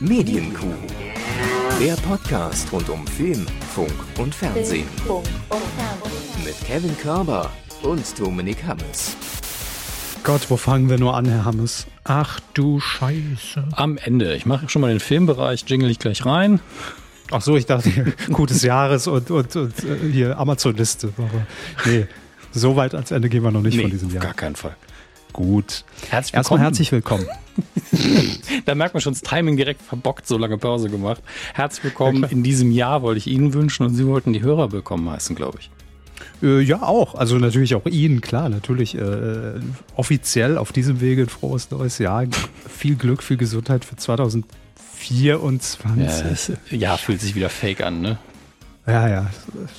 Medienkuh. Der Podcast rund um Film, Funk und Fernsehen. Mit Kevin Körber und Dominik Hammes. Gott, wo fangen wir nur an, Herr Hammes? Ach du Scheiße. Am Ende. Ich mache schon mal den Filmbereich, jingle ich gleich rein. Ach so, ich dachte, gutes Jahres und, und, und äh, hier Amazon-Liste. Aber nee, so weit ans Ende gehen wir noch nicht Nee, von diesem auf Jahr. gar keinen Fall. Gut. Herzlich Erstmal willkommen. herzlich willkommen. Da merkt man schon, das Timing direkt verbockt, so lange Pause gemacht. Herzlich willkommen in diesem Jahr, wollte ich Ihnen wünschen und Sie wollten die Hörer willkommen heißen, glaube ich. Äh, ja, auch. Also natürlich auch Ihnen, klar, natürlich äh, offiziell auf diesem Wege ein frohes neues Jahr. Viel Glück, viel Gesundheit für 2024. Ja, das Jahr fühlt sich wieder fake an, ne? Ja, ja,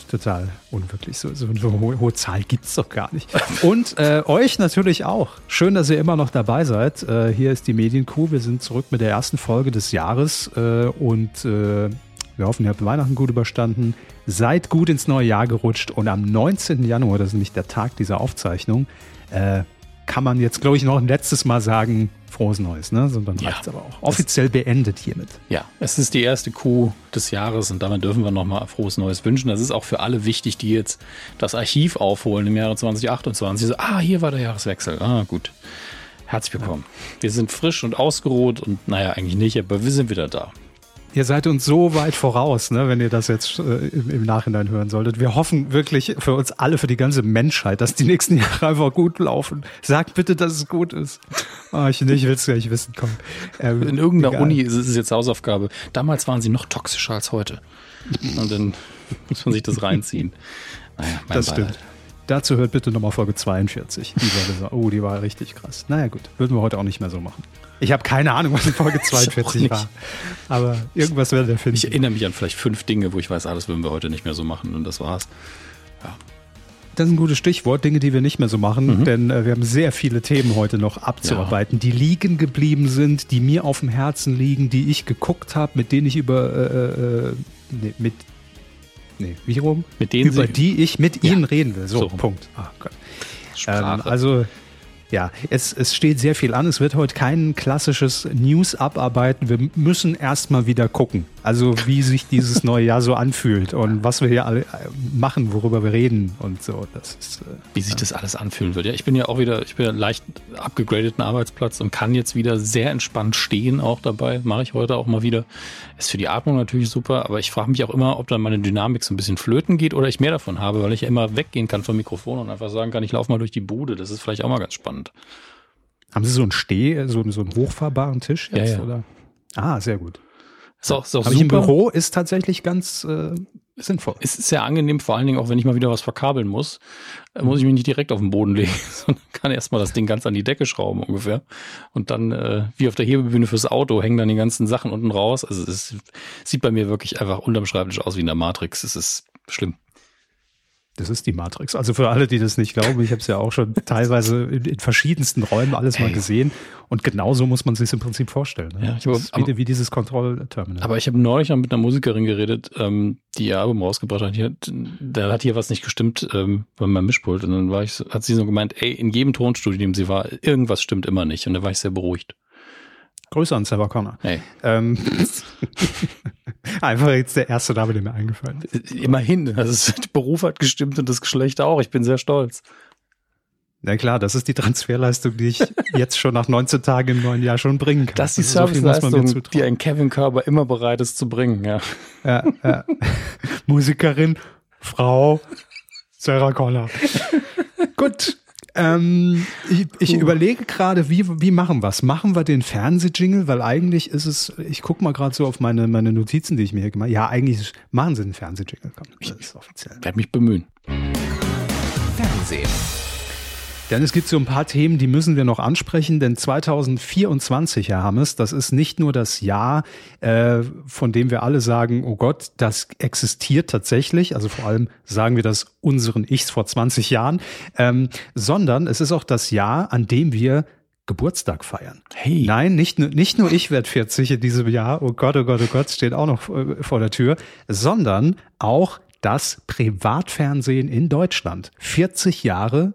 total unwirklich. So, so eine hohe, hohe Zahl gibt's doch gar nicht. Und äh, euch natürlich auch. Schön, dass ihr immer noch dabei seid. Äh, hier ist die Medienkuh. Wir sind zurück mit der ersten Folge des Jahres äh, und äh, wir hoffen, ihr habt Weihnachten gut überstanden. Seid gut ins neue Jahr gerutscht und am 19. Januar, das ist nämlich der Tag dieser Aufzeichnung, äh, kann man jetzt, glaube ich, noch ein letztes Mal sagen, frohes Neues, ne? Sondern Ja. reicht's aber auch. Offiziell beendet hiermit. Ja, es ist die erste Kuh des Jahres und damit dürfen wir nochmal frohes Neues wünschen. Das ist auch für alle wichtig, die jetzt das Archiv aufholen im Jahre 2028. So, ah, hier war der Jahreswechsel. Ah, gut. Herzlich willkommen. Wir sind frisch und ausgeruht und naja, eigentlich nicht, aber wir sind wieder da. Ihr seid uns so weit voraus, ne, wenn ihr das jetzt äh, im, im Nachhinein hören solltet. Wir hoffen wirklich für uns alle, für die ganze Menschheit, dass die nächsten Jahre einfach gut laufen. Sagt bitte, dass es gut ist. Ah, ich, ich will es gar nicht wissen. Komm. Ähm, In irgendeiner egal. Uni ist es jetzt Hausaufgabe. Damals waren sie noch toxischer als heute. Und dann muss man sich das reinziehen. Naja, Das Beileid. stimmt. Dazu hört bitte nochmal Folge 42. Die war, oh, die war richtig krass. Naja gut, würden wir heute auch nicht mehr so machen. Ich habe keine Ahnung, was in Folge auch 42 nicht. war. Aber irgendwas werden wir finden. Ich erinnere mich an vielleicht fünf Dinge, wo ich weiß, ah, das würden wir heute nicht mehr so machen und das war's. Das ist ein gutes Stichwort, Dinge, die wir nicht mehr so machen, Mhm. denn äh, wir haben sehr viele Themen heute noch abzuarbeiten, die liegen geblieben sind, die mir auf dem Herzen liegen, die ich geguckt habe, mit denen ich über, äh, äh, nee, mit, nee, wie rum? Mit denen über Sie- die ich mit Ja. Ihnen reden will. So, So. Punkt. Ah, Gott. Ähm, also, ja, es, es steht sehr viel an. Es wird heute kein klassisches News abarbeiten. Wir müssen erstmal wieder gucken. Also, wie sich dieses neue Jahr so anfühlt und was wir hier alle äh, machen, worüber wir reden und so. Das ist, äh, wie sich das alles anfühlen wird. Ja, ich bin ja auch wieder, ich bin ja leicht abgegradeten Arbeitsplatz und kann jetzt wieder sehr entspannt stehen auch dabei. Mache ich heute auch mal wieder. Ist für die Atmung natürlich super, aber ich frage mich auch immer, ob dann meine Dynamik so ein bisschen flöten geht oder ich mehr davon habe, weil ich ja immer weggehen kann vom Mikrofon und einfach sagen kann, ich laufe mal durch die Bude. Das ist vielleicht auch mal ganz spannend. haben Sie so einen Steh, so, so einen hochfahrbaren Tisch jetzt? Ja, ja. Oder? Ah, sehr gut. Ist auch, ist auch Habe ich im super. Büro, ist tatsächlich ganz äh, sinnvoll. Es ist sehr angenehm, vor allen Dingen auch, wenn ich mal wieder was verkabeln muss, äh, muss ich mich nicht direkt auf den Boden legen, sondern kann erstmal das Ding ganz an die Decke schrauben ungefähr. Und dann, äh, wie auf der Hebebühne fürs Auto, hängen dann die ganzen Sachen unten raus. Also es sieht bei mir wirklich einfach unterm Schreibtisch aus wie in der Matrix. Es ist schlimm. Das ist die Matrix. Also für alle, die das nicht glauben, ich habe es ja auch schon teilweise in, in verschiedensten Räumen alles mal gesehen. Und genauso muss man sich im Prinzip vorstellen. Ne? Ja, ich hab- aber- wie, wie dieses Kontrollterminal. Aber ich habe neulich noch mit einer Musikerin geredet, ähm, die ihr Album rausgebracht hat. Hat. Da hat hier was nicht gestimmt ähm, bei meinem Mischpult. Und dann war ich, hat sie so gemeint, ey, in jedem Tonstudio, in dem sie war, irgendwas stimmt immer nicht. Und da war ich sehr beruhigt. Grüße an Sarah Connor. Hey, Ähm, einfach jetzt der erste Name, der mir eingefallen ist. immerhin. Also der Beruf hat gestimmt und das Geschlecht auch. Ich bin sehr stolz. Na klar, das ist die Transferleistung, die ich jetzt schon nach 19 Tagen im neuen Jahr schon bringen kann. Das ist die Also so Serviceleistung, die zutrauen. ein Kevin Körber immer bereit ist zu bringen. Ja. ja, ja. Musikerin, Frau, Sarah Connor. Gut. Ähm, ich ich überlege gerade, wie, wie machen wir's? Machen wir den Fernsehjingle? Weil eigentlich ist es, ich gucke mal gerade so auf meine, meine Notizen, die ich mir hier gemacht habe. Ja, eigentlich machen sie den Fernsehjingle. Komm, das ist offiziell. Werd mich bemühen. Fernsehen. Denn es gibt so ein paar Themen, die müssen wir noch ansprechen, denn 2024, Herr Hammes, das ist nicht nur das Jahr, äh, von dem wir alle sagen, oh Gott, das existiert tatsächlich, also vor allem sagen wir das unseren Ichs vor 20 Jahren, ähm, sondern es ist auch das Jahr, an dem wir Geburtstag feiern. Hey. Nein, nicht, nur- nicht nur ich werde 40 in diesem Jahr, oh Gott, oh Gott, oh Gott, steht auch noch äh, vor der Tür, sondern auch das Privatfernsehen in Deutschland. 40 Jahre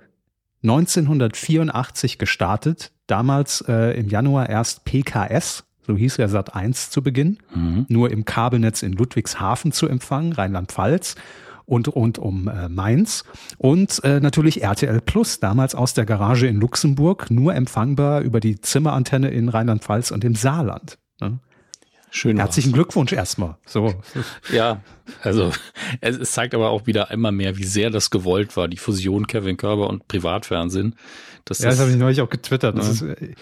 1984 gestartet, damals äh, im Januar erst PKS, so hieß ja Sat 1 zu Beginn, mhm. nur im Kabelnetz in Ludwigshafen zu empfangen, Rheinland-Pfalz und rund um äh, Mainz. Und äh, natürlich RTL Plus, damals aus der Garage in Luxemburg, nur empfangbar über die Zimmerantenne in Rheinland-Pfalz und im Saarland. Ne? Schön. Herzlichen was. Glückwunsch erstmal. So. Ja, also es, zeigt aber auch wieder einmal mehr, wie sehr das gewollt war, die Fusion Kevin Körber und Privatfernsehen. Das ja, das habe ich neulich auch getwittert, dass, ne? ist,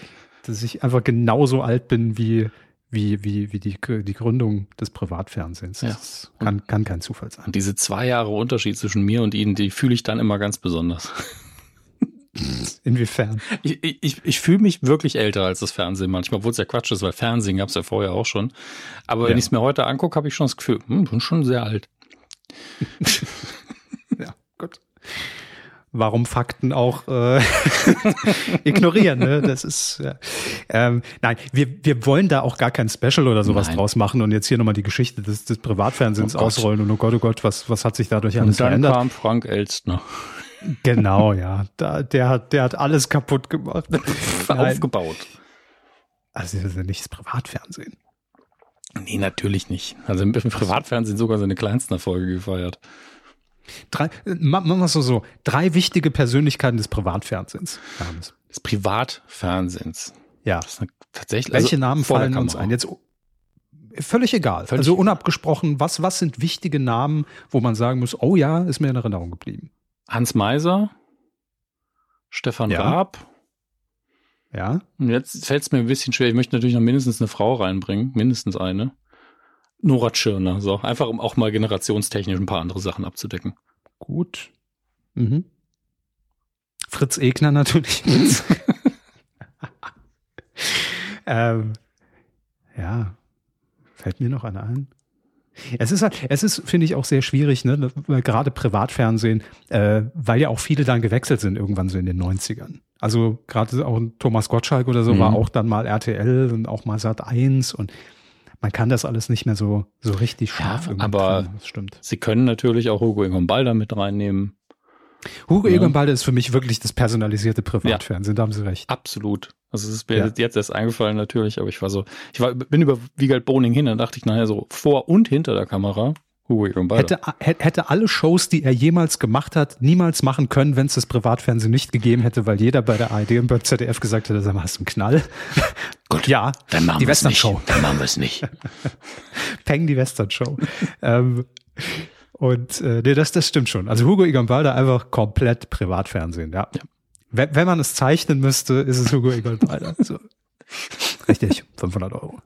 dass ich einfach genauso alt bin wie wie, wie, wie die, die Gründung des Privatfernsehens. Ja. Das kann, kann kein Zufall sein. Und diese zwei Jahre Unterschied zwischen mir und Ihnen, die fühle ich dann immer ganz besonders. Inwiefern? Ich, ich, ich fühle mich wirklich älter als das Fernsehen manchmal, obwohl es ja Quatsch ist, weil Fernsehen gab es ja vorher auch schon. Aber ja. wenn ich es mir heute angucke, habe ich schon das Gefühl, hm, bin schon sehr alt. ja, gut. Warum Fakten auch äh, ignorieren, ne? Das ist ja. ähm, nein, wir, wir wollen da auch gar kein Special oder sowas nein. draus machen und jetzt hier nochmal die Geschichte des, des Privatfernsehens oh ausrollen und oh Gott, oh Gott, was, was hat sich dadurch alles und dann verändert? kam Frank Elstner. Genau, ja. Da, der, hat, der hat alles kaputt gemacht. Aufgebaut. Also das ist ja nicht das Privatfernsehen. Nee, natürlich nicht. Also im Privatfernsehen sogar seine kleinsten Erfolge gefeiert. Drei, machen wir es so, so. Drei wichtige Persönlichkeiten des Privatfernsehens. Des Privatfernsehens. Ja. tatsächlich. Welche also Namen fallen uns ein? Jetzt völlig egal. Völlig also unabgesprochen, was, was sind wichtige Namen, wo man sagen muss, oh ja, ist mir in Erinnerung geblieben. Hans Meiser, Stefan ja. Raab. Ja. Und jetzt fällt es mir ein bisschen schwer. Ich möchte natürlich noch mindestens eine Frau reinbringen, mindestens eine. Nora Tschirner, so einfach um auch mal generationstechnisch ein paar andere Sachen abzudecken. Gut. Mhm. Fritz Egner natürlich. ähm, ja, fällt mir noch einer ein. Es ist halt, es ist, finde ich, auch sehr schwierig, ne? gerade Privatfernsehen, äh, weil ja auch viele dann gewechselt sind irgendwann so in den 90ern. Also gerade auch Thomas Gottschalk oder so mhm. war auch dann mal RTL und auch mal Sat 1 und man kann das alles nicht mehr so, so richtig scharf ja, Aber das stimmt. sie können natürlich auch Hugo Egon Balder mit reinnehmen. Hugo ja. Egon Balder ist für mich wirklich das personalisierte Privatfernsehen, ja, da haben Sie recht. Absolut. Also es ist mir ja. jetzt erst eingefallen natürlich, aber ich war so, ich war, bin über Wiegald Boning hin, dann dachte ich nachher so vor und hinter der Kamera. Hugo Egon Balder. Hätte, hätte alle Shows, die er jemals gemacht hat, niemals machen können, wenn es das Privatfernsehen nicht gegeben hätte, weil jeder bei der ARD und beim ZDF gesagt hätte, sag mal, hast du einen Knall? Gut, ja, dann machen die Western Show. Dann machen wir es nicht. Peng die Western Show. ähm, und äh, nee, das, das stimmt schon. Also Hugo Egon Balder einfach komplett Privatfernsehen, ja. ja. Wenn, wenn man es zeichnen müsste, ist es Hugo Egon Balder. So. Richtig, 500 Euro.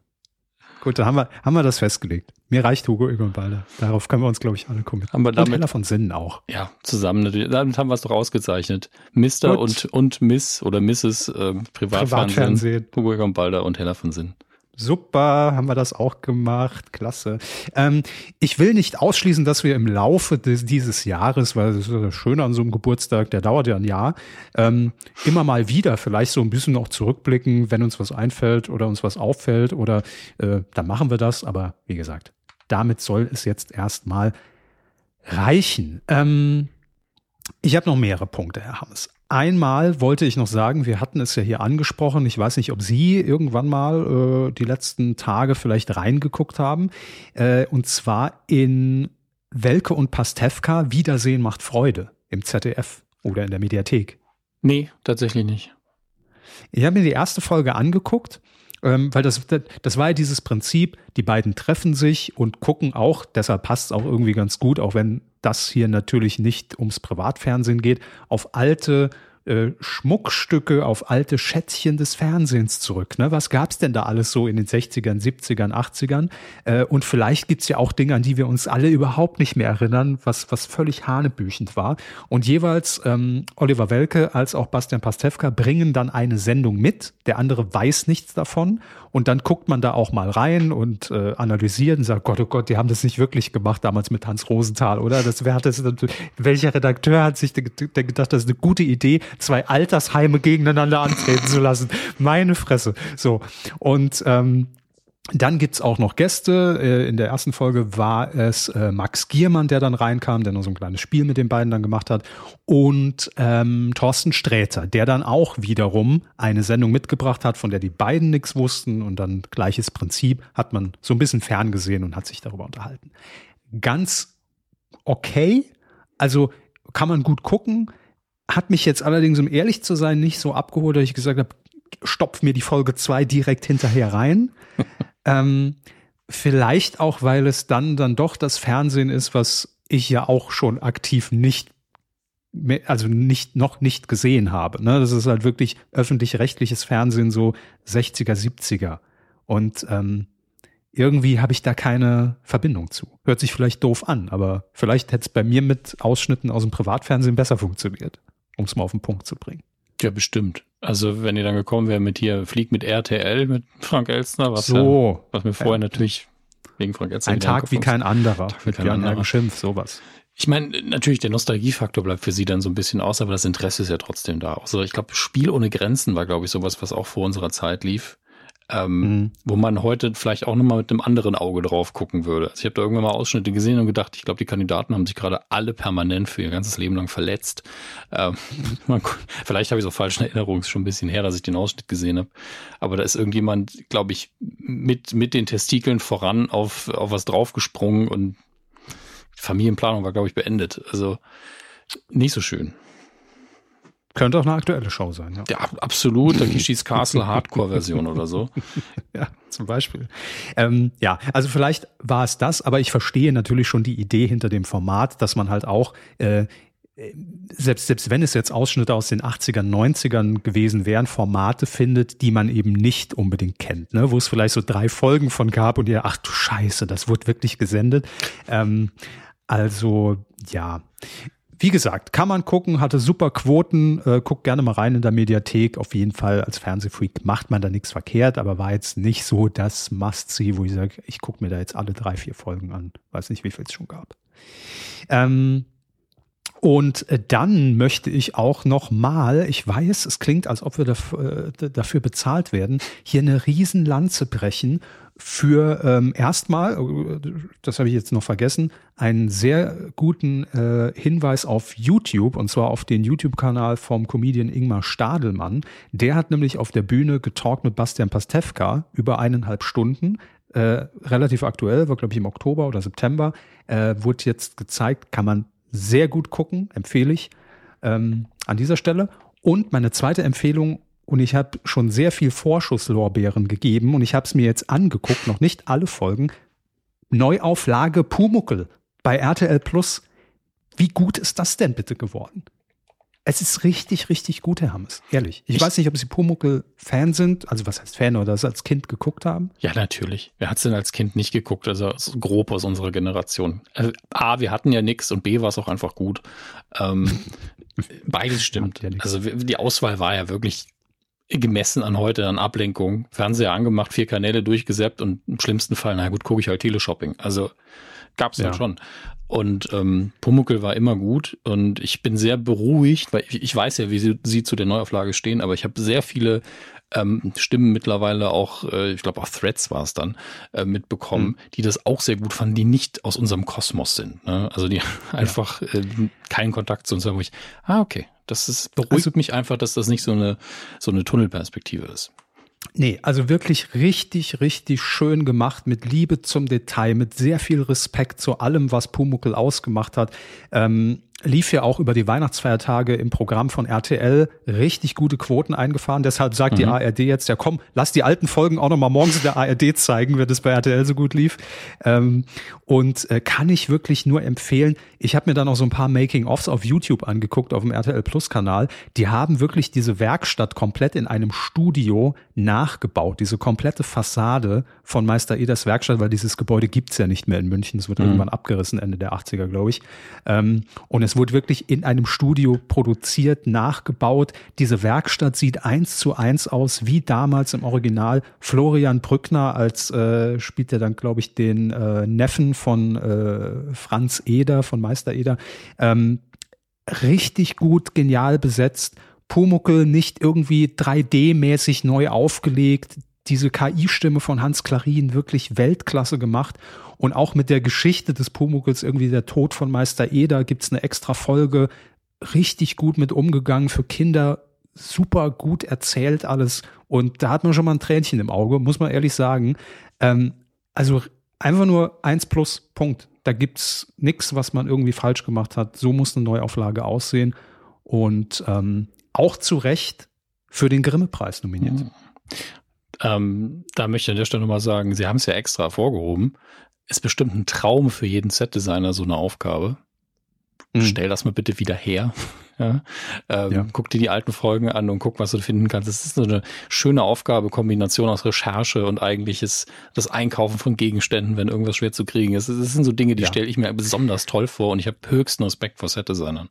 Gut, dann haben wir, haben wir das festgelegt. Mir reicht Hugo Egon Balder. Darauf können wir uns, glaube ich, alle kommen. Haben wir damit, und Heller von Sinnen auch. Ja, zusammen natürlich. Damit haben wir es doch ausgezeichnet. Mr. und, und Miss oder Mrs. Äh, Privatfernsehen. Privatfernsehen. Hugo Egon Balder und Heller von Sinnen. Super, haben wir das auch gemacht. Klasse. Ähm, ich will nicht ausschließen, dass wir im Laufe des, dieses Jahres, weil das ist ja schön an so einem Geburtstag, der dauert ja ein Jahr, ähm, immer mal wieder vielleicht so ein bisschen noch zurückblicken, wenn uns was einfällt oder uns was auffällt oder äh, dann machen wir das. Aber wie gesagt, damit soll es jetzt erstmal reichen. Ähm, ich habe noch mehrere Punkte, Herr Hammes. Einmal wollte ich noch sagen, wir hatten es ja hier angesprochen. Ich weiß nicht, ob Sie irgendwann mal äh, die letzten Tage vielleicht reingeguckt haben. Äh, und zwar in Welke und Pastewka Wiedersehen macht Freude im ZDF oder in der Mediathek. Nee, tatsächlich nicht. Ich habe mir die erste Folge angeguckt, ähm, weil das, das war ja dieses Prinzip, die beiden treffen sich und gucken auch, deshalb passt es auch irgendwie ganz gut, auch wenn das hier natürlich nicht ums Privatfernsehen geht, auf alte äh, Schmuckstücke, auf alte Schätzchen des Fernsehens zurück. Ne? Was gab's denn da alles so in den 60ern, 70ern, 80ern? Äh, und vielleicht gibt's ja auch Dinge, an die wir uns alle überhaupt nicht mehr erinnern, was, was völlig hanebüchend war. Und jeweils ähm, Oliver Welke als auch Bastian Pastewka bringen dann eine Sendung mit. Der andere weiß nichts davon. Und dann guckt man da auch mal rein und äh, analysiert und sagt, Gott, oh Gott, die haben das nicht wirklich gemacht damals mit Hans Rosenthal, oder? Das, wer hat das, welcher Redakteur hat sich gedacht, das ist eine gute Idee, zwei Altersheime gegeneinander antreten zu lassen. Meine Fresse. So. Und ähm, Dann gibt's auch noch Gäste. Äh, in der ersten Folge war es äh, Max Giermann, der dann reinkam, der noch so ein kleines Spiel mit den beiden dann gemacht hat. Und ähm, Thorsten Sträter, der dann auch wiederum eine Sendung mitgebracht hat, von der die beiden nichts wussten. Und dann gleiches Prinzip, hat man so ein bisschen ferngesehen und hat sich darüber unterhalten. Ganz okay. Also kann man gut gucken. Hat mich jetzt allerdings, um ehrlich zu sein, nicht so abgeholt, dass ich gesagt habe, stopf mir die Folge zwei direkt hinterher rein. ähm, vielleicht auch, weil es dann dann doch das Fernsehen ist, was ich ja auch schon aktiv nicht also nicht noch nicht gesehen habe. Ne? Das ist halt wirklich öffentlich-rechtliches Fernsehen, so 60er, 70er. Und ähm, irgendwie habe ich da keine Verbindung zu. Hört sich vielleicht doof an, aber vielleicht hätte es bei mir mit Ausschnitten aus dem Privatfernsehen besser funktioniert, um es mal auf den Punkt zu bringen. Ja, bestimmt. Also wenn ihr dann gekommen wäre mit hier, Flieg mit RTL mit Frank Elstner, was, so. ja, was mir vorher ja. natürlich wegen Frank Elstner. Ein Tag wie kein anderer. Tag wie kein anderer. Schimpf, sowas. Ich meine, natürlich, der Nostalgiefaktor bleibt für sie dann so ein bisschen aus, aber das Interesse ist ja trotzdem da. Also ich glaube, Spiel ohne Grenzen war, glaube ich, sowas, was auch vor unserer Zeit lief ähm, mhm. wo man heute vielleicht auch nochmal mit einem anderen Auge drauf gucken würde. Also ich habe da irgendwann mal Ausschnitte gesehen und gedacht, ich glaube, die Kandidaten haben sich gerade alle permanent für ihr ganzes Leben lang verletzt. Ähm, man, vielleicht habe ich so falsche Erinnerungen, ist schon ein bisschen her, dass ich den Ausschnitt gesehen habe. Aber da ist irgendjemand, glaube ich, mit, mit den Testikeln voran auf, auf was draufgesprungen und Familienplanung war, glaube ich, beendet. Also nicht so schön. Könnte auch eine aktuelle Show sein. Ja, ja absolut. Takeshis Castle Hardcore-Version oder so. Ja, zum Beispiel. Ähm, ja, also vielleicht war es das, aber ich verstehe natürlich schon die Idee hinter dem Format, dass man halt auch äh, selbst, selbst wenn es jetzt Ausschnitte aus den 80ern, 90ern gewesen wären, Formate findet, die man eben nicht unbedingt kennt, ne? wo es vielleicht so drei Folgen von gab und ihr, ach du Scheiße, das wurde wirklich gesendet. Ähm, also ja, wie gesagt, kann man gucken, hatte super Quoten, äh, guckt gerne mal rein in der Mediathek. Auf jeden Fall als Fernsehfreak macht man da nichts verkehrt, aber war jetzt nicht so das Must-See, wo ich sage, ich gucke mir da jetzt alle drei, vier Folgen an. Weiß nicht, wie viel es schon gab. Ähm, und äh, dann möchte ich auch noch mal, ich weiß, es klingt, als ob wir dafür, äh, dafür bezahlt werden, hier eine Riesenlanze brechen für ähm, erstmal, äh, das habe ich jetzt noch vergessen, einen sehr guten äh, Hinweis auf YouTube und zwar auf den YouTube-Kanal vom Comedian Ingmar Stadelmann. Der hat nämlich auf der Bühne getalkt mit Bastian Pastewka über eineinhalb Stunden. Äh, relativ aktuell, war glaube ich im Oktober oder September, äh, wurde jetzt gezeigt, kann man sehr gut gucken, empfehle ich ähm, an dieser Stelle. Und meine zweite Empfehlung, und ich habe schon sehr viel Vorschusslorbeeren gegeben und ich habe es mir jetzt angeguckt, noch nicht alle Folgen. Neuauflage Pumuckel bei RTL Plus. Wie gut ist das denn bitte geworden? Es ist richtig, richtig gut, Herr Hammes. Ehrlich. Ich, ich weiß nicht, ob Sie Pumuckel-Fan sind. Also was heißt Fan oder das als Kind geguckt haben? Ja, natürlich. Wer hat es denn als Kind nicht geguckt? Also grob aus unserer Generation. Also, A, wir hatten ja nichts und B, war es auch einfach gut. Ähm, beides stimmt. Ja also die Auswahl war ja wirklich gemessen an heute an Ablenkung. Fernseher angemacht, vier Kanäle durchgesäppt und im schlimmsten Fall, na gut, gucke ich halt Teleshopping. Also gab's ja. dann schon. Und ähm, Pumuckel war immer gut und ich bin sehr beruhigt, weil ich, ich weiß ja, wie sie, sie zu der Neuauflage stehen, aber ich habe sehr viele ähm, Stimmen mittlerweile auch, äh, ich glaube auch Threads war es dann, äh, mitbekommen, mhm. die das auch sehr gut fanden, die nicht aus unserem Kosmos sind. Ne? Also die einfach äh, keinen Kontakt zu uns haben, wo ich, ah, okay, das ist, beruhigt also, mich einfach, dass das nicht so eine, so eine Tunnelperspektive ist. Nee, also wirklich richtig, richtig schön gemacht, mit Liebe zum Detail, mit sehr viel Respekt zu allem, was Pumuckel ausgemacht hat. Ähm, lief ja auch über die Weihnachtsfeiertage im Programm von RTL richtig gute Quoten eingefahren. Deshalb sagt mhm. die ARD jetzt, ja komm, lass die alten Folgen auch nochmal morgens in der ARD zeigen, wenn das bei RTL so gut lief. Ähm, und äh, kann ich wirklich nur empfehlen. Ich habe mir da noch so ein paar Making-ofs auf YouTube angeguckt, auf dem RTL Plus Kanal. Die haben wirklich diese Werkstatt komplett in einem Studio nachgebaut, diese komplette Fassade von Meister Eders Werkstatt, weil dieses Gebäude gibt's ja nicht mehr in München. Es wird mhm. irgendwann abgerissen, Ende der 80er, glaube ich. Ähm, und es wurde wirklich in einem Studio produziert, nachgebaut. Diese Werkstatt sieht eins zu eins aus, wie damals im Original. Florian Brückner als äh, spielt er dann, glaube ich, den äh, Neffen von äh, Franz Eder, von Meister Eder. Ähm, richtig gut, genial besetzt. Pumuckel nicht irgendwie 3D-mäßig neu aufgelegt. diese KI-Stimme von Hans Klarin wirklich Weltklasse gemacht. Und auch mit der Geschichte des Pumuckls, irgendwie der Tod von Meister Eder, gibt's eine extra Folge. Richtig gut mit umgegangen für Kinder. Super gut erzählt alles. Und da hat man schon mal ein Tränchen im Auge, muss man ehrlich sagen. Ähm, also einfach nur eins plus Punkt. Da gibt's nichts, was man irgendwie falsch gemacht hat. So muss eine Neuauflage aussehen. Und ähm, auch zu Recht für den Grimme-Preis nominiert. Mhm. Ähm, da möchte ich an der Stelle nochmal sagen, Sie haben es ja extra hervorgehoben. Ist bestimmt ein Traum für jeden Set-Designer, so eine Aufgabe. Mhm. Stell das mal bitte wieder her. Ja? Ähm, ja. Guck dir die alten Folgen an und guck, was du finden kannst. Das ist so eine schöne Aufgabe, Kombination aus Recherche und eigentliches das Einkaufen von Gegenständen, wenn irgendwas schwer zu kriegen ist. Das sind so Dinge, die ja. stelle ich mir besonders toll vor und ich habe höchsten Respekt vor Set-Designern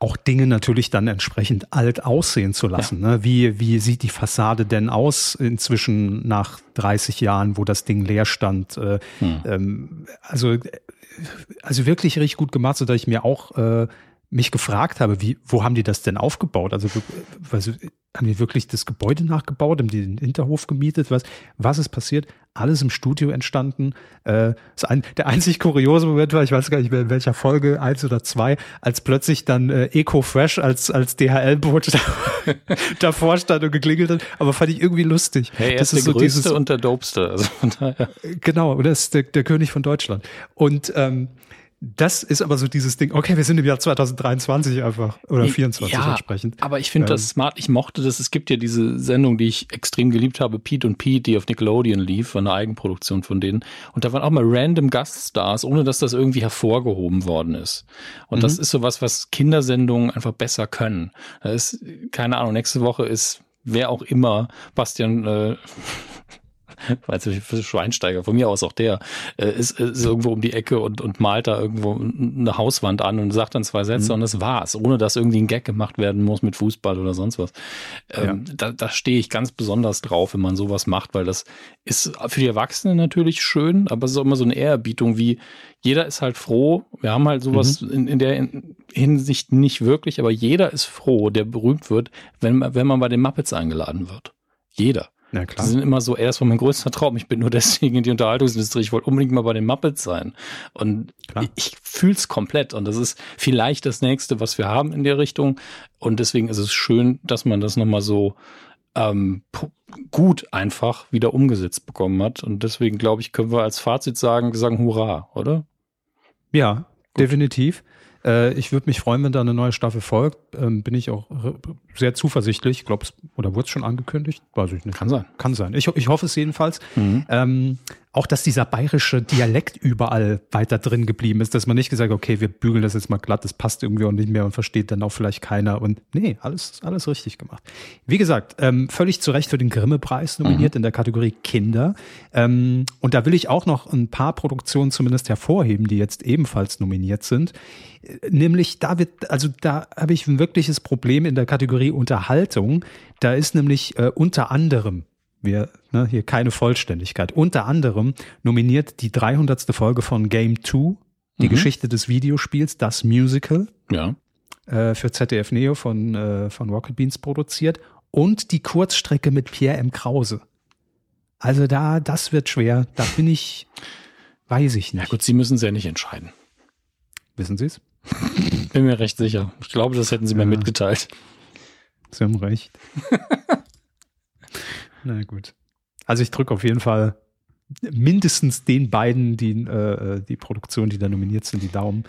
auch Dinge natürlich dann entsprechend alt aussehen zu lassen. Ja. Ne? Wie, wie sieht die Fassade denn aus inzwischen nach 30 Jahren, wo das Ding leer stand? Äh, hm. ähm, also, also wirklich richtig gut gemacht, so dass ich mir auch äh, mich gefragt habe, wie, wo haben die das denn aufgebaut? Also, also haben die wirklich das Gebäude nachgebaut, haben die den Hinterhof gemietet? Was, was ist passiert? Alles im Studio entstanden. Äh, ein, der einzig kuriose Moment war, ich weiß gar nicht mehr in welcher Folge, eins oder zwei, als plötzlich dann äh, Eco Fresh als, als DHL-Boot davor stand und geklingelt hat. Aber fand ich irgendwie lustig. Hey, das ist, ist der so größte dieses, und der dopeste. Also von daher. Genau, und das ist der, der König von Deutschland. Und ähm, das ist aber so dieses Ding, okay, wir sind im Jahr 2023 einfach oder 24 ja, entsprechend. Aber ich finde ähm, das smart, ich mochte das. Es gibt ja diese Sendung, die ich extrem geliebt habe, Pete und Pete, die auf Nickelodeon lief, eine Eigenproduktion von denen. Und da waren auch mal random Gaststars, ohne dass das irgendwie hervorgehoben worden ist. Und mhm. das ist sowas, was Kindersendungen einfach besser können. Da ist, keine Ahnung, nächste Woche ist wer auch immer, Bastian äh, du, für Schweinsteiger, von mir aus auch der, äh, ist, ist irgendwo um die Ecke und, und malt da irgendwo eine Hauswand an und sagt dann zwei Sätze mhm. und das war's, ohne dass irgendwie ein Gag gemacht werden muss mit Fußball oder sonst was. Ähm, ja. Da, da stehe ich ganz besonders drauf, wenn man sowas macht, weil das ist für die Erwachsenen natürlich schön, aber es ist auch immer so eine Ehrerbietung wie, jeder ist halt froh, wir haben halt sowas mhm. in, in der Hinsicht nicht wirklich, aber jeder ist froh, der berühmt wird, wenn, wenn man bei den Muppets eingeladen wird. Jeder. Ja, klar. Die sind immer so, er ist mein größter Traum. Ich bin nur deswegen in die Unterhaltungsindustrie. Ich wollte unbedingt mal bei den Muppets sein. Und klar. ich, ich fühle es komplett. Und das ist vielleicht das nächste, was wir haben in der Richtung. Und deswegen ist es schön, dass man das nochmal so ähm, gut einfach wieder umgesetzt bekommen hat. Und deswegen, glaube ich, können wir als Fazit sagen, sagen Hurra, oder? Ja, gut. definitiv. Äh, ich würde mich freuen, wenn da eine neue Staffel folgt. Ähm, bin ich auch sehr zuversichtlich. Ich glaube, oder wurde es schon angekündigt? Weiß ich nicht. Kann sein. Kann sein. Ich, ich hoffe es jedenfalls. Mhm. Ähm, auch, dass dieser bayerische Dialekt überall weiter drin geblieben ist, dass man nicht gesagt, okay, wir bügeln das jetzt mal glatt, das passt irgendwie auch nicht mehr und versteht dann auch vielleicht keiner. Und nee, alles, alles richtig gemacht. Wie gesagt, ähm, völlig zu Recht für den Grimme-Preis nominiert mhm. in der Kategorie Kinder. Ähm, und da will ich auch noch ein paar Produktionen zumindest hervorheben, die jetzt ebenfalls nominiert sind. Nämlich, da wird, also da habe ich ein wirkliches Problem in der Kategorie Unterhaltung. Da ist nämlich äh, unter anderem wir, ne, hier keine Vollständigkeit. Unter anderem nominiert die 300. Folge von Game 2, die mhm. Geschichte des Videospiels, das Musical. Ja. Äh, für ZDF Neo von, äh, von Rocket Beans produziert. Und die Kurzstrecke mit Pierre M. Krause. Also da, das wird schwer. Da bin ich, weiß ich nicht. Ja gut, Sie müssen es ja nicht entscheiden. Wissen Sie es? Bin mir recht sicher. Ich glaube, das hätten Sie mir mitgeteilt. Sie haben recht. Na gut. Also ich drücke auf jeden Fall mindestens den beiden, die, äh, die Produktion, die da nominiert sind, die Daumen.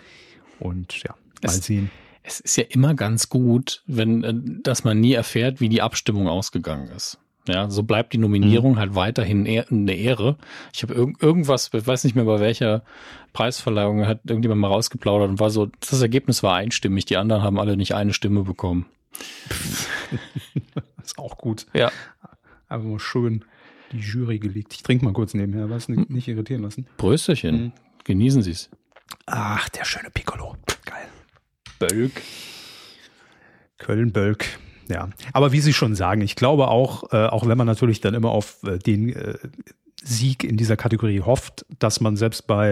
Und ja, mal es, sehen. Es ist ja immer ganz gut, wenn, äh, dass man nie erfährt, wie die Abstimmung ausgegangen ist. Ja, so bleibt die Nominierung mhm. halt weiterhin eine Ehre. Ich habe irg irgendwas, ich weiß nicht mehr bei welcher Preisverleihung, hat irgendjemand mal rausgeplaudert und war so, das Ergebnis war einstimmig, die anderen haben alle nicht eine Stimme bekommen. ist auch gut. Ja. Aber mal schön die Jury gelegt. Ich trinke mal kurz nebenher, was nicht, nicht irritieren lassen. Prösterchen. Mhm. Genießen Sie es. Ach, der schöne Piccolo. Geil. Bölk. Köln-Bölk. Ja, aber wie Sie schon sagen, ich glaube auch, äh, auch wenn man natürlich dann immer auf äh, den äh, Sieg in dieser Kategorie hofft, dass man selbst bei,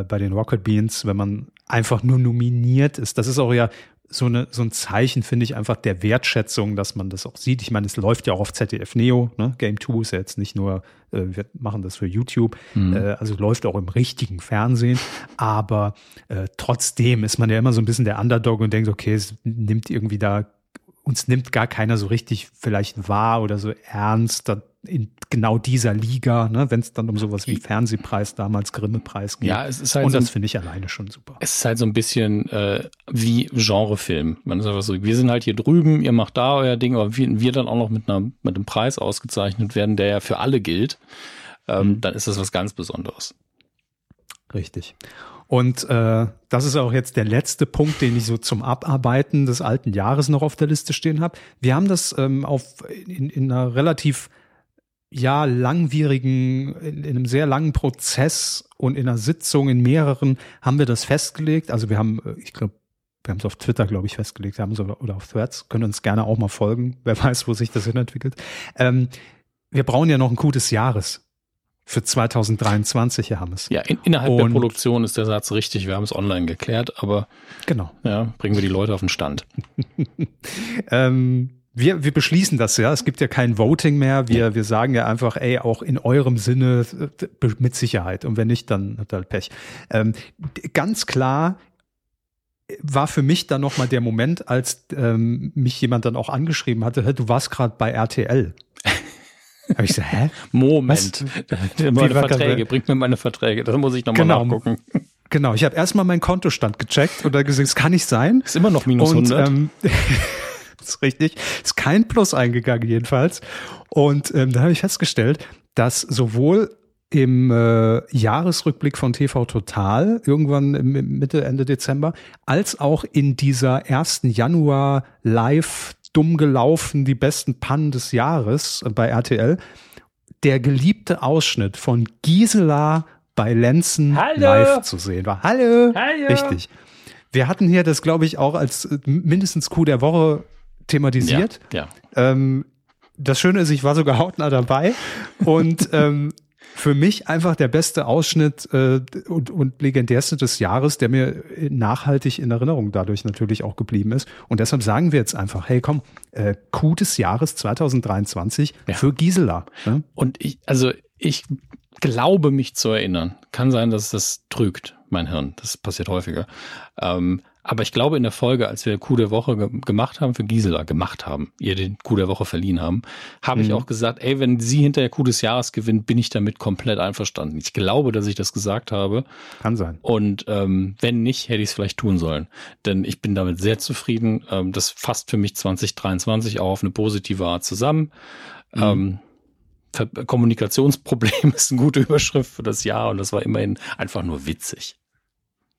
äh, bei den Rocket Beans, wenn man einfach nur nominiert ist, das ist auch ja so, eine, so ein Zeichen, finde ich, einfach der Wertschätzung, dass man das auch sieht. Ich meine, es läuft ja auch auf ZDF Neo. Ne? Game 2 ist ja jetzt nicht nur, äh, wir machen das für YouTube, mhm. äh, also läuft auch im richtigen Fernsehen. Aber äh, trotzdem ist man ja immer so ein bisschen der Underdog und denkt, okay, es nimmt irgendwie da uns nimmt gar keiner so richtig vielleicht wahr oder so ernst in genau dieser Liga, ne, wenn es dann um sowas wie Fernsehpreis damals, Grimme-Preis geht. Ja, es ist halt Und so das finde ich alleine schon super. Es ist halt so ein bisschen äh, wie Genrefilm. Man ist einfach so, wir sind halt hier drüben, ihr macht da euer Ding, aber wir, wir dann auch noch mit, einer, mit einem Preis ausgezeichnet werden, der ja für alle gilt, ähm, mhm. dann ist das was ganz Besonderes. Richtig. Und äh, das ist auch jetzt der letzte Punkt, den ich so zum Abarbeiten des alten Jahres noch auf der Liste stehen habe. Wir haben das ähm, auf in, in einer relativ ja langwierigen, in, in einem sehr langen Prozess und in einer Sitzung in mehreren haben wir das festgelegt. Also wir haben, äh, ich glaube, wir haben es auf Twitter, glaube ich, festgelegt, haben es oder auf Threads, können uns gerne auch mal folgen, wer weiß, wo sich das hin entwickelt. Ähm, wir brauchen ja noch ein gutes Jahres für 2023, Herr Hammes. Ja, in, innerhalb Und, der Produktion ist der Satz richtig. Wir haben es online geklärt, aber genau. Ja, bringen wir die Leute auf den Stand. ähm, wir, wir beschließen das ja. Es gibt ja kein Voting mehr. Wir, wir sagen ja einfach, ey, auch in eurem Sinne äh, mit Sicherheit. Und wenn nicht, dann hat halt Pech. Ähm, ganz klar war für mich dann nochmal der Moment, als ähm, mich jemand dann auch angeschrieben hatte, du warst gerade bei RTL. Habe ich so, hä? Moment. meine Verträge, bringt mir meine Verträge. Das muss ich nochmal genau. nachgucken. Genau, ich habe erstmal meinen Kontostand gecheckt und da gesagt, es kann nicht sein. Ist immer noch minus und, 100. Ähm, ist richtig. Ist kein Plus eingegangen jedenfalls. Und ähm, da habe ich festgestellt, dass sowohl im äh, Jahresrückblick von TV Total, irgendwann im, im Mitte, Ende Dezember, als auch in dieser ersten Januar Live dumm gelaufen, die besten Pannen des Jahres bei RTL. Der geliebte Ausschnitt von Gisela bei Lenzen Hallo. live zu sehen war. Hallo. Hallo. Richtig. Wir hatten hier das, glaube ich, auch als mindestens Coup der Woche thematisiert. Ja. ja. Ähm, das Schöne ist, ich war sogar hautnah dabei und ähm, für mich einfach der beste Ausschnitt äh, und, und legendärste des Jahres, der mir nachhaltig in Erinnerung dadurch natürlich auch geblieben ist. Und deshalb sagen wir jetzt einfach, hey komm, äh, Coup des Jahres 2023 ja. für Gisela. Ne? Und ich, also ich glaube mich zu erinnern. Kann sein, dass das trügt, mein Hirn. Das passiert häufiger. Ähm, aber ich glaube, in der Folge, als wir Coup der Woche ge gemacht haben für Gisela, gemacht haben, ihr den Coup der Woche verliehen haben, habe mhm. ich auch gesagt, ey, wenn sie hinterher Coup des Jahres gewinnt, bin ich damit komplett einverstanden. Ich glaube, dass ich das gesagt habe. Kann sein. Und ähm, wenn nicht, hätte ich es vielleicht tun sollen. Denn ich bin damit sehr zufrieden. Ähm, das fasst für mich 2023 auch auf eine positive Art zusammen. Mhm. Ähm, Kommunikationsproblem ist eine gute Überschrift für das Jahr und das war immerhin einfach nur witzig.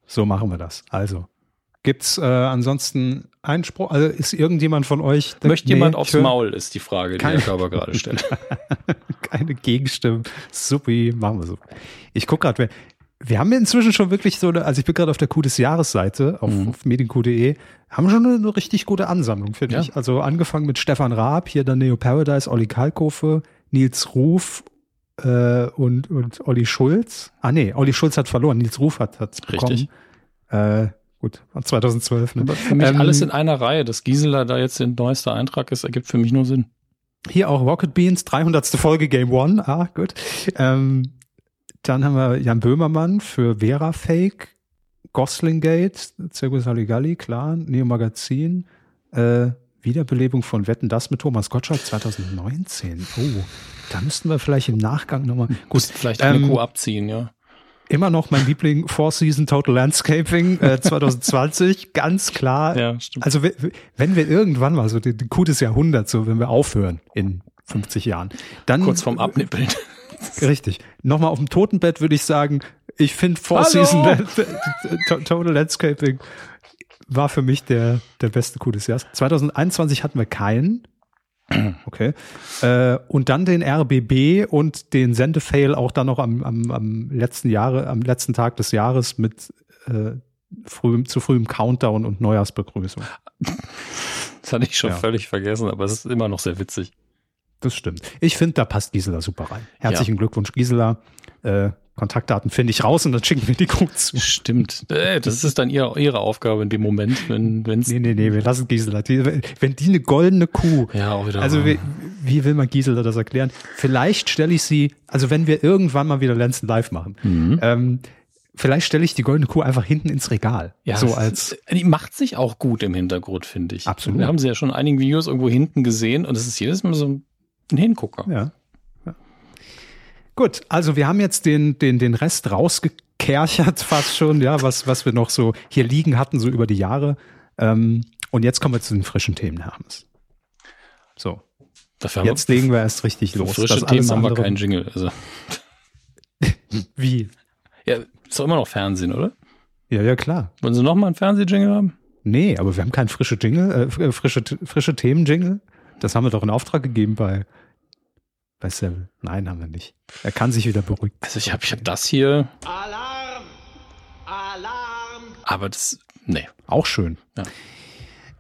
So machen wir das. Also, Gibt's äh, ansonsten Einspruch? Also ist irgendjemand von euch? Möchte nee, jemand aufs Maul, ist die Frage, die Herr Körber gerade stellt. keine Gegenstimmen. Supi, machen wir so. Ich gucke gerade, wir, wir haben inzwischen schon wirklich so eine, also ich bin gerade auf der Coup des Jahres-Seite auf, mhm. auf medienq.de, haben schon eine, eine, richtig gute Ansammlung, finde ja. ich. Also angefangen mit Stefan Raab, hier dann Neo Paradise, Olli Kalkofe, Nils Ruf äh, und, und Olli Schulz. Ah nee, Olli Schulz hat verloren, Nils Ruf hat es bekommen. Richtig. Äh, Gut, 2012. Ne? für mich ähm, alles in einer Reihe. Dass Gisela da jetzt der neueste Eintrag ist, ergibt für mich nur Sinn. Hier auch Rocket Beans, 300. Folge Game One. Ah, gut. Ähm, dann haben wir Jan Böhmermann für Vera Fake, Goslingate, Circus Halligalli, klar, Neo Magazin, äh, Wiederbelebung von Wetten, das mit Thomas Gottschalk 2019. Oh, da müssten wir vielleicht im Nachgang nochmal. Gut, vielleicht eine ähm, Kuh abziehen, ja immer noch mein Liebling Four Season Total Landscaping äh, 2020, ganz klar. Ja, stimmt. Also wenn wir irgendwann mal so die, die Coup des Jahrhunderts, so wenn wir aufhören in 50 Jahren, dann kurz vorm Abnippeln. Richtig. Nochmal auf dem Totenbett würde ich sagen, ich finde Four Hallo! Season Total Landscaping war für mich der, der beste Coup des Jahres. 2021 hatten wir keinen. Okay. Äh, und dann den RBB und den Sendefail auch dann noch am, am, am letzten Jahre, am letzten Tag des Jahres mit äh, frühem, zu frühem Countdown und Neujahrsbegrüßung. Das hatte ich schon ja. völlig vergessen, aber es ist immer noch sehr witzig. Das stimmt. Ich finde, da passt Gisela super rein. Herzlichen ja. Glückwunsch, Gisela. Äh, Kontaktdaten finde ich raus und dann schicken wir die Kuh zu. Stimmt. Äh, das ist dann ihre, ihre Aufgabe in dem Moment, wenn wenn's Nee, nee, nee, wir lassen Gisela. Die, wenn die eine goldene Kuh. Ja, auch wieder. Also wie, wie will man Gisela das erklären? Vielleicht stelle ich sie, also wenn wir irgendwann mal wieder Lenzen live machen, Mhm. ähm, vielleicht stelle ich die goldene Kuh einfach hinten ins Regal. Ja, so als ist- die macht sich auch gut im Hintergrund, finde ich. Absolut. Wir haben sie ja schon in einigen Videos irgendwo hinten gesehen und es ist jedes Mal so ein Hingucker. Ja. Gut, also wir haben jetzt den, den, den Rest rausgekerchert fast schon, ja, was, was wir noch so hier liegen hatten, so über die Jahre. Ähm, und jetzt kommen wir zu den frischen Themen, Herr Hammes. So, jetzt legen wir erst richtig wir los. frische Das Themen haben wir keinen Jingle. Also, Wie? ja, ist doch immer noch Fernsehen, oder? Ja, ja, klar. Wollen Sie noch mal einen Fernsehjingle haben? Nee, aber wir haben keinen frische Jingle, äh, fr- frische, frische Themen-Jingle. Das haben wir doch in Auftrag gegeben bei, bei Seville. Nein, haben wir nicht. Er kann sich wieder beruhigen. Also ich habe ich hab das hier, Alarm! Alarm! aber das, nee. Auch schön. Ja.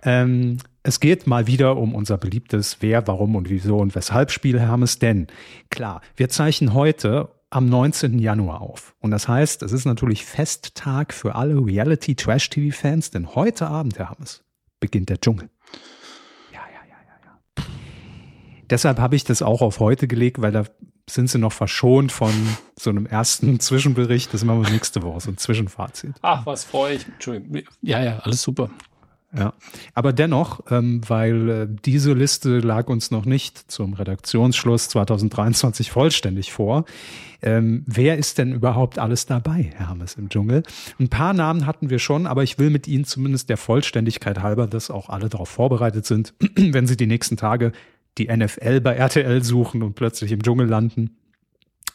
Ähm, es geht mal wieder um unser beliebtes Wer, Warum und Wieso und Weshalb Spiel, Herr Hammes. Denn klar, wir zeichnen heute am 19. Januar auf. Und das heißt, es ist natürlich Festtag für alle Reality-Trash-TV-Fans, denn heute Abend, Herr Hammes, beginnt der Dschungel. Ja, ja, ja, ja, ja. Deshalb habe ich das auch auf heute gelegt, weil da sind sie noch verschont von so einem ersten Zwischenbericht. Das machen wir nächste Woche, so ein Zwischenfazit. Ach, was freue ich. Entschuldigung. Ja, ja, alles super. Ja, aber dennoch, ähm, weil äh, diese Liste lag uns noch nicht zum Redaktionsschluss 2023 vollständig vor. Ähm, wer ist denn überhaupt alles dabei, Herr Hammes im Dschungel? Ein paar Namen hatten wir schon, aber ich will mit Ihnen zumindest der Vollständigkeit halber, dass auch alle darauf vorbereitet sind, wenn Sie die nächsten Tage die NFL bei RTL suchen und plötzlich im Dschungel landen,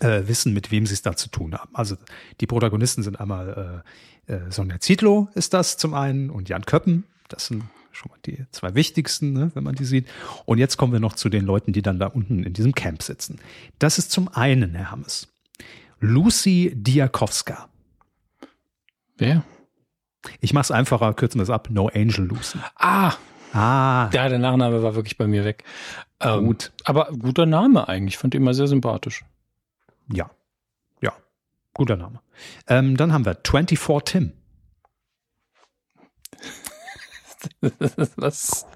äh, wissen, mit wem sie es da zu tun haben. Also die Protagonisten sind einmal äh, äh, Sonja Zietlow ist das zum einen und Jan Köppen. Das sind schon mal die zwei wichtigsten, ne, wenn man die sieht. Und jetzt kommen wir noch zu den Leuten, die dann da unten in diesem Camp sitzen. Das ist zum einen, Herr Hammes, Lucy Diakowska. Wer? Ich mache es einfacher, kürzen wir es ab. No Angel Lucy. Ah, Ah, ja, der Nachname war wirklich bei mir weg. Ähm, Gut. Aber guter Name eigentlich. Fand ihn immer sehr sympathisch. ja. Ja, guter Name. Ähm, dann haben wir 24 Tim. Was?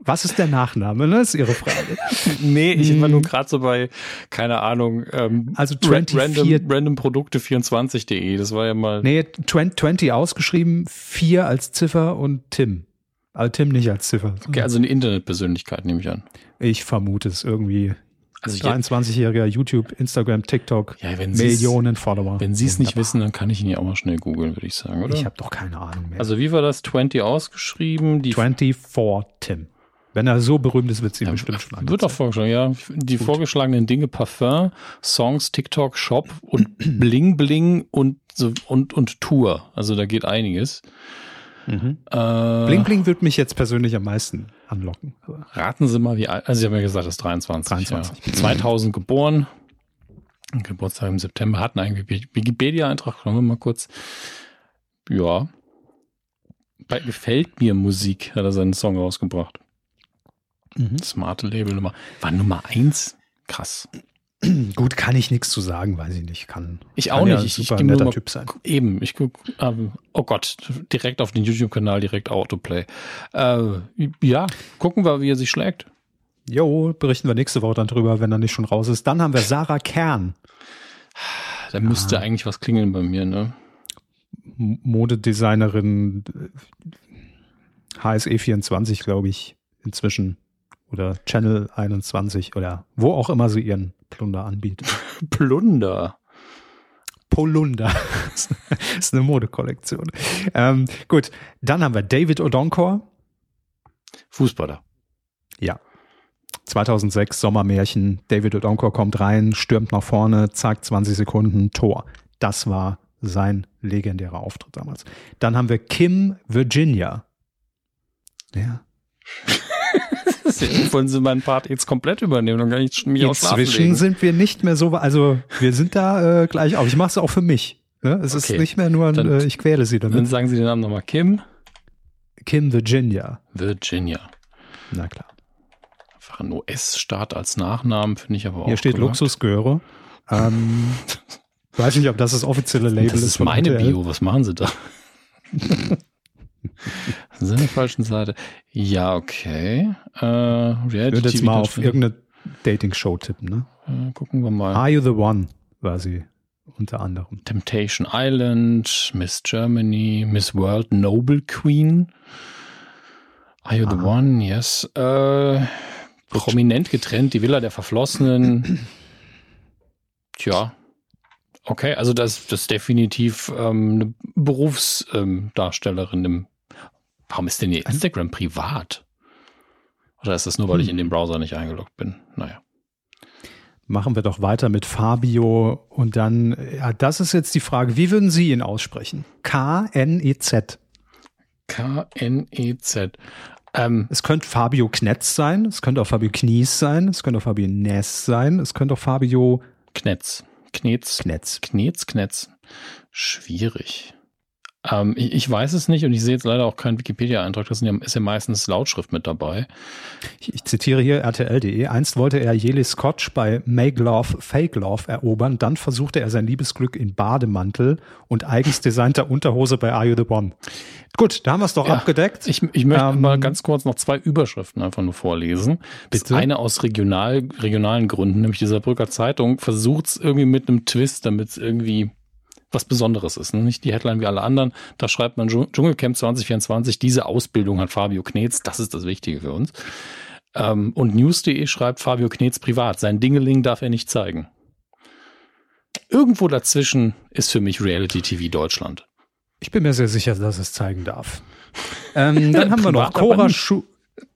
Was ist der Nachname? Ne? Das ist Ihre Frage. Nee, ich war Hm. nur gerade so bei, keine Ahnung, ähm, Also ra- 24 random, randomprodukte24.de. Das war ja mal. Nee, 20 ausgeschrieben, 4 als Ziffer und Tim. Also Tim nicht als Ziffer. Okay, also eine Internetpersönlichkeit nehme ich an. Ich vermute es irgendwie. Also ich, 23-jähriger YouTube, Instagram, TikTok, ja, Millionen Follower. wenn Sie es nicht wissen, dann kann ich ihn ja auch mal schnell googeln, würde ich sagen, oder? Ich habe doch keine Ahnung mehr. also wie war das? 20 ausgeschrieben? Die 24 Tim. Wenn er so berühmt ist, wird sie Ja, bestimmt schon Wird auch vorgeschlagen, ja. Die vorgeschlagenen Dinge Parfum, Songs, TikTok, Shop und Bling Bling und, so, und, und Tour. Also da geht einiges. Mhm. Äh, Bling Bling wird mich jetzt persönlich am meisten anlocken. Raten Sie mal, wie alt, also Sie haben ja gesagt, das ist 23. 23. Ja. 2000 geboren. Geburtstag im September, hatten einen Wikipedia-Eintrag, schauen wir mal kurz. Ja. Bei Gefällt mir Musik hat er seinen Song rausgebracht. Mhm. Smarte Label Nummer. War Nummer eins. Krass. Gut, kann ich nichts zu sagen, weiß ich nicht. Kann, Ich kann auch ja nicht. ein Ich, ich super netter mal Typ sein. Eben, ich guck, ähm, oh Gott, direkt auf den YouTube-Kanal, direkt Autoplay. Äh, ja, gucken wir, wie er sich schlägt. Jo, berichten wir nächste Woche dann drüber, wenn er nicht schon raus ist. Dann haben wir Sarah Kern. Da müsste eigentlich was klingeln bei mir, ne? Modedesignerin äh, HSE24, glaube ich, inzwischen. Oder Channel 21 oder wo auch immer sie ihren Plunder anbietet. Plunder. Polunder. das ist eine Modekollektion. Ähm, gut, dann haben wir David Odonkor. Fußballer. Ja. 2006 Sommermärchen. David Odonkor kommt rein, stürmt nach vorne, zack, 20 Sekunden, Tor. Das war sein legendärer Auftritt damals. Dann haben wir Kim Virginia. Ja. Wollen Sie meinen Part jetzt komplett übernehmen? Dann kann ich mich Inzwischen sind wir nicht mehr so, also wir sind da äh, gleich auf. Ich mache es auch für mich. Ne? Es Okay. ist nicht mehr nur, ein, Dann- äh, ich quäle sie Dann damit. sagen Sie den Namen nochmal. Kim Kim Virginia. Virginia. Na klar. Einfach ein US-Staat als Nachnamen finde ich aber auch Hier steht gewagt. Luxusgöre. Ähm, Ich weiß nicht, ob das das offizielle Label Das ist. ist von meine. Bio, was machen sie da? sind in der falschen Seite. Ja, okay. Äh, Ich würde jetzt TV mal auf irgendeine Dating-Show tippen, ne? Äh, gucken wir mal. Are You the One war sie unter anderem. Temptation Island, Miss Germany, Miss World, Noble Queen. Are you the Aha. one? Yes. Äh, prominent getrennt, die Villa der Verflossenen. Tja. Okay, also das, das ist definitiv ähm, eine Berufsdarstellerin im. Warum ist denn ihr Instagram privat? Oder ist das nur, weil ich in dem Browser nicht eingeloggt bin? Naja. Machen wir doch weiter mit Fabio und dann, ja, das ist jetzt die Frage, wie würden Sie ihn aussprechen? K-N-E-Z. K-N-E-Z. Ähm, Es könnte Fabio Knetz sein, es könnte auch Fabio Knies sein, es könnte auch Fabio Ness sein, es könnte auch Fabio Knetz. Knetz. Knetz. Knetz, Knetz. Schwierig. Ähm, ich, ich weiß es nicht und ich sehe jetzt leider auch keinen Wikipedia-Eintrag. Das ja, ist ja meistens Lautschrift mit dabei. Ich, ich zitiere hier RTL.de. Einst wollte er Jeli Scotch bei Make Love, Fake Love erobern. Dann versuchte er sein Liebesglück in Bademantel und eigens designter Unterhose bei Are You the One. Gut, da haben wir es doch Ja, abgedeckt. Ich, ich möchte Ähm, mal ganz kurz noch zwei Überschriften einfach nur vorlesen. Bitte? eine aus regional, regionalen Gründen, nämlich dieser Brücker Zeitung, versucht es irgendwie mit einem Twist, damit es irgendwie was Besonderes ist. Ne? Nicht die Headline wie alle anderen. Da schreibt man Dschung- Dschungelcamp 2024, diese Ausbildung hat Fabio Knetz. Das ist das Wichtige für uns. Ähm, und news.de schreibt Fabio Knetz privat. Sein Dingeling darf er nicht zeigen. Irgendwo dazwischen ist für mich Reality TV Deutschland. Ich bin mir sehr sicher, dass es zeigen darf. Ähm, dann haben wir noch Cora, nicht. Schu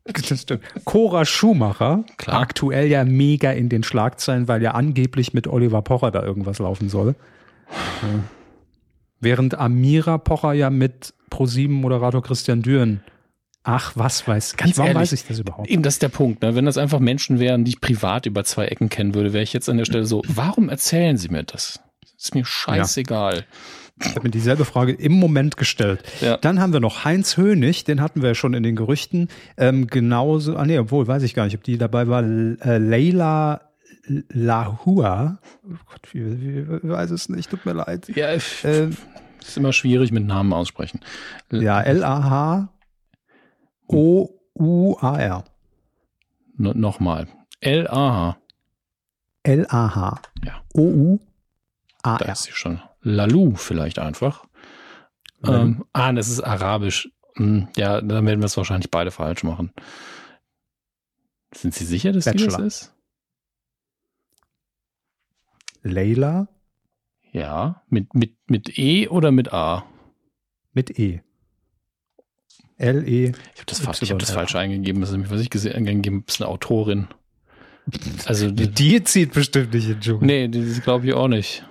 das stimmt. Cora Schumacher, Klar. aktuell ja mega in den Schlagzeilen, weil ja angeblich mit Oliver Pocher da irgendwas laufen soll. Ja. Während Amira Pocher ja mit ProSieben-Moderator Christian Düren. Ach, was weiß Ganz ich. Warum ehrlich, weiß ich das überhaupt? Eben, das ist der Punkt. Ne? Wenn das einfach Menschen wären, die ich privat über zwei Ecken kennen würde, wäre ich jetzt an der Stelle so, warum erzählen sie mir das? Ist mir scheißegal. Ich habe mir dieselbe Frage im Moment gestellt. Ja. Dann haben wir noch Heinz Hönig, den hatten wir ja schon in den Gerüchten. Ähm, genauso, ah nee, obwohl, weiß ich gar nicht, ob die dabei war. Äh, Leila Lahua. Oh Gott, wie, wie, weiß es nicht, tut mir leid. Ja, Äh, ist immer schwierig mit Namen aussprechen. ja, L-A-H-O-U-A-R. No, Nochmal. L-A-H. L-A-H. Ja. Da O-U-A-R. ist sie schon. Lalu vielleicht einfach. Ähm, ah, das ist arabisch. Hm, Ja, dann werden wir es wahrscheinlich beide falsch machen. Sind Sie sicher, dass sie das Bachelor. ist? Leila Ja. Mit, mit, mit E oder mit A? mit E. L-E. Ich habe das, fa- ich hab das falsch eingegeben. Das ist nämlich, was ich gesehen eingegeben habe, ist eine Autorin. Also, Die, die, zieht bestimmt nicht in den Dschungel. nee, die glaube ich auch nicht.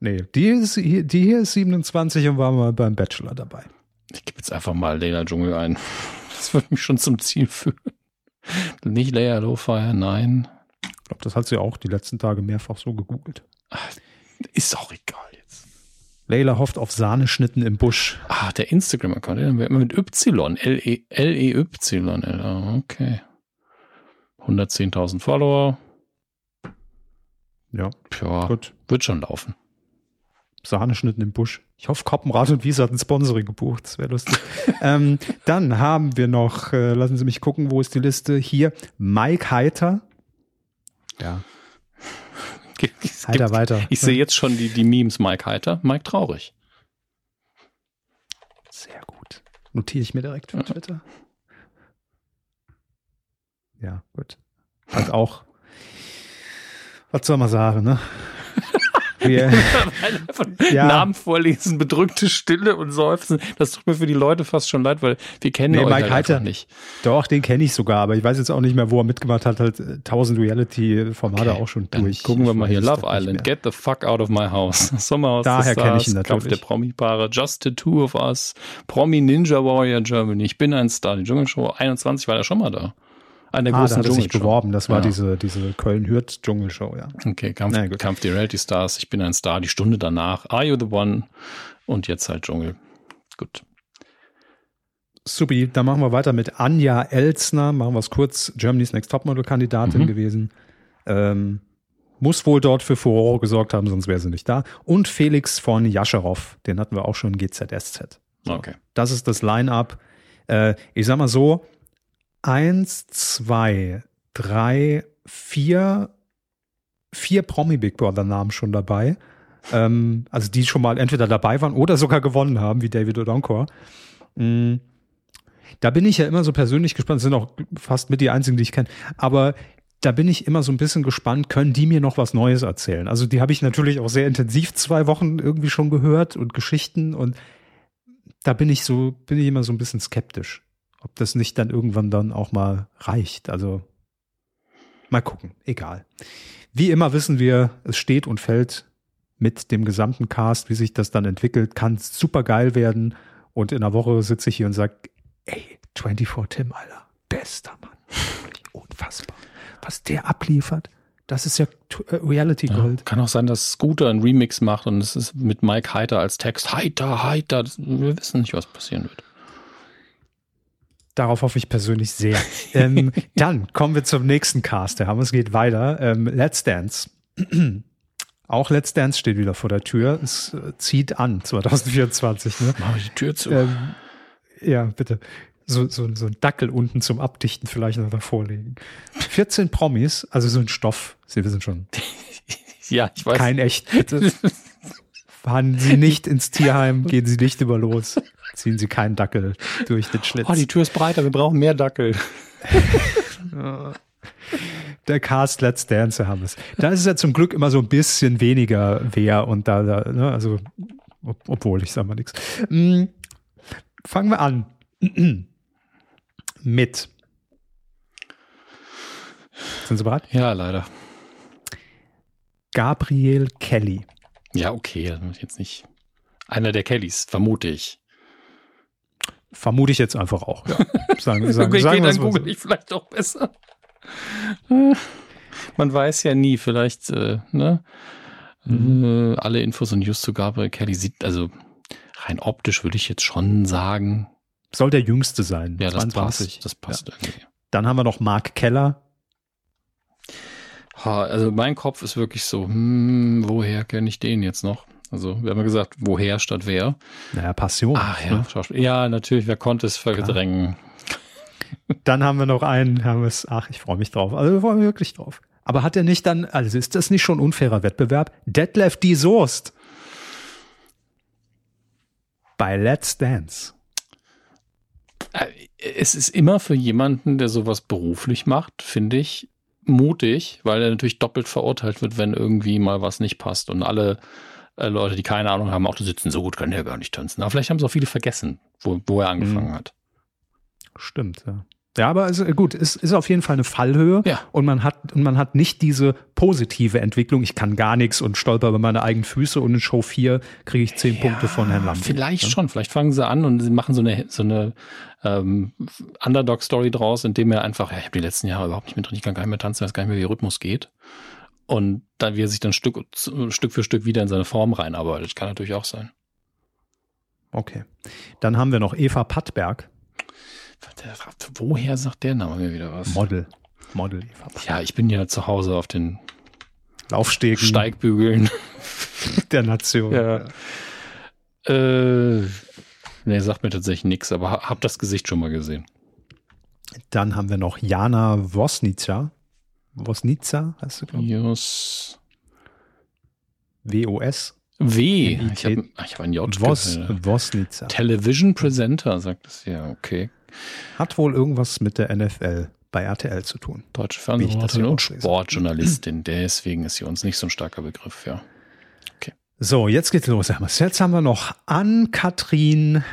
Nee, die, ist, hier- die hier ist 27 und war mal beim Bachelor dabei. Ich gebe jetzt einfach mal Leila Dschungel ein. Das wird mich schon zum Ziel führen. Nicht Leia Lowfire, nein. Ich glaube, das hat sie auch die letzten Tage mehrfach so gegoogelt. Ist auch egal jetzt. Leila hofft auf Sahneschnitten im Busch. Ah, der Instagram-Account, den haben wir immer mit Y. L-E- L-E-Y. Ah, Okay. 110.000 Follower. Ja, Ja, gut. wird schon laufen. Sahneschnitten im Busch. Ich hoffe, Koppenrad und Wies hat ein Sponsoring gebucht. Das wäre lustig. ähm, dann haben wir noch, äh, lassen Sie mich gucken, wo ist die Liste? Hier, Mike Heiter. Ja, Heiter gibt, weiter. ich sehe jetzt schon die, die Memes. Mike Heiter, Mike traurig. Sehr gut. Notiere ich mir direkt für Twitter. Ja, gut. Hat auch, was soll man sagen, ne? Wir, Ja. Namen vorlesen, bedrückte Stille und Seufzen. Das tut mir für die Leute fast schon leid, weil wir kennen Nee, euch Mike Heiter- nicht. doch, den kenne ich sogar, aber ich weiß jetzt auch nicht mehr, wo er mitgemacht hat. Halt äh, 1000 Reality-Formate auch schon Dann durch. gucken wir Ich mal hier. Love Island. Get the fuck out of my house. Sommerhaus Daher des kenn ich ihn Stars, Kampf natürlich. der Promi-Paare, Just the Two of Us, Promi Ninja Warrior Germany. Ich bin ein Star. Die Dschungelshow 21 war er schon mal da. Eine der Ah, da großen hat er sich beworben. Das war Ja. diese, diese Köln-Hürth-Dschungelshow, ja. Okay, Kampf, gut. Kampf der Reality Stars. Ich bin ein Star. Die Stunde danach. Are you the one? Und jetzt halt Dschungel. Gut. Supi, dann machen wir weiter mit Anja Elsner. Machen wir es kurz. Germany's Next Topmodel-Kandidatin Mhm. gewesen. Ähm, muss wohl dort für Furore gesorgt haben, sonst wäre sie nicht da. Und Felix von Jascherow, den hatten wir auch schon GZSZ. Okay. Das ist das Line-Up. Äh, ich sag mal so, eins, zwei, drei, vier, vier Promi-Big Brother-Namen schon dabei. Ähm, also die schon mal entweder dabei waren oder sogar gewonnen haben, wie David Odonkor. Mm. Da bin ich ja immer so persönlich gespannt, das sind auch fast mit die einzigen, die ich kenne. Aber da bin ich immer so ein bisschen gespannt, können die mir noch was Neues erzählen? Also die habe ich natürlich auch sehr intensiv zwei Wochen irgendwie schon gehört und Geschichten und da bin ich so, bin ich immer so ein bisschen skeptisch, ob das nicht dann irgendwann dann auch mal reicht. Also mal gucken, egal. Wie immer wissen wir, es steht und fällt mit dem gesamten Cast, wie sich das dann entwickelt, kann super geil werden. Und in einer Woche sitze ich hier und sage, ey, 24 Tim, Alter, bester Mann. Unfassbar. Was der abliefert, das ist ja äh, Reality Gold. Ja, kann auch sein, dass Scooter einen Remix macht und es ist mit Mike Heiter als Text. Heiter, Heiter. Wir wissen nicht, was passieren wird. Darauf hoffe ich persönlich sehr. ähm, dann kommen wir zum nächsten Cast. Der Hammer, es geht weiter. Ähm, Let's Dance. Auch Let's Dance steht wieder vor der Tür. Es äh, zieht an 2024. Ne? Mach ich die Tür zu. Ähm, ja, bitte. So, so, so ein Dackel unten zum Abdichten vielleicht noch davor legen. 14 Promis, also so ein Stoff. Sie wissen schon. ja, ich weiß. Kein echt, bitte. Fahren Sie nicht ins Tierheim, gehen Sie nicht über los. Ziehen Sie keinen Dackel durch den Schlitz. Oh, die Tür ist breiter, wir brauchen mehr Dackel. der Cast Let's Dance haben es. Da ist es ja zum Glück immer so ein bisschen weniger wer und da, da ne, also, ob, obwohl, ich sag mal nichts. Hm, fangen wir an mit. Sind Sie bereit? Ja, leider. Gabriel Kelly. Ja, okay, jetzt nicht. Einer der Kellys, vermute ich. Vermute ich jetzt einfach auch. Ja. Sagen, sagen, okay, sagen dann google ich vielleicht auch besser. Man weiß ja nie, vielleicht, äh, ne? Mhm. Äh, alle Infos und News zu Gabriel Kelly sieht, also rein optisch würde ich jetzt schon sagen. Soll der jüngste sein. Ja, 22. das passt. Das passt ja. irgendwie. Dann haben wir noch Mark Keller. Also mein Kopf ist wirklich so, hm, woher kenne ich den jetzt noch? Also wir haben ja gesagt, woher statt wer. Naja, Passion. Ach ja, ne? ja natürlich, wer konnte es verdrängen? Dann haben wir noch einen, haben wir es, ach, ich freue mich drauf. Also wir freuen mich wirklich drauf. Aber hat er nicht dann, also ist das nicht schon unfairer Wettbewerb? Detlef die Soest. Bei Let's Dance. Äh, es ist immer für jemanden, der sowas beruflich macht, finde ich, mutig, weil er natürlich doppelt verurteilt wird, wenn irgendwie mal was nicht passt. Und alle äh, Leute, die keine Ahnung haben, auch die sitzen, so gut können ja gar nicht tanzen. Aber vielleicht haben es auch viele vergessen, wo, wo er angefangen mhm. hat. Stimmt, ja. Ja, aber also gut, es ist auf jeden Fall eine Fallhöhe ja. und man hat und man hat nicht diese positive Entwicklung, ich kann gar nichts und stolper über meine eigenen Füße und in Show 4 kriege ich zehn ja, Punkte von Herrn Lamm. Vielleicht ja? schon, vielleicht fangen sie an und sie machen so eine so eine ähm, Underdog-Story draus, indem er einfach, ja, ich habe die letzten Jahre überhaupt nicht mehr drin, ich kann gar nicht mehr tanzen, weiß gar nicht mehr, wie Rhythmus geht. Und dann, wie er sich dann Stück, Stück für Stück wieder in seine Form reinarbeitet, kann natürlich auch sein. Okay. Dann haben wir noch Eva Pattberg. Woher sagt der Name mir wieder was? Model. Model. Ja, ich bin ja zu Hause auf den Laufstegen. Steigbügeln. Der Nation. Ja. ja. Äh, nee, sagt mir tatsächlich nichts, aber hab das Gesicht schon mal gesehen. Dann haben wir noch Jana Wosnica. Wosnica, heißt du, glaube ich? W-O-S. W. Ich habe hab ein J. Wos, Wosnica. Television Presenter, sagt es ja. Okay. Hat wohl irgendwas mit der NFL bei RTL zu tun. Deutsche Fernsehreporterin und Sportjournalistin. Deswegen ist sie uns nicht so ein starker Begriff, ja. Okay. So, jetzt geht's los. Jetzt haben wir noch Ann-Kathrin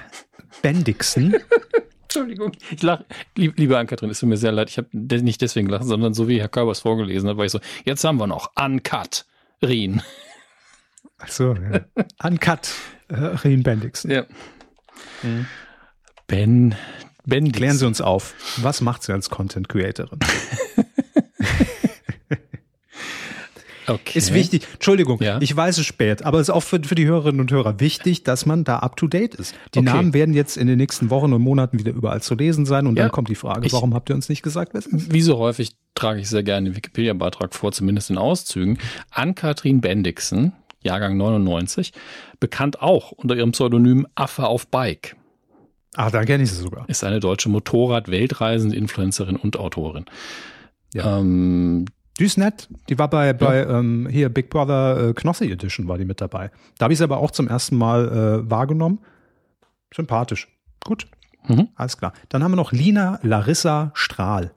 Bendixen. Entschuldigung, ich lache. Liebe Ann-Kathrin, es tut mir sehr leid. Ich habe nicht deswegen gelacht, sondern so wie Herr Körbers vorgelesen hat, war ich so, jetzt haben wir noch Uncut Rien. Ach so, ja. Rien Bendixen. Ja. Mhm. Ben Bendix. Klären Sie uns auf. Was macht sie als Content Creatorin? Okay. Ist wichtig. Entschuldigung, Ja. ich weiß es spät, aber es ist auch für, für die Hörerinnen und Hörer wichtig, dass man da up to date ist. Die Okay. Namen werden jetzt in den nächsten Wochen und Monaten wieder überall zu lesen sein und Ja. dann kommt die Frage, Ich- warum habt ihr uns nicht gesagt, wer es ist? Wie so häufig trage ich sehr gerne den Wikipedia-Beitrag vor, zumindest in Auszügen. Ann-Kathrin Bendixen, Jahrgang 99, bekannt auch unter ihrem Pseudonym Affe auf Bike, Ah, dann kenne ich sie sogar. ist eine deutsche Motorrad-Weltreisende, Influencerin und Autorin. Ja. Ähm, Die ist nett. Die war bei, bei ähm, hier Big Brother äh, Knossi Edition war die mit dabei. Da habe ich sie aber auch zum ersten Mal äh, wahrgenommen. Sympathisch. Gut. Mhm. Alles klar. Dann haben wir noch Lina Larissa Strahl.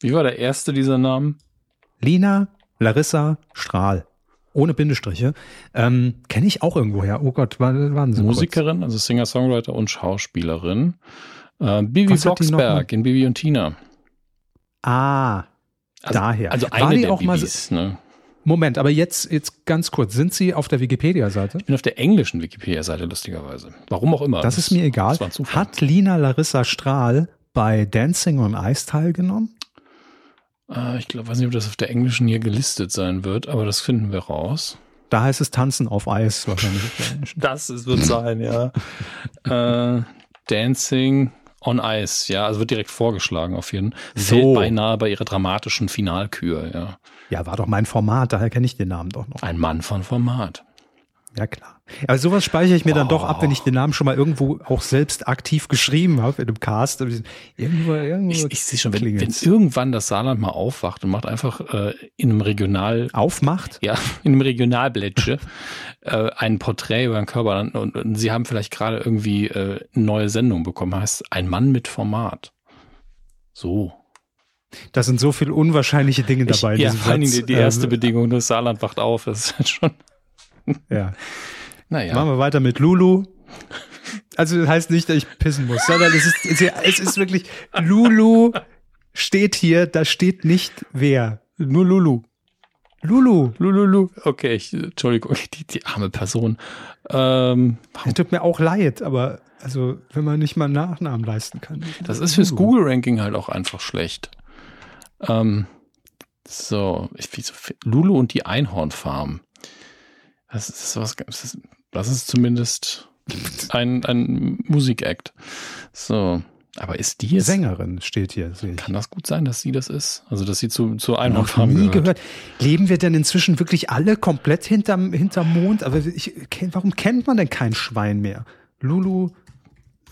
wie war der erste dieser Namen? Lina Larissa Strahl. Ohne Bindestriche. Ähm, Kenne ich auch irgendwoher. Oh Gott, wann waren sie? Musikerin, also Singer-Songwriter und Schauspielerin. Äh, Bibi Blocksberg in Bibi und Tina. Kurz? Ah, Also, daher. Also War eine die der auch mal- Bibis. Ne? Moment, aber jetzt, jetzt ganz kurz. Sind Sie auf der Wikipedia-Seite? Ich bin auf der englischen Wikipedia-Seite, lustigerweise. Warum auch immer. Das ist mir egal. Das war. Hat Lina Larissa Strahl bei Dancing on Ice teilgenommen? Äh, ich glaube, weiß nicht, ob das auf der englischen hier gelistet sein wird, aber das finden wir raus. Da heißt es Tanzen auf Eis wahrscheinlich. Das ist, wird sein, ja. äh, Dancing on Ice, ja, also wird direkt vorgeschlagen auf jeden Fall. So. Fällt beinahe bei ihrer dramatischen Finalkür, ja. Ja, war doch mein Format, daher kenne ich den Namen doch noch. Ein Mann von Format. Ja, klar. Aber sowas speichere ich mir dann doch ab, wenn ich den Namen schon mal irgendwo auch selbst aktiv geschrieben habe in einem Cast. Irgendwo, irgendwo Ich, ich sehe schon, wenn, wenn irgendwann das Saarland mal aufwacht und macht einfach äh, in einem Regional, aufmacht. ja, in einem Regionalblättche äh, ein Porträt über den Körper und, und, und sie haben vielleicht gerade irgendwie äh, eine neue Sendung bekommen, heißt ein Mann mit Format. So. Da sind so viele unwahrscheinliche Dinge Ich, dabei. in ja, vor Satz. die, die erste Ähm, Bedingung, das Saarland wacht auf, das ist halt schon, Ja. naja. Machen wir weiter mit Lulu. Also das heißt nicht, dass ich pissen muss, sondern es ist, es ist- wirklich, Lulu steht hier, da steht nicht wer. Nur Lulu. Lulu. Lululu. Okay, ich, Entschuldigung, die, die arme Person. Ähm, Es tut mir auch leid, aber also, wenn man nicht mal einen Nachnamen leisten kann. das ist fürs Google-Ranking halt auch einfach schlecht. Ähm, so, ich, wieso, Lulu und die Einhornfarm. Das ist was, das ist, das ist zumindest ein, ein Musikakt. So, aber ist die jetzt, Sängerin steht hier, kann das gut sein, dass sie das ist? Also, dass sie zu, zur Noch Einhornfarm nie gehört? gehört. Leben wir denn inzwischen wirklich alle komplett hinterm, hinterm Mond? Aber ich, warum kennt man denn kein Schwein mehr? Lulu,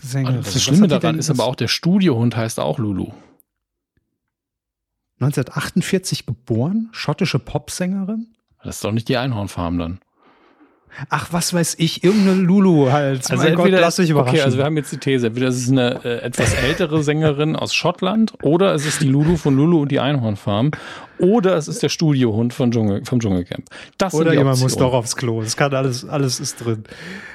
Sängerin. Was das Schlimme daran ist aber auch, der Studiohund heißt auch Lulu. 1948 geboren, schottische Popsängerin. Das ist doch nicht die Einhornfarm dann. Ach, was weiß ich, irgendeine Lulu halt. mein Gott, lass dich überraschen. Okay, also wir haben jetzt die These. Entweder es ist eine äh, etwas ältere Sängerin aus Schottland oder es ist die Lulu von Lulu und die Einhornfarm oder es ist der Studiohund von Dschungel, vom Dschungelcamp. Das Oder jemand muss doch aufs Klo. Das kann alles, alles ist drin.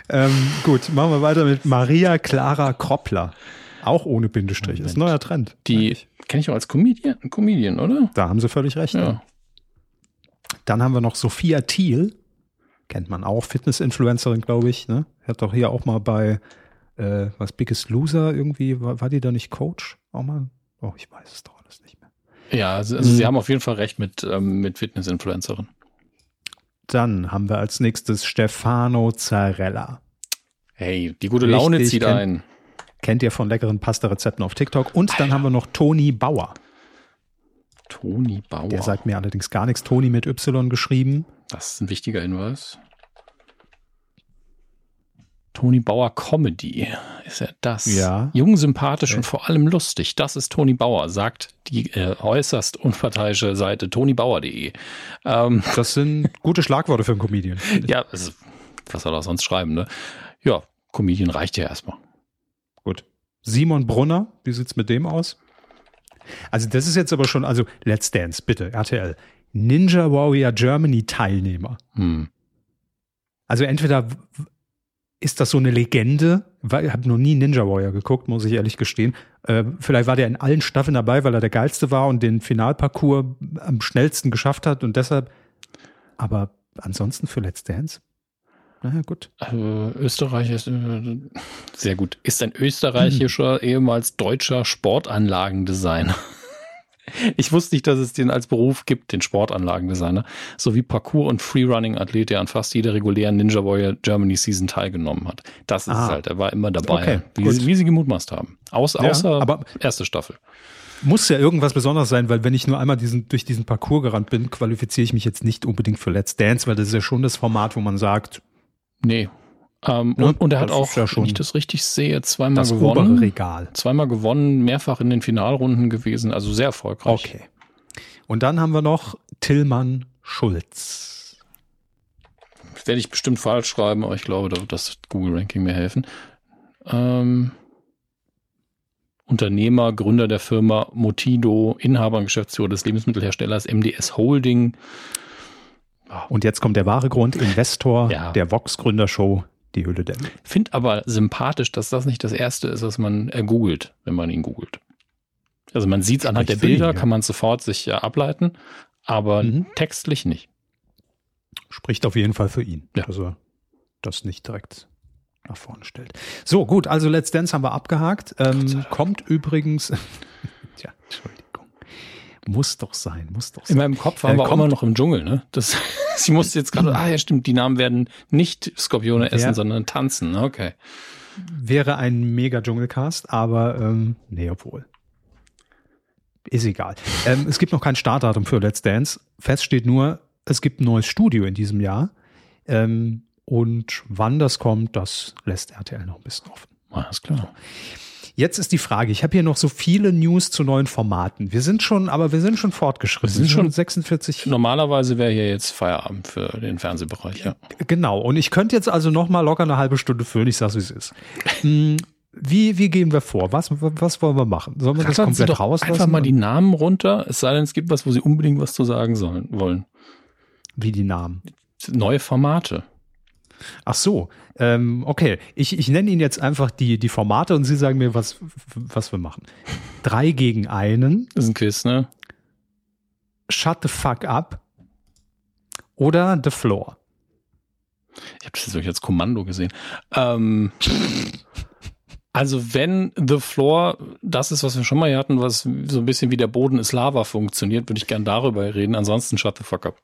Ähm, gut, machen wir weiter mit Maria Clara Kroppler. Auch ohne Bindestrich. Ist ein neuer Trend. Die kenne ich auch als Comedian, Comedian, oder? Da haben sie völlig recht. Ja. Dann haben wir noch Sophia Thiel. Kennt man auch, Fitness-Influencerin, glaube ich. Ne? Hat doch hier auch mal bei äh, was Biggest Loser irgendwie, war, war die da nicht Coach? Auch mal? Oh, ich weiß es doch alles nicht mehr. Ja, also, Mhm. sie haben auf jeden Fall recht mit, ähm, mit Fitness-Influencerin. Dann haben wir als nächstes Stefano Zarella. Hey, die gute Laune Richtig, zieht kennt- ein. Kennt ihr von leckeren Pasta-Rezepten auf TikTok. Und dann haben wir noch Toni Bauer. Toni Bauer. Der sagt mir allerdings gar nichts. Toni mit Y geschrieben. Das ist ein wichtiger Hinweis. Toni Bauer Comedy. Ist er das? Ja. Jung, sympathisch und vor allem lustig. Das ist Toni Bauer, sagt die äh, äußerst unparteiische Seite tonibauer.de. Ähm, Das sind gute Schlagworte für einen Comedian. ja, also, was soll er sonst schreiben, ne? Ja, Comedian reicht ja erstmal. Gut. Simon Brunner, wie sieht's mit dem aus? Also das ist jetzt aber schon, also Let's Dance, bitte, RTL. Ninja Warrior Germany Teilnehmer. Hm. Also entweder ist das so eine Legende, weil ich habe noch nie Ninja Warrior geguckt, muss ich ehrlich gestehen. Äh, vielleicht war der in allen Staffeln dabei, weil er der geilste war und den Finalparcours am schnellsten geschafft hat und deshalb. Aber ansonsten für Let's Dance? Na ja, gut. Äh, Österreich ist äh, sehr gut. Ist ein österreichischer, ehemals deutscher Sportanlagendesigner. Ich wusste nicht, dass es den als Beruf gibt, den Sportanlagendesigner, sowie Parkour- und Freerunning-Athlet, der an fast jeder regulären Ninja Warrior Germany Season teilgenommen hat. Das ist Ah. es halt, er war immer dabei, Okay, wie, sie, wie sie gemutmaßt haben. Aus, Ja, außer aber- erste Staffel. Muss ja irgendwas Besonderes sein, weil wenn ich nur einmal diesen, durch diesen Parcours gerannt bin, qualifiziere ich mich jetzt nicht unbedingt für Let's Dance, weil das ist ja schon das Format, wo man sagt, Nee. Ähm, Ne, und, und er hat das auch, ja wenn ich das richtig sehe, zweimal das gewonnen. Regal. Zweimal gewonnen, mehrfach in den Finalrunden gewesen, also sehr erfolgreich. Okay. Und dann haben wir noch Tillmann Schulz. Werde ich bestimmt falsch schreiben, aber ich glaube, da wird das Google-Ranking mir helfen. Ähm, Unternehmer, Gründer der Firma Motido, Inhaber und Geschäftsführer des Lebensmittelherstellers MDS Holding. Und jetzt kommt der wahre Grund, Investor Ja. der Vox-Gründershow, die Hülle der. Find aber sympathisch, dass das nicht das erste ist, was man äh, googelt, wenn man ihn googelt. Also man sieht es anhand der für ihn, Bilder, ja. kann man sofort sich ja ableiten, aber Mhm. textlich nicht. Spricht auf jeden Fall für ihn, Ja. dass er das nicht direkt nach vorne stellt. So, gut, also Let's Dance haben wir abgehakt. Ähm, kommt übrigens, tja, Entschuldigung. Muss doch sein, muss doch In sein. meinem Kopf waren Äh, wir immer noch im Dschungel, ne? Das, sie musste jetzt gerade, ah ja stimmt, die Namen werden nicht Skorpione essen, Wer- sondern tanzen. Okay. Wäre ein mega Dschungelcast, aber ähm, nee, obwohl. Ist egal. Ähm, es gibt noch kein Startdatum für Let's Dance. Fest steht nur, es gibt ein neues Studio in diesem Jahr. Ähm, und wann das kommt, das lässt RTL noch ein bisschen offen. Alles klar. Jetzt ist die Frage, ich habe hier noch so viele News zu neuen Formaten. Wir sind schon, aber wir sind schon fortgeschritten. Wir sind schon- 46. Normalerweise wäre hier jetzt Feierabend für den Fernsehbereich, ja. Genau. Und ich könnte jetzt also noch mal locker eine halbe Stunde füllen. Ich sag's, wie es ist. Hm, Wie, wie gehen wir vor? Was, was wollen wir machen? Sollen wir das Rattern Sie komplett doch rauslassen? einfach mal die Namen runter, es sei denn, es gibt was, wo Sie unbedingt was zu sagen sollen, wollen. Wie die Namen. Neue Formate. Ach so, ähm, okay. Ich, ich nenne Ihnen jetzt einfach die, die Formate und Sie sagen mir, was, was wir machen. Drei gegen einen, Das ist ein Quiz, ne? Shut the fuck up oder The Floor. Ich habe das jetzt wirklich als Kommando gesehen. Ähm, also wenn The Floor das ist, was wir schon mal hier hatten, was so ein bisschen wie der Boden ist Lava funktioniert, würde ich gern darüber reden. Ansonsten shut the fuck up.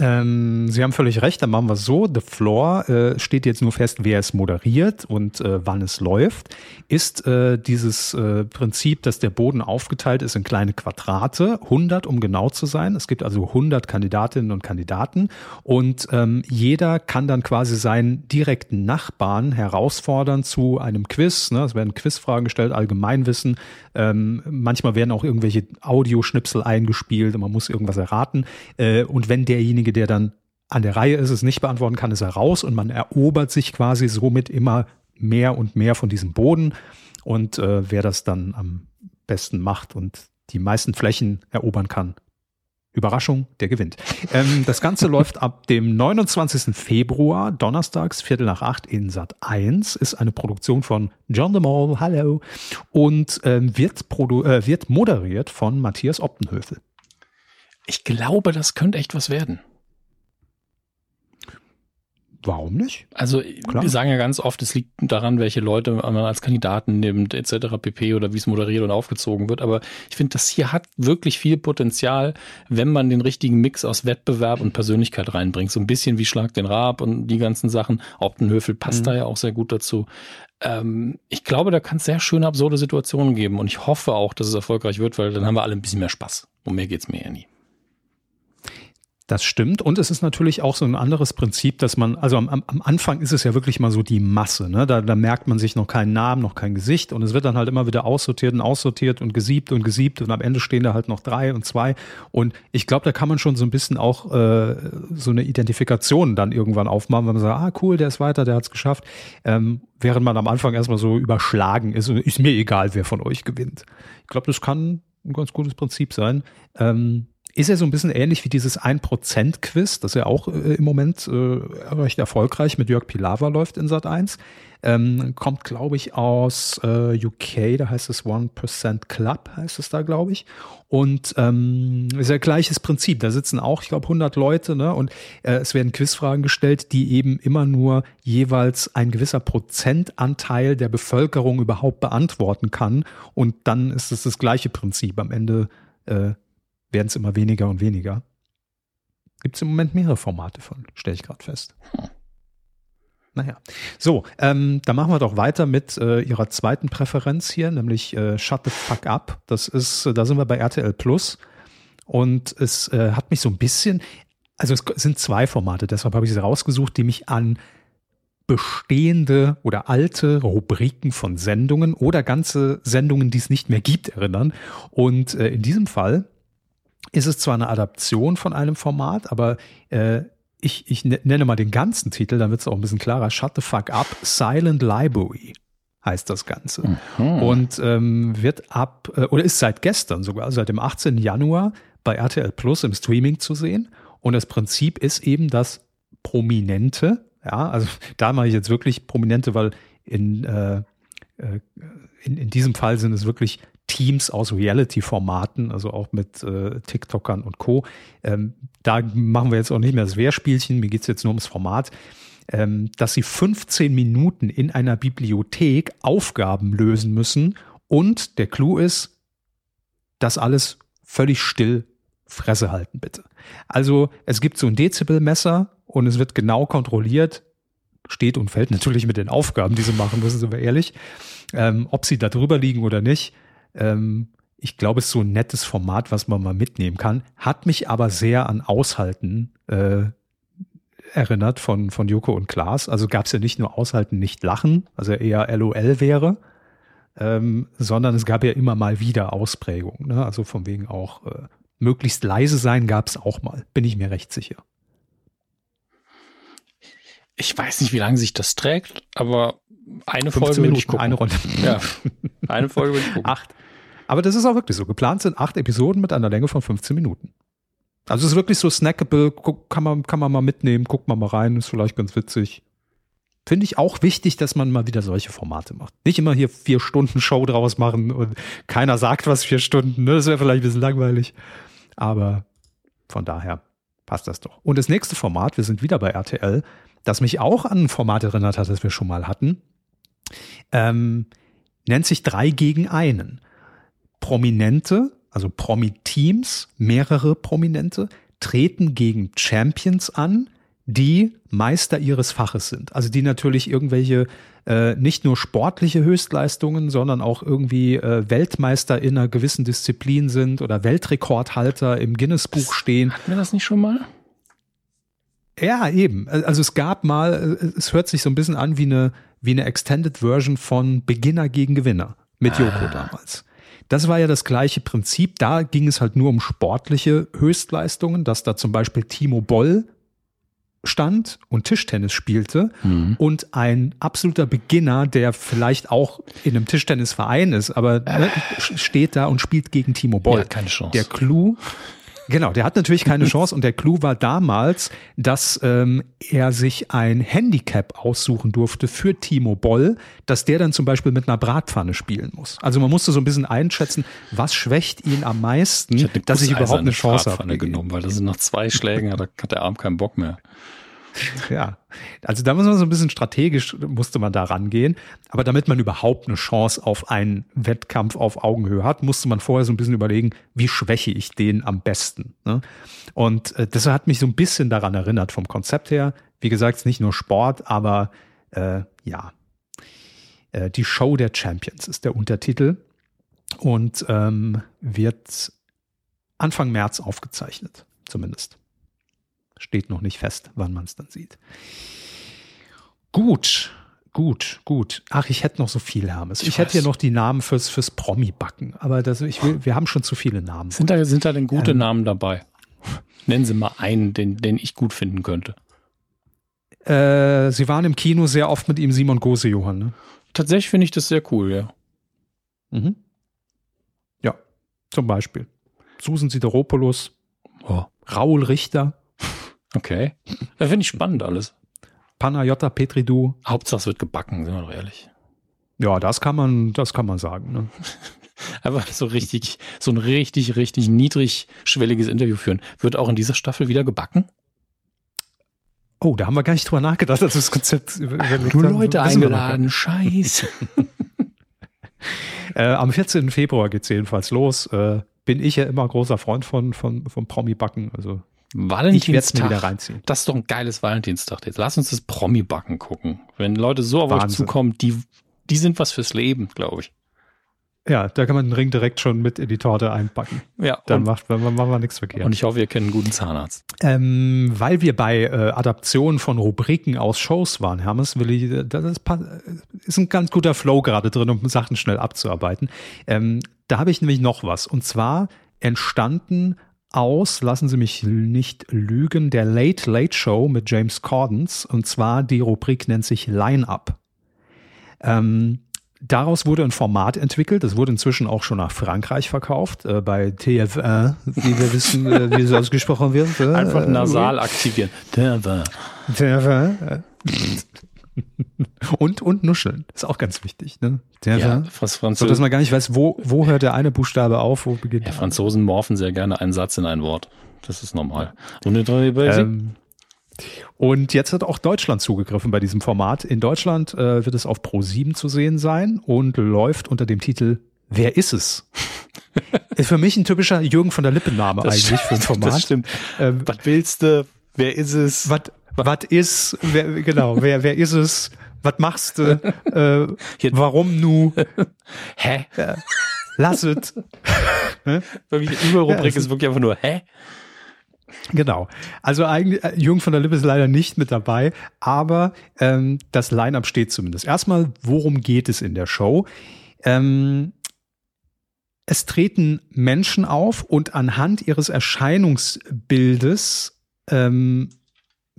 Ähm, Sie haben völlig recht, dann machen wir es so. The Floor äh, steht jetzt nur fest, wer es moderiert und äh, wann es läuft. Ist äh, dieses äh, Prinzip, dass der Boden aufgeteilt ist in kleine Quadrate, 100 um genau zu sein. Es gibt also 100 Kandidatinnen und Kandidaten und ähm, jeder kann dann quasi seinen direkten Nachbarn herausfordern zu einem Quiz. Ne? Es werden Quizfragen gestellt, Allgemeinwissen. Ähm, manchmal werden auch irgendwelche Audioschnipsel eingespielt und man muss irgendwas erraten. Äh, und wenn derjenige, der dann an der Reihe ist, es nicht beantworten kann, ist er raus und man erobert sich quasi somit immer mehr und mehr von diesem Boden. Und äh, wer das dann am besten macht und die meisten Flächen erobern kann, Überraschung, der gewinnt. Ähm, das Ganze läuft ab dem 29. Februar, donnerstags, Viertel nach acht in Sat 1, ist eine Produktion von John de Mol, hallo, und ähm, wird, äh, wird moderiert von Matthias Optenhöfel. Ich glaube, das könnte echt was werden. Warum nicht? Also Klar. wir sagen ja ganz oft, es liegt daran, welche Leute man als Kandidaten nimmt, etc. pp. oder wie es moderiert und aufgezogen wird. Aber ich finde, das hier hat wirklich viel Potenzial, wenn man den richtigen Mix aus Wettbewerb und Persönlichkeit reinbringt. So ein bisschen wie Schlag den Raab und die ganzen Sachen. Optenhöfel passt Mhm. da ja auch sehr gut dazu. Ähm, ich glaube, da kann es sehr schöne, absurde Situationen geben. Und ich hoffe auch, dass es erfolgreich wird, weil dann haben wir alle ein bisschen mehr Spaß. Um mehr geht's mir ja nie. Das stimmt. Und es ist natürlich auch so ein anderes Prinzip, dass man, also am, am Anfang ist es ja wirklich mal so die Masse. Ne? Da, da merkt man sich noch keinen Namen, noch kein Gesicht. Und es wird dann halt immer wieder aussortiert und aussortiert und gesiebt und gesiebt. Und am Ende stehen da halt noch drei und zwei. Und ich glaube, da kann man schon so ein bisschen auch äh, so eine Identifikation dann irgendwann aufmachen, wenn man sagt, ah cool, der ist weiter, der hat es geschafft. Ähm, während man am Anfang erstmal so überschlagen ist. Und ist mir egal, wer von euch gewinnt. Ich glaube, das kann ein ganz gutes Prinzip sein. Ähm, ist ja so ein bisschen ähnlich wie dieses 1%-Quiz, das ja auch äh, im Moment äh, recht erfolgreich mit Jörg Pilawa läuft in Sat 1. Ähm, kommt, glaube ich, aus äh, UK, da heißt es 1% Club, heißt es da, glaube ich. Und ähm, ist ja gleiches Prinzip. Da sitzen auch, ich glaube, 100 Leute, ne? Und äh, es werden Quizfragen gestellt, die eben immer nur jeweils ein gewisser Prozentanteil der Bevölkerung überhaupt beantworten kann. Und dann ist es das gleiche Prinzip. Am Ende äh, werden es immer weniger und weniger. Gibt es im Moment mehrere Formate von, stelle ich gerade fest. Hm. Naja. So, ähm, dann machen wir doch weiter mit äh, ihrer zweiten Präferenz hier, nämlich äh, Shut the Fuck Up. Das ist, da sind wir bei RTL Plus. Und es äh, hat mich so ein bisschen, also es sind zwei Formate, deshalb habe ich sie rausgesucht, die mich an bestehende oder alte Rubriken von Sendungen oder ganze Sendungen, die es nicht mehr gibt, erinnern. Und äh, in diesem Fall ist es zwar eine Adaption von einem Format, aber äh, ich, ich ne-, nenne mal den ganzen Titel, dann wird es auch ein bisschen klarer. Shut the fuck up, Silent Library heißt das Ganze. Mhm. Und ähm, wird ab, äh, oder ist seit gestern sogar, seit dem 18. Januar bei RTL Plus im Streaming zu sehen. Und das Prinzip ist eben, dass Prominente, ja, also da mache ich jetzt wirklich Prominente, weil in, äh, äh in, in diesem Fall sind es wirklich Teams aus Reality-Formaten, also auch mit äh, TikTokern und Co. Ähm, da machen wir jetzt auch nicht mehr das Wehrspielchen, mir geht es jetzt nur ums Format, ähm, dass sie 15 Minuten in einer Bibliothek Aufgaben lösen müssen und der Clou ist, das alles völlig still Fresse halten, bitte. Also es gibt so ein Dezibelmesser und es wird genau kontrolliert, steht und fällt natürlich mit den Aufgaben, die sie machen müssen, sind wir ehrlich, ähm, ob sie da drüber liegen oder nicht. Ähm, ich glaube, es ist so ein nettes Format, was man mal mitnehmen kann. Hat mich aber sehr an Aushalten äh, erinnert von, von Joko und Klaas. Also gab es ja nicht nur Aushalten, nicht lachen, also eher LOL wäre, ähm, sondern es gab ja immer mal wieder Ausprägungen. Ne? Also von wegen auch äh, möglichst leise sein gab es auch mal, bin ich mir recht sicher. Ich weiß nicht, wie lange sich das trägt, aber eine Folge Minuten, ich gucken. Eine Runde. Ja, eine Folge will ich gucken. Acht. Aber das ist auch wirklich so. Geplant sind acht Episoden mit einer Länge von 15 Minuten. Also es ist wirklich so snackable, kann man, kann man mal mitnehmen, guckt man mal rein, ist vielleicht ganz witzig. Finde ich auch wichtig, dass man mal wieder solche Formate macht. Nicht immer hier vier Stunden Show draus machen und keiner sagt was vier Stunden, ne? Das wäre vielleicht ein bisschen langweilig. Aber von daher passt das doch. Und das nächste Format, wir sind wieder bei RTL, das mich auch an ein Format erinnert hat, das wir schon mal hatten, ähm, nennt sich drei gegen einen. Prominente, also Promi-Teams, mehrere Prominente, treten gegen Champions an, die Meister ihres Faches sind. Also die natürlich irgendwelche äh, nicht nur sportliche Höchstleistungen, sondern auch irgendwie äh, Weltmeister in einer gewissen Disziplin sind oder Weltrekordhalter im Guinness-Buch stehen. Hatten wir das nicht schon mal? Ja, eben. Also es gab mal, es hört sich so ein bisschen an wie eine, wie eine Extended Version von Beginner gegen Gewinner mit Joko ah. damals. Das war ja das gleiche Prinzip. Da ging es halt nur um sportliche Höchstleistungen, dass da zum Beispiel Timo Boll stand und Tischtennis spielte mhm. und ein absoluter Beginner, der vielleicht auch in einem Tischtennisverein ist, aber ne, steht da und spielt gegen Timo Boll. Ja, keine Chance. Der Clou Genau, der hat natürlich keine Chance und der Clou war damals, dass ähm, er sich ein Handicap aussuchen durfte für Timo Boll, dass der dann zum Beispiel mit einer Bratpfanne spielen muss. Also man musste so ein bisschen einschätzen, was schwächt ihn am meisten, ich dass ich überhaupt eine Chance habe. genommen, weil das sind nach zwei Schlägen, da hat der Arm keinen Bock mehr. Ja, also da muss man so ein bisschen strategisch, musste man da rangehen. Aber damit man überhaupt eine Chance auf einen Wettkampf auf Augenhöhe hat, musste man vorher so ein bisschen überlegen, wie schwäche ich den am besten. Ne? Und äh, das hat mich so ein bisschen daran erinnert vom Konzept her. Wie gesagt, es ist nicht nur Sport, aber äh, ja. Äh, die Show der Champions ist der Untertitel und ähm, wird Anfang März aufgezeichnet, zumindest. Steht noch nicht fest, wann man es dann sieht. Gut, gut, gut. Ach, ich hätte noch so viel, Hermes. Ich, ich hätte hier noch die Namen fürs, fürs Promi-Backen, aber das, ich will, wir haben schon zu viele Namen. Sind da, sind da denn gute ähm, Namen dabei? Nennen Sie mal einen, den, den ich gut finden könnte. Äh, Sie waren im Kino sehr oft mit ihm Simon Gose, Johann, ne? Tatsächlich finde ich das sehr cool, ja. Mhm. Ja, zum Beispiel. Susan Sideropoulos, Oh, Raul Richter, okay. Da finde ich spannend alles. Panayota Petridou. Hauptsache es wird gebacken, sind wir doch ehrlich. Ja, das kann man, das kann man sagen. Ne? Einfach so richtig, so ein richtig, richtig niedrigschwelliges Interview führen. Wird auch in dieser Staffel wieder gebacken? Oh, da haben wir gar nicht drüber nachgedacht, als das Konzept überlegt Nur. Leute eingeladen, scheiße. Äh, am 14. Februar geht's jedenfalls los. Äh, bin ich ja immer großer Freund von, von, vom Promi-Backen. Also ich wieder Valentinstag. reinziehen. Das ist doch ein geiles Valentinstag jetzt. Lass uns das Promi-Backen gucken. Wenn Leute so auf euch Wahnsinn. zukommen, die, die sind was fürs Leben, glaube ich. Ja, da kann man den Ring direkt schon mit in die Torte einpacken. Ja, Dann macht man, machen wir nichts verkehrt. und ich hoffe, ihr kennt einen guten Zahnarzt. Ähm, weil wir bei äh, Adaptionen von Rubriken aus Shows waren, Hermes, will ich, äh, das ist, pa- ist ein ganz guter Flow gerade drin, um Sachen schnell abzuarbeiten. Ähm, da habe ich nämlich noch was. Und zwar entstanden aus, lassen Sie mich nicht lügen, der Late Late Show mit James Cordens. Und zwar die Rubrik nennt sich Line-Up. Ähm, Daraus wurde ein Format entwickelt. Das wurde inzwischen auch schon nach Frankreich verkauft, äh, bei TF1, wie wir wissen, äh, wie es ausgesprochen wird. Äh, Einfach nasal aktivieren. Der war. TF1. Und, und nuscheln. Ist auch ganz wichtig. Ne? Ja, TF1. was So, dass Franzosen, man gar nicht weiß, wo, wo hört der eine Buchstabe auf, wo beginnt ja, der Franzosen morphen sehr gerne einen Satz in ein Wort. Das ist normal. Und? Ähm, und jetzt hat auch Deutschland zugegriffen bei diesem Format. In Deutschland äh, wird es auf Pro7 zu sehen sein und läuft unter dem Titel Wer ist es? ist für mich ein typischer Jürgen von der Lippen-Name eigentlich für ein Format. Das stimmt. Ähm, Was willst du? Wer ist es? Was was ist, wer, genau, wer, wer ist es? Was machst du? Äh, warum nu? Hä? Lass es. Wirklich, die Überrubrik Ja, ist wirklich einfach nur, hä? Genau. Also eigentlich, äh, Jürgen von der Lippe ist leider nicht mit dabei, aber ähm, das Line-Up steht zumindest. Erstmal, worum geht es in der Show? Ähm, es treten Menschen auf und anhand ihres Erscheinungsbildes ähm,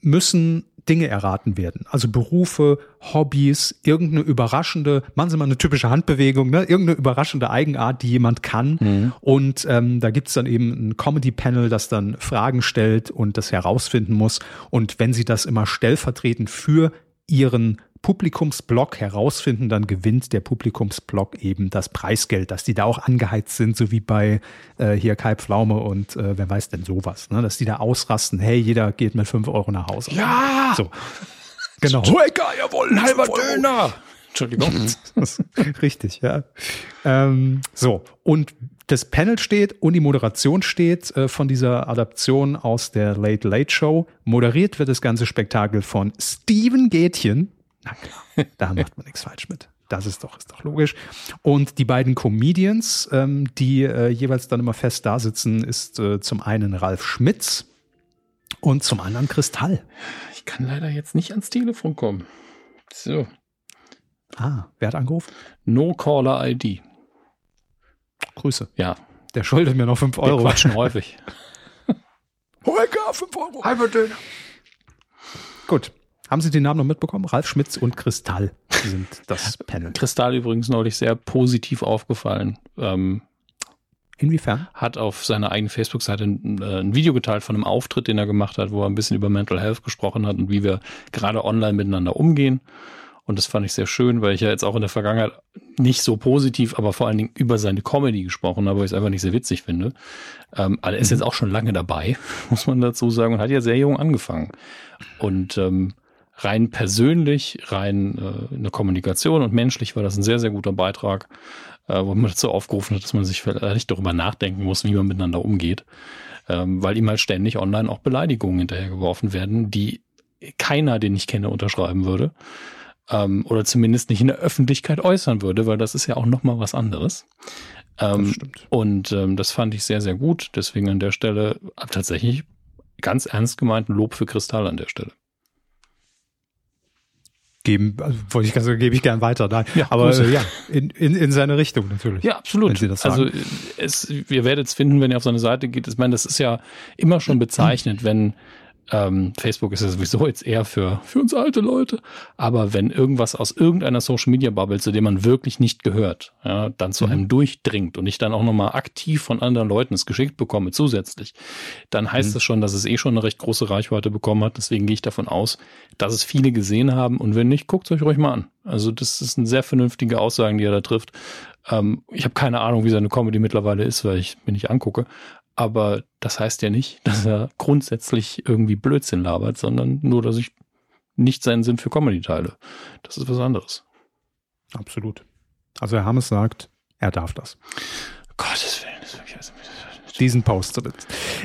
müssen Dinge erraten werden. Also Berufe, Hobbys, irgendeine überraschende, machen Sie mal eine typische Handbewegung, ne? irgendeine überraschende Eigenart, die jemand kann. Und ähm, da gibt's dann eben ein Comedy-Panel, das dann Fragen stellt und das herausfinden muss. Und wenn Sie das immer stellvertretend für Ihren Publikumsblock herausfinden, dann gewinnt der Publikumsblock eben das Preisgeld, dass die da auch angeheizt sind, so wie bei äh, hier Kai Pflaume und äh, wer weiß denn sowas, ne? dass die da ausrasten, hey, jeder geht mit fünf Euro nach Hause. Ja! So. Genau. Egal, jawohl, ein halber Döner. Entschuldigung. Richtig, ja. Ähm, so, und das Panel steht und die Moderation steht äh, von dieser Adaption aus der Late Late Show. Moderiert wird das ganze Spektakel von Steven Gätchen. Na klar, da macht man nichts falsch mit. Das ist doch, ist doch logisch. Und die beiden Comedians, ähm, die äh, jeweils dann immer fest da sitzen, ist äh, zum einen Ralf Schmitz und zum anderen Kristall. Ich kann leider jetzt nicht ans Telefon kommen. So. Ah, wer hat angerufen? No Caller ID. Grüße. Ja, Der schuldet mir noch fünf wir Euro. quatschen häufig. Holger, 5 Euro. Halber Döner. Gut. Haben Sie den Namen noch mitbekommen? Ralf Schmitz und Kristall sind das Panel. Kristall übrigens neulich sehr positiv aufgefallen. Ähm, Inwiefern? hat auf seiner eigenen Facebook-Seite ein, äh, ein Video geteilt von einem Auftritt, den er gemacht hat, wo er ein bisschen über Mental Health gesprochen hat und wie wir gerade online miteinander umgehen. Und das fand ich sehr schön, weil ich ja jetzt auch in der Vergangenheit nicht so positiv, aber vor allen Dingen über seine Comedy gesprochen habe, weil ich es einfach nicht sehr witzig finde. Ähm, aber er ist jetzt auch schon lange dabei, muss man dazu sagen, und hat ja sehr jung angefangen. Und ähm, rein persönlich, rein äh, in der Kommunikation und menschlich war das ein sehr, sehr guter Beitrag, äh, wo man dazu aufgerufen hat, dass man sich vielleicht darüber nachdenken muss, wie man miteinander umgeht. Ähm, weil ihm halt ständig online auch Beleidigungen hinterhergeworfen werden, die keiner, den ich kenne, unterschreiben würde. Ähm, oder zumindest nicht in der Öffentlichkeit äußern würde, weil das ist ja auch nochmal was anderes. Ähm. Und ähm, das fand ich sehr, sehr gut. Deswegen an der Stelle äh, tatsächlich ganz ernst gemeint ein Lob für Kristall an der Stelle. Geben, also, wollte ich ganz sagen, gebe ich gern weiter. Nein. Ja, aber äh, ja, in, in, in seine Richtung natürlich. Ja, absolut. Also es, ihr werdet es finden, wenn ihr auf seine Seite geht. Ich meine, das ist ja immer schon bezeichnet, wenn Ähm, Facebook ist ja sowieso jetzt eher für, für uns alte Leute. Aber wenn irgendwas aus irgendeiner Social Media Bubble, zu dem man wirklich nicht gehört, ja, dann zu mhm. einem durchdringt und ich dann auch nochmal aktiv von anderen Leuten es geschickt bekomme, zusätzlich, dann heißt mhm. das schon, dass es eh schon eine recht große Reichweite bekommen hat. Deswegen gehe ich davon aus, dass es viele gesehen haben. Und wenn nicht, guckt es euch ruhig mal an. Also das ist eine sehr vernünftige Aussage, die er da trifft. Ähm, ich habe keine Ahnung, wie seine Comedy mittlerweile ist, weil ich mir nicht angucke. Aber das heißt ja nicht, dass er grundsätzlich irgendwie Blödsinn labert, sondern nur, dass ich nicht seinen Sinn für Comedy teile. Das ist was anderes. Absolut. Also Herr Hammes sagt, er darf das. Gottes Willen, das ist wirklich also, diesen Post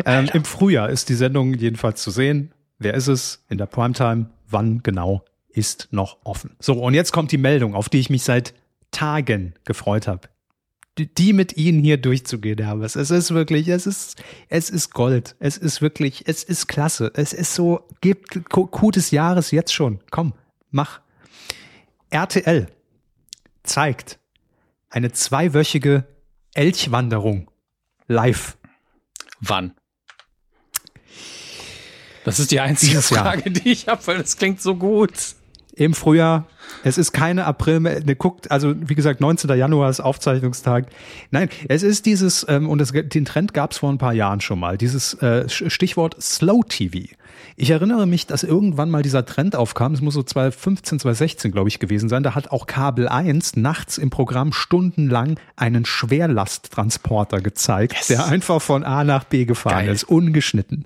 ähm, Im Frühjahr ist die Sendung jedenfalls zu sehen. Wer ist es in der Primetime? Wann genau ist noch offen? So, und jetzt kommt die Meldung, auf die ich mich seit Tagen gefreut habe die mit ihnen hier durchzugehen, Hermes. Es ist wirklich, es ist, es ist Gold. Es ist wirklich, es ist klasse. Es ist so, gibt des Jahres jetzt schon. Komm, mach. RTL zeigt eine zweiwöchige Elchwanderung live. Wann? Das ist die einzige Frage, die ich habe, weil das klingt so gut. Im Frühjahr es ist keine April, ne, guckt, also wie gesagt, 19. Januar ist Aufzeichnungstag. Nein, es ist dieses, ähm, und das, den Trend gab es vor ein paar Jahren schon mal, dieses äh, Stichwort Slow TV. Ich erinnere mich, dass irgendwann mal dieser Trend aufkam, es muss so 2015, 2016, glaube ich, gewesen sein, da hat auch Kabel 1 nachts im Programm stundenlang einen Schwerlasttransporter gezeigt, yes. der einfach von A nach B gefahren Geil. ist, ungeschnitten.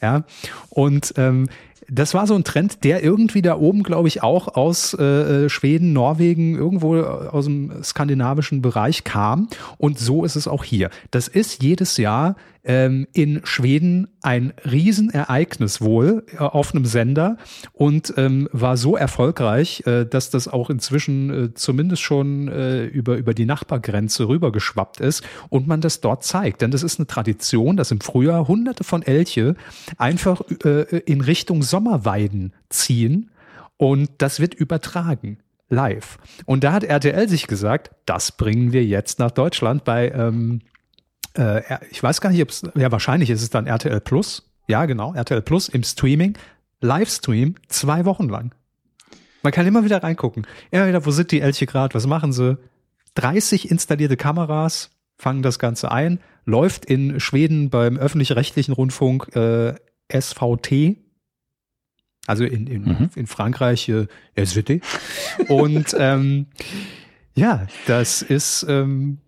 Ja, und ähm, das war so ein Trend, der irgendwie da oben, glaube ich, auch aus äh, Schweden, Norwegen, irgendwo aus dem skandinavischen Bereich kam. Und so ist es auch hier. Das ist jedes Jahr ähm, in Schweden ein Riesenereignis wohl äh, auf einem Sender und ähm, war so erfolgreich, äh, dass das auch inzwischen äh, zumindest schon äh, über, über die Nachbargrenze rübergeschwappt ist und man das dort zeigt. Denn das ist eine Tradition, dass im Frühjahr hunderte von Elche einfach äh, in Richtung Sommerweiden ziehen und das wird übertragen live. Und da hat RTL sich gesagt, das bringen wir jetzt nach Deutschland bei ähm, äh, ich weiß gar nicht, ob es, ja, wahrscheinlich ist es dann RTL Plus. Ja, genau, RTL Plus im Streaming. Livestream zwei Wochen lang. Man kann immer wieder reingucken. Immer wieder, wo sind die Elche gerade? Was machen sie? 30 installierte Kameras fangen das Ganze ein. Läuft in Schweden beim öffentlich-rechtlichen Rundfunk äh, SVT. Also in, in, mhm. in Frankreich äh, SVT. Und ähm, ja, das ist ähm,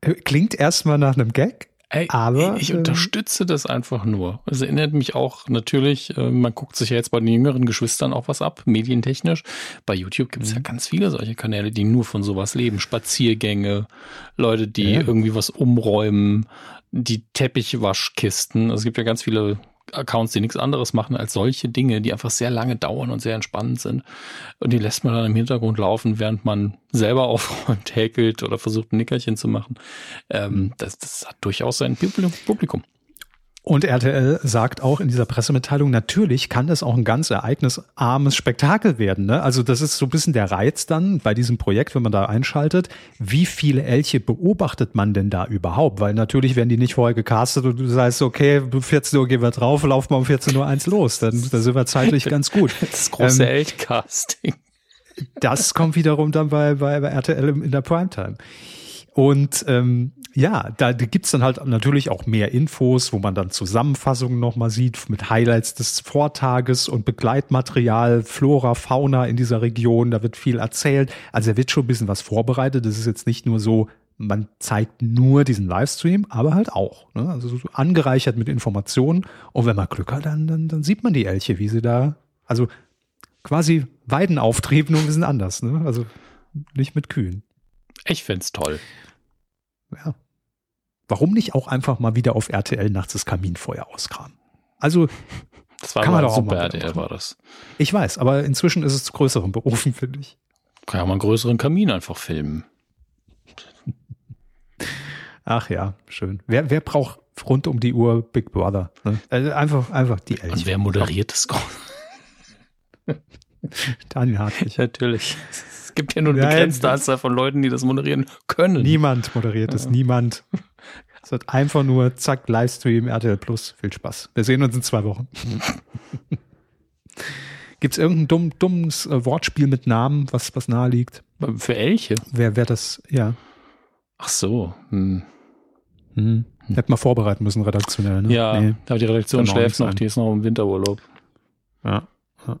Klingt erstmal nach einem Gag. Ey, aber ich, ich unterstütze das einfach nur. Es erinnert mich auch natürlich, äh, man guckt sich ja jetzt bei den jüngeren Geschwistern auch was ab, medientechnisch. Bei YouTube gibt es mhm. ja ganz viele solche Kanäle, die nur von sowas leben. Spaziergänge, Leute, die ja. irgendwie was umräumen, die Teppichwaschkisten. Also es gibt ja ganz viele Accounts, die nichts anderes machen als solche Dinge, die einfach sehr lange dauern und sehr entspannend sind. Und die lässt man dann im Hintergrund laufen, während man selber aufräumt, häkelt oder versucht, ein Nickerchen zu machen. Ähm, das, das hat durchaus sein Publikum. Und RTL sagt auch in dieser Pressemitteilung, natürlich kann das auch ein ganz ereignisarmes Spektakel werden. Ne? Also das ist so ein bisschen der Reiz dann bei diesem Projekt, wenn man da einschaltet. Wie viele Elche beobachtet man denn da überhaupt? Weil natürlich werden die nicht vorher gecastet und du sagst, okay, 14 Uhr gehen wir drauf, laufen wir um 14 Uhr eins los. Dann, dann sind wir zeitlich ganz gut. Das große ähm, Elchcasting. Das kommt wiederum dann bei, bei, bei RTL in der Primetime. Und ähm, ja, da gibt's dann halt natürlich auch mehr Infos, wo man dann Zusammenfassungen nochmal sieht mit Highlights des Vortages und Begleitmaterial, Flora, Fauna in dieser Region. Da wird viel erzählt. Also da wird schon ein bisschen was vorbereitet. Das ist jetzt nicht nur so, man zeigt nur diesen Livestream, aber halt auch. Ne? Also so angereichert mit Informationen. Und wenn man Glück hat, dann, dann, dann sieht man die Elche, wie sie da, also quasi Weidenauftrieb, nur ein bisschen anders. Ne? Also nicht mit Kühen. Ich find's toll. Ja. Warum nicht auch einfach mal wieder auf RTL nachts das Kaminfeuer auskramen? Also das war kann man doch super RTL war das. Ich weiß, aber inzwischen ist es zu größeren Berufen, finde ich. Kann ja mal einen größeren Kamin einfach filmen. Ach ja, schön. Wer, wer braucht rund um die Uhr Big Brother? Ne? Also einfach, einfach die Elche. Und wer moderiert das? Daniel Hartwig. Natürlich. Es gibt ja nur eine begrenzte Anzahl von Leuten, die das moderieren können. Niemand moderiert es, ja. niemand. Es wird einfach nur, zack, Livestream, RTL Plus. Viel Spaß. Wir sehen uns in zwei Wochen. Gibt es irgendein dumm, dummes äh, Wortspiel mit Namen, was, was nahe liegt? Für Elche? Wer, wer das, ja. Ach so. Hm. Hm. Hätte man vorbereiten müssen, redaktionell. Ne? Ja, Nee. aber die Redaktion schläft noch, die ist noch im Winterurlaub. Ja, ja.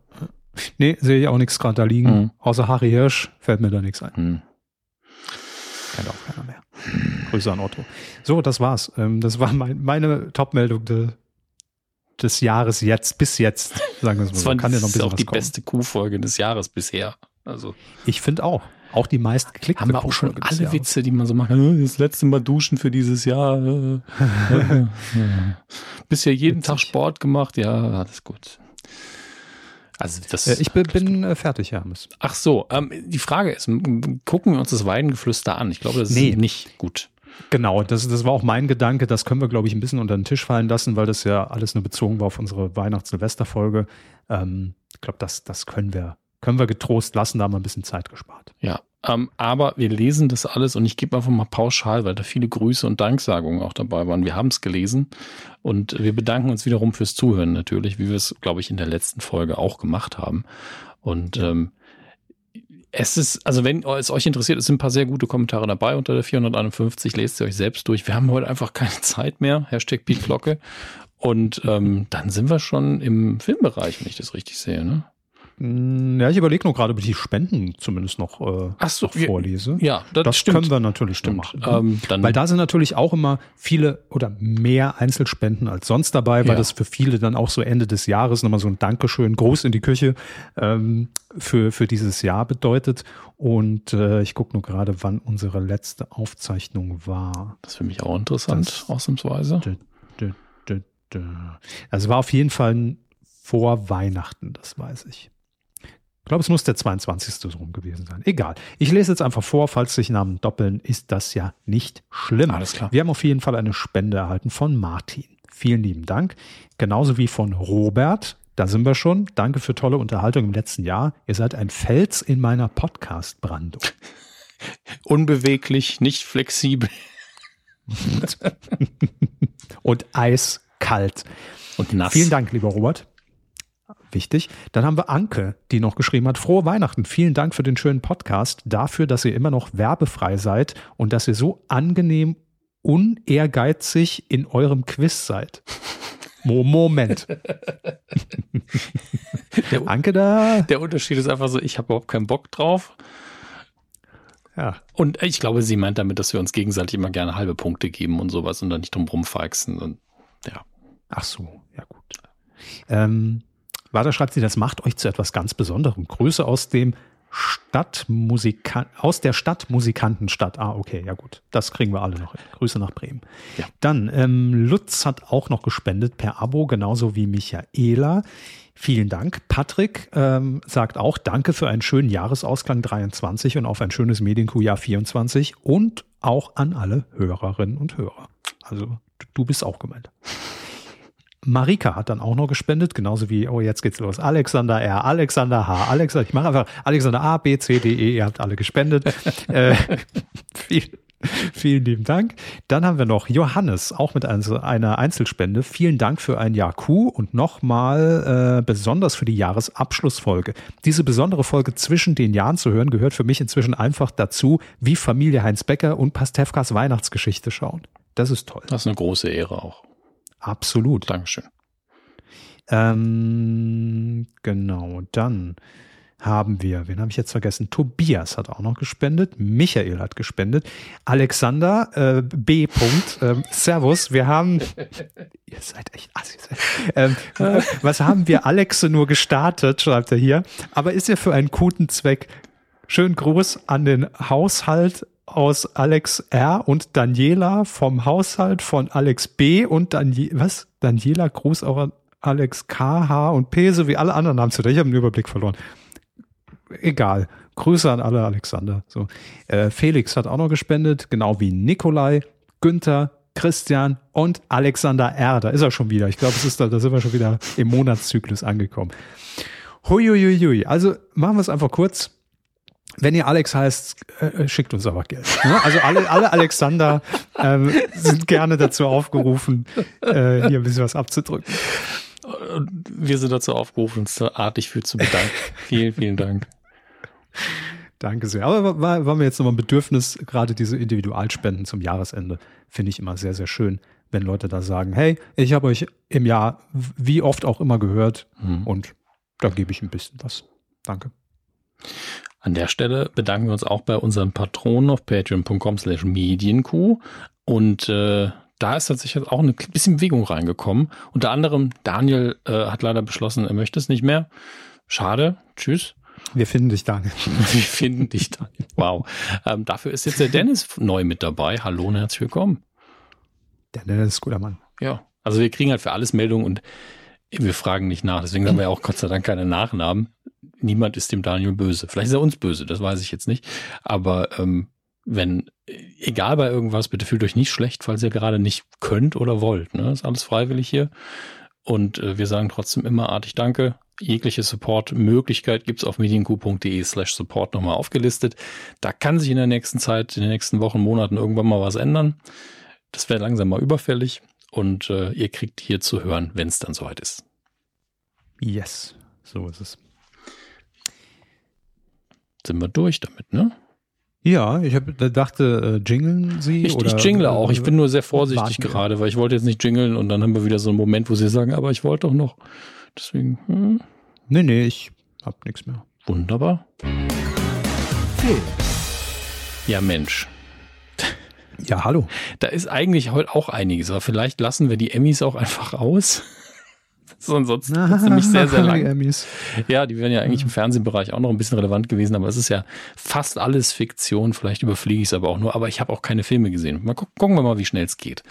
Nee, sehe ich auch nichts gerade da liegen. Mhm. Außer Harry Hirsch fällt mir da nichts ein. Hm. Kennt auch keiner mehr. Grüße an Otto. So, das war's. Ähm, das war mein, meine Top-Meldung de, des Jahres jetzt, bis jetzt. Sagen wir es mal Das so. Kann ja noch ein das ist bisschen auch die kommen. beste Q-Folge des Jahres bisher. Also Ich finde auch. Auch die meist geklickte haben wir auch schon alle Jahres. Witze, die man so macht. Äh, Das letzte Mal duschen für dieses Jahr. äh, äh. Bisher jeden Witzig. Tag Sport gemacht. Ja, alles gut. Also das. Äh, ich bin, bin äh, fertig, Hermes. ach so, ähm, die Frage ist, gucken wir uns das Weidengeflüster an? Ich glaube, das Nee. ist nicht gut. Genau, das, das war auch mein Gedanke. Das können wir, glaube ich, ein bisschen unter den Tisch fallen lassen, weil das ja alles nur bezogen war auf unsere Weihnachts-Silvester-Folge. Ähm, ich glaube, das, das können wir, können wir getrost lassen, da haben wir ein bisschen Zeit gespart. Ja, ähm, aber wir lesen das alles und ich gebe einfach mal pauschal, weil da viele Grüße und Danksagungen auch dabei waren. Wir haben es gelesen und wir bedanken uns wiederum fürs Zuhören natürlich, wie wir es, glaube ich, in der letzten Folge auch gemacht haben. Und ähm, es ist, also wenn es euch interessiert, es sind ein paar sehr gute Kommentare dabei unter der 451, lest sie euch selbst durch. Wir haben heute einfach keine Zeit mehr. Hashtag Piet Glocke. Und ähm, dann sind wir schon im Filmbereich, wenn ich das richtig sehe. Ne? Mm, Ja, ich überlege nur gerade, ob ich die Spenden zumindest noch, äh, Ach so, noch vorlese. Ja, das, das stimmt. können wir natürlich Stimmt. machen. Ähm, dann Weil da sind natürlich auch immer viele oder mehr Einzelspenden als sonst dabei, weil Ja. das für viele dann auch so Ende des Jahres nochmal so ein Dankeschön, Gruß in die Küche ähm, für, für dieses Jahr bedeutet. Und äh, ich gucke nur gerade, wann unsere letzte Aufzeichnung war. Das ist für mich auch interessant, Das- ausnahmsweise. Also war auf jeden Fall vor Weihnachten, das weiß ich. Ich glaube, es muss der 22. so rum gewesen sein. Egal. Ich lese jetzt einfach vor, falls sich Namen doppeln, ist das ja nicht schlimm. Alles klar. Wir haben auf jeden Fall eine Spende erhalten von Martin. Vielen lieben Dank. Genauso wie von Robert. Da sind wir schon. Danke für tolle Unterhaltung im letzten Jahr. Ihr seid ein Fels in meiner Podcast-Brandung. Unbeweglich, nicht flexibel Und eiskalt. und nass. Vielen Dank, lieber Robert. Wichtig. Dann haben wir Anke, die noch geschrieben hat, frohe Weihnachten. Vielen Dank für den schönen Podcast, dafür, dass ihr immer noch werbefrei seid und dass ihr so angenehm unehrgeizig in eurem Quiz seid. Mo- Moment. Der, Anke da. der Unterschied ist einfach so, ich habe überhaupt keinen Bock drauf. Ja. Und ich glaube, sie meint damit, dass wir uns gegenseitig immer gerne halbe Punkte geben und sowas und dann nicht drum rumfeixen. Und ja. Ach so, ja gut. Ähm, weiter schreibt sie, das macht euch zu etwas ganz Besonderem. Grüße aus dem Stadtmusikan aus der Stadtmusikantenstadt. Ah, okay, ja gut. Das kriegen wir alle noch. Grüße nach Bremen. Ja. Dann, ähm, Lutz hat auch noch gespendet per Abo, genauso wie Michaela. Vielen Dank. Patrick ähm, sagt auch Danke für einen schönen Jahresausklang 23 und auf ein schönes Medienkuhjahr 24 und auch an alle Hörerinnen und Hörer. Also du bist auch gemeint. Marika hat dann auch noch gespendet, genauso wie, oh, jetzt geht's los. Alexander R., Alexander H., Alexander, ich mache einfach Alexander A, B, C, D, E, ihr habt alle gespendet. äh, viel, vielen lieben Dank. Dann haben wir noch Johannes, auch mit einer einer Einzelspende. Vielen Dank für ein Jahr Q und nochmal äh, besonders für die Jahresabschlussfolge. Diese besondere Folge zwischen den Jahren zu hören, gehört für mich inzwischen einfach dazu, wie Familie Heinz Becker und Pastewkas Weihnachtsgeschichte schauen. Das ist toll. Das ist eine große Ehre auch. Absolut. Dankeschön. Ähm, genau, dann haben wir, wen habe ich jetzt vergessen? Tobias hat auch noch gespendet, Michael hat gespendet, Alexander äh, B. Punkt, ähm, Servus, wir haben, ihr seid echt assis. Ähm, was haben wir Alexe nur gestartet, schreibt er hier, aber ist ja für einen guten Zweck. Schönen Gruß an den Haushalt aus Alex R. und Daniela vom Haushalt von Alex B. und Danie was? Daniela Gruß auch an Alex K, H und P sowie alle anderen Namen zu. Ich habe den Überblick verloren. Egal. Grüße an alle Alexander. So. Äh, Felix hat auch noch gespendet, genau wie Nikolai, Günther, Christian und Alexander R. Da ist er schon wieder. Ich glaube, es ist da, da sind wir schon wieder im Monatszyklus angekommen. Huiuiui. Also machen wir es einfach kurz. Wenn ihr Alex heißt, äh, schickt uns aber Geld. Ne? Also alle, alle Alexander ähm, sind gerne dazu aufgerufen, äh, hier ein bisschen was abzudrücken. Wir sind dazu aufgerufen, uns da artig für zu bedanken. vielen, vielen Dank. Danke sehr. Aber war, war mir jetzt nochmal ein Bedürfnis, gerade diese Individualspenden zum Jahresende, finde ich immer sehr, sehr schön, wenn Leute da sagen, hey, ich habe euch im Jahr wie oft auch immer gehört mhm. und da gebe ich ein bisschen was. Danke. An der Stelle bedanken wir uns auch bei unseren Patronen auf patreon.com slash medienkuh und äh, da ist tatsächlich auch ein bisschen Bewegung reingekommen. Unter anderem Daniel äh, hat leider beschlossen, er möchte es nicht mehr. Schade. Tschüss. Wir finden dich, Daniel. Wir finden dich, Daniel. Wow. Ähm, dafür ist jetzt der Dennis neu mit dabei. Hallo und herzlich willkommen. Der Dennis ist guter Mann. Ja. Also wir kriegen halt für alles Meldungen und wir fragen nicht nach. Deswegen haben wir auch Gott sei Dank keine Nachnamen. Niemand ist dem Daniel böse. Vielleicht ist er uns böse, das weiß ich jetzt nicht. Aber ähm, wenn, egal bei irgendwas, bitte fühlt euch nicht schlecht, falls ihr gerade nicht könnt oder wollt. Ne? Ist alles freiwillig hier. Und äh, wir sagen trotzdem immer artig Danke. Jegliche Support-Möglichkeit gibt's auf medienq.de slash support nochmal aufgelistet. Da kann sich in der nächsten Zeit, in den nächsten Wochen, Monaten irgendwann mal was ändern. Das wäre langsam mal überfällig. Und äh, ihr kriegt hier zu hören, wenn es dann soweit ist. Yes, so ist es. Sind wir durch damit, ne? Ja, ich hab, dachte, äh, jingeln Sie? Ich, oder, ich jingle auch. Ich bin nur sehr vorsichtig gerade, weil ich wollte jetzt nicht jingeln und dann haben wir wieder so einen Moment, wo Sie sagen, aber ich wollte doch noch. Deswegen. Hm. Nee, nee, ich hab nichts mehr. Wunderbar. Film. Ja, Mensch. Ja, hallo. Da ist eigentlich heute auch einiges, aber vielleicht lassen wir die Emmys auch einfach aus. So, ansonsten ah, ist nämlich sehr, sehr lang. Emmys. Ja, die wären ja eigentlich im Fernsehbereich auch noch ein bisschen relevant gewesen, aber es ist ja fast alles Fiktion. Vielleicht überfliege ich es aber auch nur, aber ich habe auch keine Filme gesehen. Mal gucken, gucken wir mal, wie schnell es geht.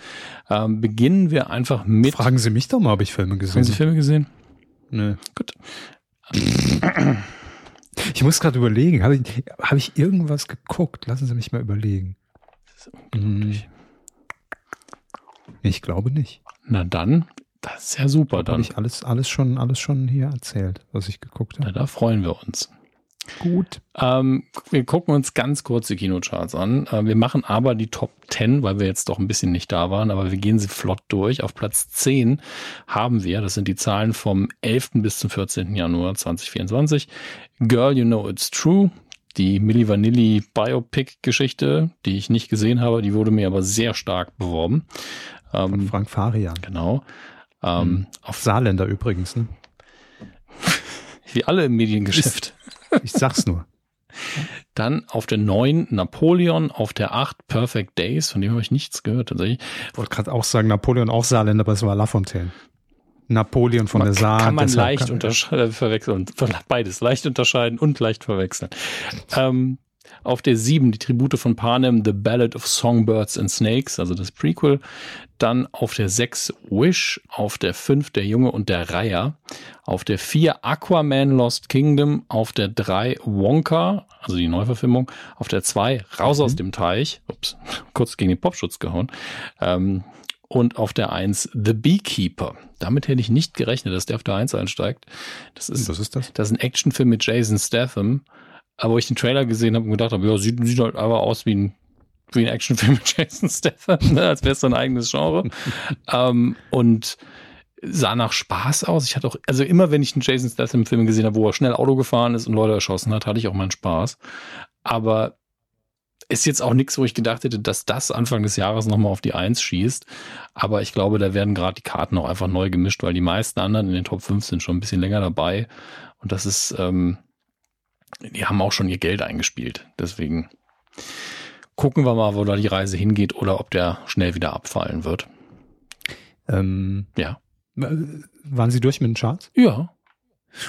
Ähm, beginnen wir einfach mit. Fragen Sie mich doch mal, ob ich Filme gesehen habe. Haben Sie Filme gesehen? Nö. Gut. Ich muss gerade überlegen, habe ich, hab ich irgendwas geguckt? Lassen Sie mich mal überlegen. Ist unglaublich. Hm. Ich glaube nicht. Na dann, das ist ja super dann. Habe ich alles, alles schon, alles schon hier erzählt, was ich geguckt habe. Na, da freuen wir uns. Gut. Ähm, wir gucken uns ganz kurz die Kinocharts an. Äh, wir machen aber die Top 10, weil wir jetzt doch ein bisschen nicht da waren, aber wir gehen sie flott durch. Auf Platz 10 haben wir, das sind die Zahlen vom 11. bis zum 14. Januar 2024, Girl You Know It's True, die Milli Vanilli Biopic-Geschichte, die ich nicht gesehen habe, die wurde mir aber sehr stark beworben. Von ähm, Frank Farian. Genau. Ähm, hm. Auf Saarländer übrigens, ne? Wie alle im Mediengeschäft. Ich, ich sag's nur. Dann auf der 9 Napoleon, auf der 8 Perfect Days, von dem habe ich nichts gehört tatsächlich. Ich wollte gerade auch sagen, Napoleon auch Saarländer, aber es war Lafontaine. Napoleon von man der Saar. Kann man leicht unterscheiden, verwechseln, beides leicht unterscheiden und leicht verwechseln. Ähm, auf der 7 die Tribute von Panem, The Ballad of Songbirds and Snakes, also das Prequel. Dann auf der 6 Wish, auf der 5 Der Junge und der Reiher, auf der 4 Aquaman Lost Kingdom, auf der 3 Wonka, also die Neuverfilmung, auf der 2 Raus mhm. aus dem Teich, ups, kurz gegen den Popschutz gehauen, ähm, und auf der 1 The Beekeeper. Damit hätte ich nicht gerechnet, dass der auf der 1 einsteigt. Das ist, Was ist das? Das ist ein Actionfilm mit Jason Statham. Aber wo ich den Trailer gesehen habe und gedacht habe, ja, sieht, sieht halt aber aus wie ein, wie ein Actionfilm mit Jason Statham, ne? als wäre es so ein eigenes Genre. ähm, und sah nach Spaß aus. Ich hatte auch, also immer wenn ich einen Jason Statham Film gesehen habe, wo er schnell Auto gefahren ist und Leute erschossen hat, hatte ich auch meinen Spaß. Aber ist jetzt auch nichts, wo ich gedacht hätte, dass das Anfang des Jahres nochmal auf die Eins schießt. Aber ich glaube, da werden gerade die Karten auch einfach neu gemischt, weil die meisten anderen in den Top 5 sind schon ein bisschen länger dabei. Und das ist, ähm, die haben auch schon ihr Geld eingespielt. Deswegen gucken wir mal, wo da die Reise hingeht oder ob der schnell wieder abfallen wird. Ähm, ja. Waren Sie durch mit den Charts? Ja.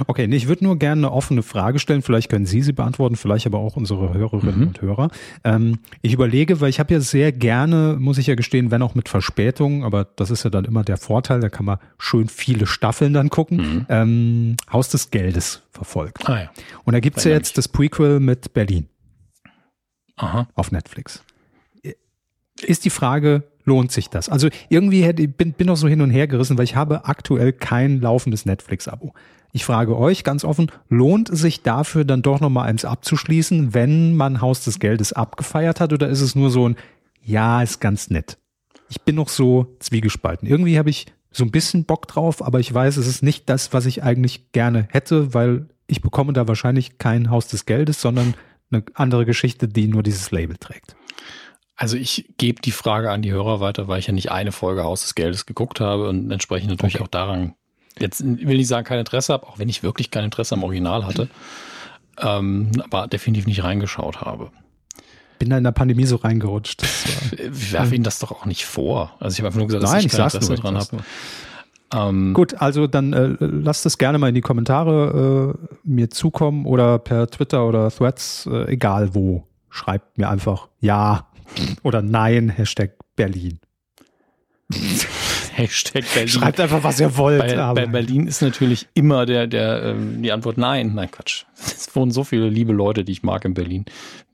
Okay, nee, ich würde nur gerne eine offene Frage stellen. Vielleicht können Sie sie beantworten, vielleicht aber auch unsere Hörerinnen mhm. und Hörer. Ähm, ich überlege, weil ich habe ja sehr gerne, muss ich ja gestehen, wenn auch mit Verspätung, aber das ist ja dann immer der Vorteil, da kann man schön viele Staffeln dann gucken, mhm. ähm, Haus des Geldes verfolgt. Ah, ja. Und da gibt's ja jetzt das Prequel mit Berlin Aha. auf Netflix. Ist die Frage, lohnt sich das? Also irgendwie hätte, bin, bin noch so hin und her gerissen, weil ich habe aktuell kein laufendes Netflix-Abo. Ich frage euch ganz offen, lohnt es sich dafür dann doch nochmal eins abzuschließen, wenn man Haus des Geldes abgefeiert hat oder ist es nur so ein, ja, ist ganz nett? Ich bin noch so zwiegespalten. Irgendwie habe ich so ein bisschen Bock drauf, aber ich weiß, es ist nicht das, was ich eigentlich gerne hätte, weil ich bekomme da wahrscheinlich kein Haus des Geldes, sondern eine andere Geschichte, die nur dieses Label trägt. Also ich gebe die Frage an die Hörer weiter, weil ich ja nicht eine Folge Haus des Geldes geguckt habe und entsprechend natürlich okay. auch daran jetzt will ich sagen, kein Interesse habe, auch wenn ich wirklich kein Interesse am Original hatte, ähm, aber definitiv nicht reingeschaut habe. Bin da in der Pandemie so reingerutscht. Ich werfe Ihnen das doch auch nicht vor. Also ich habe einfach nur gesagt, dass Nein, ich kein Interesse nur, dran habe. Ähm, Gut, also dann äh, lasst es gerne mal in die Kommentare äh, mir zukommen oder per Twitter oder Threads, äh, egal wo. Schreibt mir einfach ja oder nein, Hashtag Berlin. Hashtag Berlin. Schreibt einfach, was ihr wollt. Bei, bei Berlin ist natürlich immer der, der, ähm, die Antwort nein. Nein, Quatsch. Es wohnen so viele liebe Leute, die ich mag in Berlin.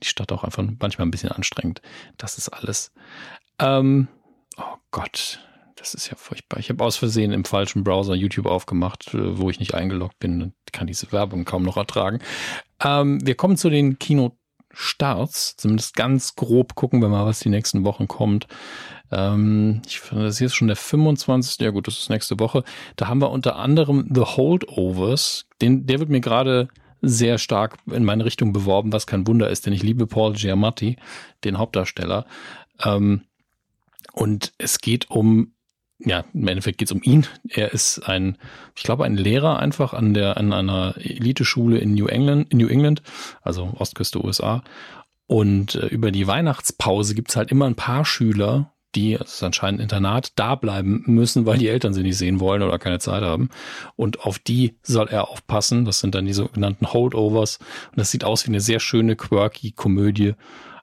Die Stadt auch einfach manchmal ein bisschen anstrengend. Das ist alles. Ähm, oh Gott. Das ist ja furchtbar. Ich habe aus Versehen im falschen Browser YouTube aufgemacht, äh, wo ich nicht eingeloggt bin und kann diese Werbung kaum noch ertragen. Ähm, wir kommen zu den Kinostarts. Zumindest ganz grob gucken wir mal, was die nächsten Wochen kommt. Ähm, ich finde, das hier ist schon der 25. Ja gut, das ist nächste Woche. Da haben wir unter anderem The Holdovers. Den, der wird mir gerade sehr stark in meine Richtung beworben, was kein Wunder ist, denn ich liebe Paul Giamatti, den Hauptdarsteller. Ähm, und es geht um, ja, im Endeffekt geht es um ihn. Er ist ein, ich glaube, ein Lehrer einfach an der, an einer Eliteschule in New England, in New England, also Ostküste USA. Und äh, über die Weihnachtspause gibt's halt immer ein paar Schüler, die, das ist anscheinend Internat, da bleiben müssen, weil die Eltern sie nicht sehen wollen oder keine Zeit haben. Und auf die soll er aufpassen. Das sind dann die sogenannten Holdovers. Und das sieht aus wie eine sehr schöne, quirky Komödie,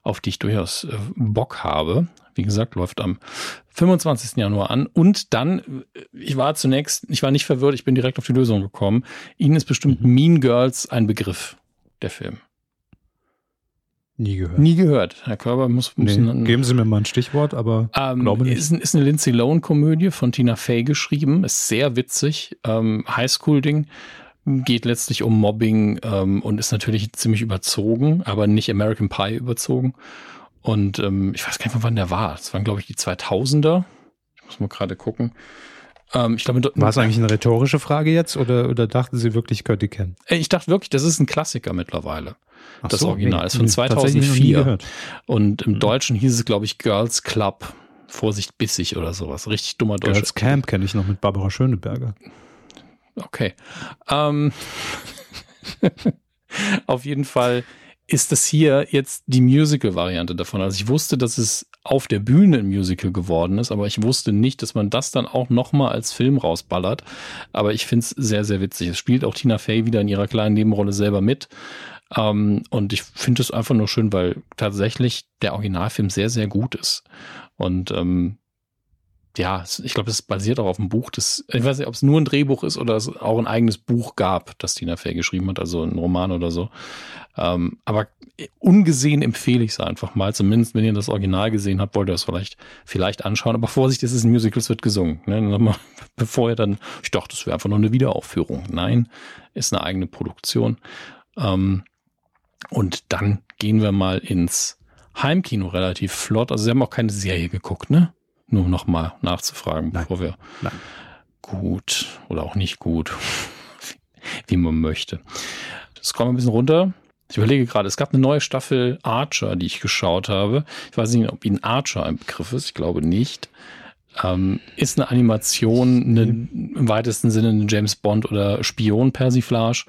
auf die ich durchaus äh, Bock habe. Wie gesagt, läuft am 25. Januar an. Und dann, äh, ich war zunächst, ich war nicht verwirrt, ich bin direkt auf die Lösung gekommen. Ihnen ist bestimmt mhm. Mean Girls ein Begriff, der Film. Nie gehört. Nie gehört. Herr Körber muss. muss nee, einen, geben Sie mir mal ein Stichwort, aber ähm, glaube nicht. Ist, ist eine Lindsay Lohan-Komödie von Tina Fey geschrieben. Ist sehr witzig. Ähm, Highschool-Ding. Geht letztlich um Mobbing ähm, und ist natürlich ziemlich überzogen, aber nicht American Pie überzogen. Und ähm, ich weiß gar nicht, wann der war. Das waren, glaube ich, die 2000er. Ich muss mal gerade gucken. Ähm, ich glaube, war es eigentlich eine rhetorische Frage jetzt oder, oder dachten Sie wirklich, ich könnte die kennen? Äh, ich dachte wirklich, das ist ein Klassiker mittlerweile. Ach das so, Original ist von 2004. Und im mhm. Deutschen hieß es, glaube ich, Girls Club. Vorsicht bissig oder sowas. Richtig dummer Deutsch. Girls Camp kenne ich noch mit Barbara Schöneberger. Okay. Ähm, auf jeden Fall ist das hier jetzt die Musical-Variante davon. Also ich wusste, dass es auf der Bühne ein Musical geworden ist, aber ich wusste nicht, dass man das dann auch nochmal als Film rausballert. Aber ich finde es sehr, sehr witzig. Es spielt auch Tina Fey wieder in ihrer kleinen Nebenrolle selber mit. Ähm, und ich finde es einfach nur schön, weil tatsächlich der Originalfilm sehr, sehr gut ist. Und ähm, ja, ich glaube, das basiert auch auf dem Buch. Das, ich weiß nicht, ob es nur ein Drehbuch ist oder es auch ein eigenes Buch gab, das Tina Fey geschrieben hat, also ein Roman oder so. Ähm, aber ungesehen empfehle ich es einfach mal. Zumindest, wenn ihr das Original gesehen habt, wollt ihr es vielleicht, vielleicht anschauen. Aber Vorsicht, es ist ein Musical, es wird gesungen. Ne? Bevor ihr dann, ich dachte, das wäre einfach nur eine Wiederaufführung. Nein, ist eine eigene Produktion. Ähm, und dann gehen wir mal ins Heimkino relativ flott. Also Sie haben auch keine Serie geguckt, ne? Nur noch mal nachzufragen, Nein. bevor wir Nein. gut oder auch nicht gut, wie man möchte. Das kommen wir ein bisschen runter. Ich überlege gerade, es gab eine neue Staffel Archer, die ich geschaut habe. Ich weiß nicht, ob Ihnen Archer ein Begriff ist. Ich glaube nicht. Ähm, ist eine Animation, eine, im weitesten Sinne eine James Bond oder Spion-Persiflage.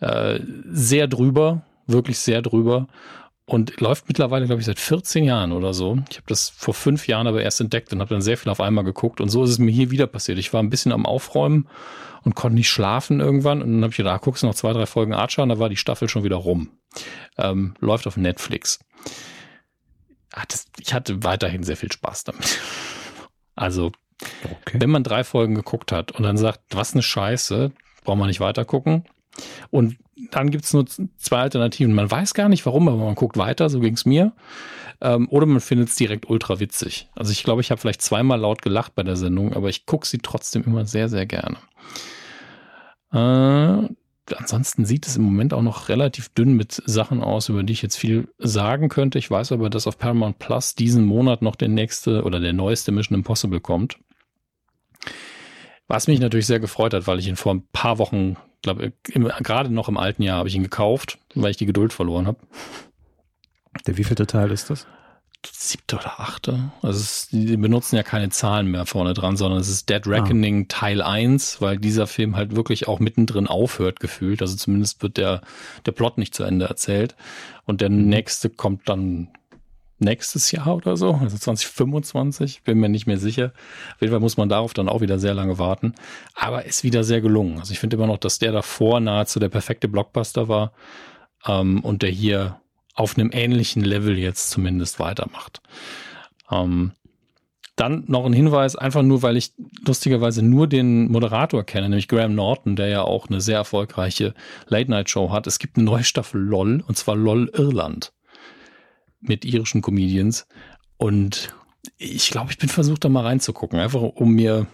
Äh, sehr drüber, wirklich sehr drüber und läuft mittlerweile, glaube ich, seit 14 Jahren oder so. Ich habe das vor fünf Jahren aber erst entdeckt und habe dann sehr viel auf einmal geguckt. Und so ist es mir hier wieder passiert. Ich war ein bisschen am Aufräumen und konnte nicht schlafen irgendwann. Und dann habe ich gedacht, ah, guckst du noch zwei, drei Folgen Archer und da war die Staffel schon wieder rum. Ähm, läuft auf Netflix. Das, ich hatte weiterhin sehr viel Spaß damit. Also, okay. wenn man drei Folgen geguckt hat und dann sagt, was eine Scheiße, braucht man nicht weiter gucken, Und dann gibt's nur zwei Alternativen. Man weiß gar nicht warum, aber man guckt weiter, so ging's mir. Ähm, oder man findet es direkt ultra witzig. Also ich glaube, ich habe vielleicht zweimal laut gelacht bei der Sendung, aber ich gucke sie trotzdem immer sehr, sehr gerne. Äh, ansonsten sieht es im Moment auch noch relativ dünn mit Sachen aus, über die ich jetzt viel sagen könnte. Ich weiß aber, dass auf Paramount Plus diesen Monat noch der nächste oder der neueste Mission Impossible kommt. Was mich natürlich sehr gefreut hat, weil ich ihn vor ein paar Wochen, glaube gerade noch im alten Jahr habe ich ihn gekauft, weil ich die Geduld verloren habe. Der wievielte Teil ist das? Siebte oder achte. Also es, die benutzen ja keine Zahlen mehr vorne dran, sondern es ist Dead Reckoning ah. Teil 1, weil dieser Film halt wirklich auch mittendrin aufhört gefühlt. Also zumindest wird der, der Plot nicht zu Ende erzählt. Und der mhm. nächste kommt dann nächstes Jahr oder so, also 2025, bin mir nicht mehr sicher. Auf jeden Fall muss man darauf dann auch wieder sehr lange warten. Aber ist wieder sehr gelungen. Also ich finde immer noch, dass der davor nahezu der perfekte Blockbuster war ähm, und der hier auf einem ähnlichen Level jetzt zumindest weitermacht. Ähm, dann noch ein Hinweis, einfach nur, weil ich lustigerweise nur den Moderator kenne, nämlich Graham Norton, der ja auch eine sehr erfolgreiche Late-Night-Show hat. Es gibt eine neue Staffel LOL, und zwar LOL Irland mit irischen Comedians. Und ich glaube, ich bin versucht, da mal reinzugucken, einfach um mir.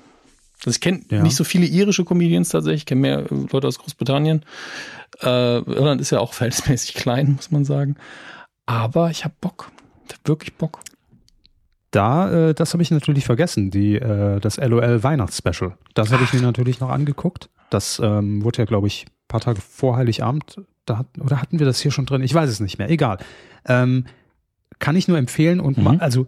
Also ich kenne ja. nicht so viele irische Comedians tatsächlich, ich kenne mehr Leute aus Großbritannien. Äh, Irland ist ja auch verhältnismäßig klein, muss man sagen. Aber ich habe Bock. Ich hab wirklich Bock. Da, äh, das habe ich natürlich vergessen, die, äh, das LOL Weihnachtsspecial. Das habe ich mir natürlich noch angeguckt. Das ähm, wurde ja, glaube ich, ein paar Tage vor Heiligabend. Da, oder hatten wir das hier schon drin? Ich weiß es nicht mehr. Egal. Ähm, kann ich nur empfehlen und mhm. also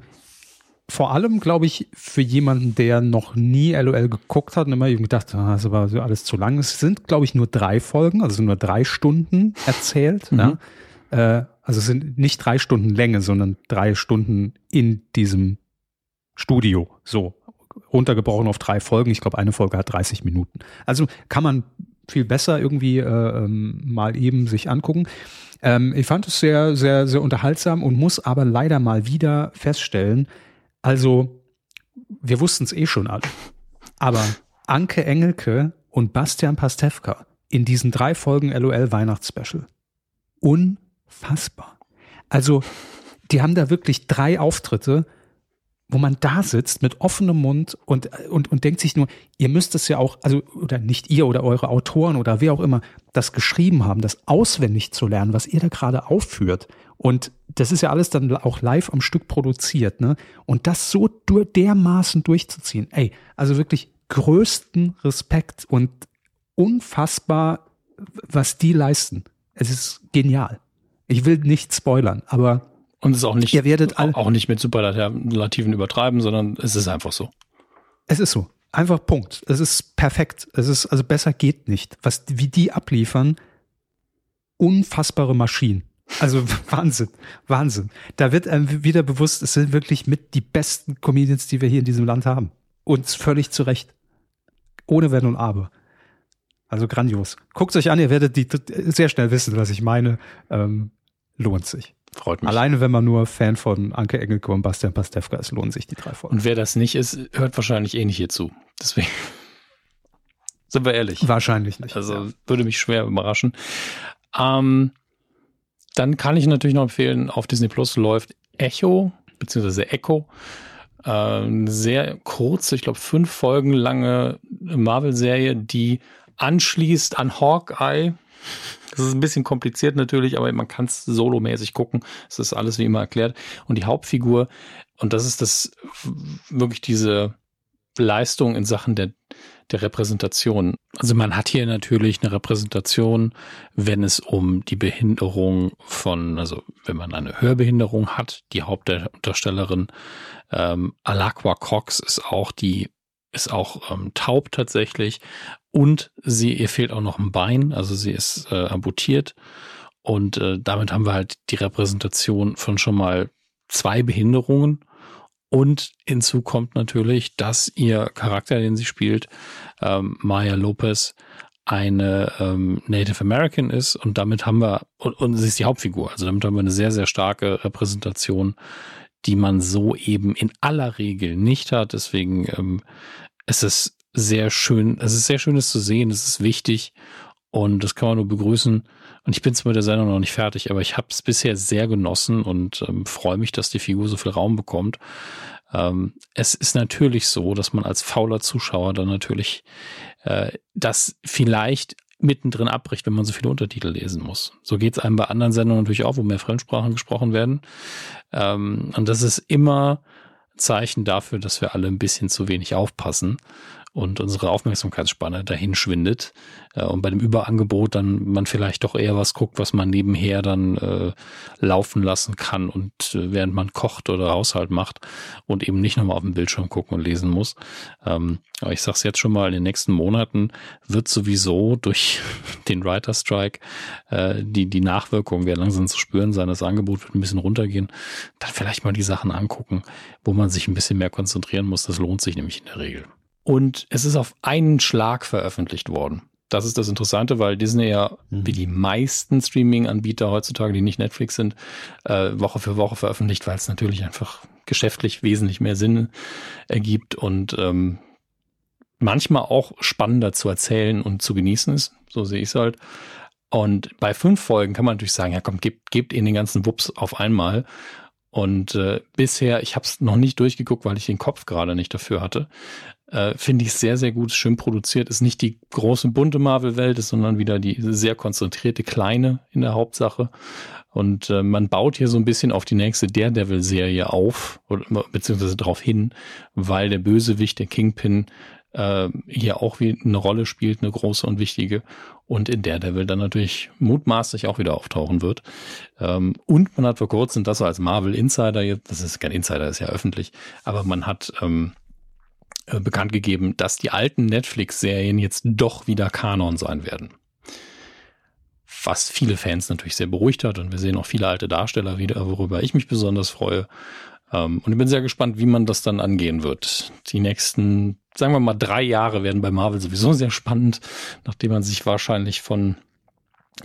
vor allem, glaube ich, für jemanden, der noch nie LOL geguckt hat und immer eben gedacht, ah, das war so alles zu lang. Es sind, glaube ich, nur drei Folgen, also nur drei Stunden erzählt. Mhm. Ja. Äh, also es sind nicht drei Stunden Länge, sondern drei Stunden in diesem Studio. So runtergebrochen auf drei Folgen. Ich glaube, eine Folge hat 30 Minuten. Also kann man viel besser irgendwie äh, ähm, mal eben sich angucken. Ähm, ich fand es sehr, sehr, sehr unterhaltsam und muss aber leider mal wieder feststellen, also wir wussten es eh schon alle, aber Anke Engelke und Bastian Pastewka in diesen drei Folgen LOL Weihnachtsspecial. Unfassbar. Also, die haben da wirklich drei Auftritte wo man da sitzt mit offenem Mund und, und, und denkt sich nur, ihr müsst es ja auch, also, oder nicht ihr oder eure Autoren oder wer auch immer, das geschrieben haben, das auswendig zu lernen, was ihr da gerade aufführt. Und das ist ja alles dann auch live am Stück produziert, ne? Und das so dermaßen durchzuziehen. Ey, also wirklich größten Respekt und unfassbar, was die leisten. Es ist genial. Ich will nicht spoilern, aber und es ist auch nicht, Ihr werdet all, auch nicht mit Superlativen übertreiben, sondern es ist einfach so. Es ist so. Einfach Punkt. Es ist perfekt. Es ist, also besser geht nicht. Was, wie die abliefern, unfassbare Maschinen. Also Wahnsinn, Wahnsinn. Da wird einem wieder bewusst, es sind wirklich mit die besten Comedians, die wir hier in diesem Land haben. Und völlig zu Recht. Ohne Wenn und Aber. Also grandios. Guckt euch an, ihr werdet die sehr schnell wissen, was ich meine. Ähm, lohnt sich. Freut mich. Alleine, wenn man nur Fan von Anke Engelke und Bastian Pastewka ist, lohnen sich die drei Folgen. Und wer das nicht ist, hört wahrscheinlich eh nicht hier zu. Deswegen sind wir ehrlich. Wahrscheinlich nicht. Also ja. würde mich schwer überraschen. Ähm, dann kann ich natürlich noch empfehlen, auf Disney Plus läuft Echo, beziehungsweise Echo. Äh, sehr kurze, ich glaube fünf Folgen lange Marvel-Serie, die anschließt an Hawkeye. Das ist ein bisschen kompliziert natürlich, aber man kann es solomäßig gucken. Es ist alles wie immer erklärt. Und die Hauptfigur, und das ist das wirklich diese Leistung in Sachen der, der Repräsentation. Also man hat hier natürlich eine Repräsentation, wenn es um die Behinderung von, also wenn man eine Hörbehinderung hat, die Hauptdarstellerin ähm, Alakwa Cox ist auch die ist auch ähm, taub tatsächlich. Und sie ihr fehlt auch noch ein Bein, also sie ist äh, amputiert. Und äh, damit haben wir halt die Repräsentation von schon mal zwei Behinderungen. Und hinzu kommt natürlich, dass ihr Charakter, den sie spielt, ähm, Maya Lopez, eine ähm, Native American ist. Und damit haben wir, und, und sie ist die Hauptfigur, also damit haben wir eine sehr, sehr starke Repräsentation die man so eben in aller Regel nicht hat. Deswegen ähm, es ist sehr schön, es ist sehr schön, es zu sehen, es ist wichtig Und das kann man nur begrüßen. Und ich bin zwar mit der Sendung noch nicht fertig, aber ich habe es bisher sehr genossen und ähm, freue mich, dass die Figur so viel Raum bekommt. Ähm, es ist natürlich so, dass man als fauler Zuschauer dann natürlich äh, das vielleicht mittendrin abbricht, wenn man so viele Untertitel lesen muss. So geht es einem bei anderen Sendungen natürlich auch, wo mehr Fremdsprachen gesprochen werden. Ähm, und das ist immer Zeichen dafür, dass wir alle ein bisschen zu wenig aufpassen und unsere Aufmerksamkeitsspanne dahin schwindet äh, und bei dem Überangebot dann man vielleicht doch eher was guckt, was man nebenher dann äh, laufen lassen kann und äh, während man kocht oder Haushalt macht und eben nicht nochmal auf den Bildschirm gucken und lesen muss. Ähm, aber ich sag's jetzt schon mal, in den nächsten Monaten wird sowieso durch den Writer Strike äh, die, die Nachwirkungen werden langsam zu spüren sein, das Angebot wird ein bisschen runtergehen. Dann vielleicht mal die Sachen angucken, wo man sich ein bisschen mehr konzentrieren muss. Das lohnt sich nämlich in der Regel. Und es ist auf einen Schlag veröffentlicht worden. Das ist das Interessante, weil Disney ja, mhm. wie die meisten Streaming-Anbieter heutzutage, die nicht Netflix sind, äh, Woche für Woche veröffentlicht, weil es natürlich einfach geschäftlich wesentlich mehr Sinn ergibt und ähm, manchmal auch spannender zu erzählen und zu genießen ist. So sehe ich es halt. Und bei fünf Folgen kann man natürlich sagen, ja komm, gebt, gebt ihnen den ganzen Wups auf einmal. Und äh, bisher, ich habe es noch nicht durchgeguckt, weil ich den Kopf gerade nicht dafür hatte. Äh, Finde ich sehr, sehr gut, schön produziert. Ist nicht die große bunte Marvel-Welt, sondern wieder die sehr konzentrierte kleine in der Hauptsache. Und äh, man baut hier so ein bisschen auf die nächste Daredevil-Serie auf, oder, beziehungsweise darauf hin, weil der Bösewicht, der Kingpin, äh, hier auch wie eine Rolle spielt, eine große und wichtige. Und in Daredevil dann natürlich mutmaßlich auch wieder auftauchen wird. Ähm, und man hat vor kurzem das so als Marvel Insider, das ist kein Insider, ist ja öffentlich, aber man hat ähm, äh, bekannt gegeben, dass die alten Netflix-Serien jetzt doch wieder Kanon sein werden. Was viele Fans natürlich sehr beruhigt hat und wir sehen auch viele alte Darsteller wieder, worüber ich mich besonders freue. Ähm, und ich bin sehr gespannt, wie man das dann angehen wird. Die nächsten, sagen wir mal, drei Jahre werden bei Marvel sowieso sehr spannend, nachdem man sich wahrscheinlich von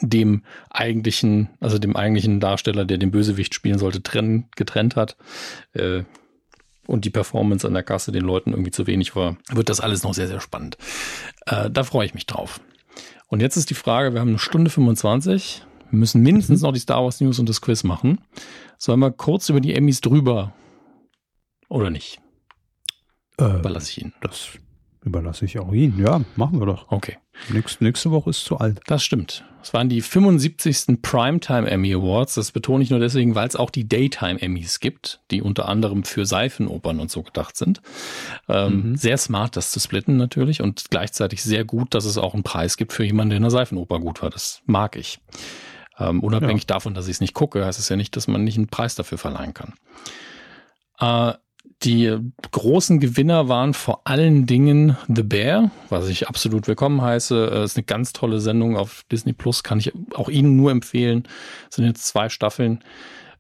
dem eigentlichen, also dem eigentlichen Darsteller, der den Bösewicht spielen sollte, trennen, getrennt hat. Äh, und die Performance an der Kasse den Leuten irgendwie zu wenig war, wird das alles noch sehr, sehr spannend. Äh, da freue ich mich drauf. Und jetzt ist die Frage, wir haben eine Stunde 25. Wir müssen mindestens mhm. noch die Star Wars News und das Quiz machen. Sollen wir kurz über die Emmys drüber oder nicht? Äh, Überlasse ich Ihnen. Das überlasse ich auch Ihnen. Ja, machen wir doch. Okay. Nächste, nächste Woche ist zu alt. Das stimmt. Es waren die 75. Primetime Emmy Awards. Das betone ich nur deswegen, weil es auch die Daytime Emmys gibt, die unter anderem für Seifenopern und so gedacht sind. Ähm, mhm. Sehr smart, das zu splitten natürlich und gleichzeitig sehr gut, dass es auch einen Preis gibt für jemanden, der in der Seifenoper gut war. Das mag ich. Ähm, unabhängig ja. davon, dass ich es nicht gucke, heißt es ja nicht, dass man nicht einen Preis dafür verleihen kann. Äh, die großen Gewinner waren vor allen Dingen The Bear, was ich absolut willkommen heiße. Es ist eine ganz tolle Sendung auf Disney Plus, kann ich auch Ihnen nur empfehlen. Es sind jetzt zwei Staffeln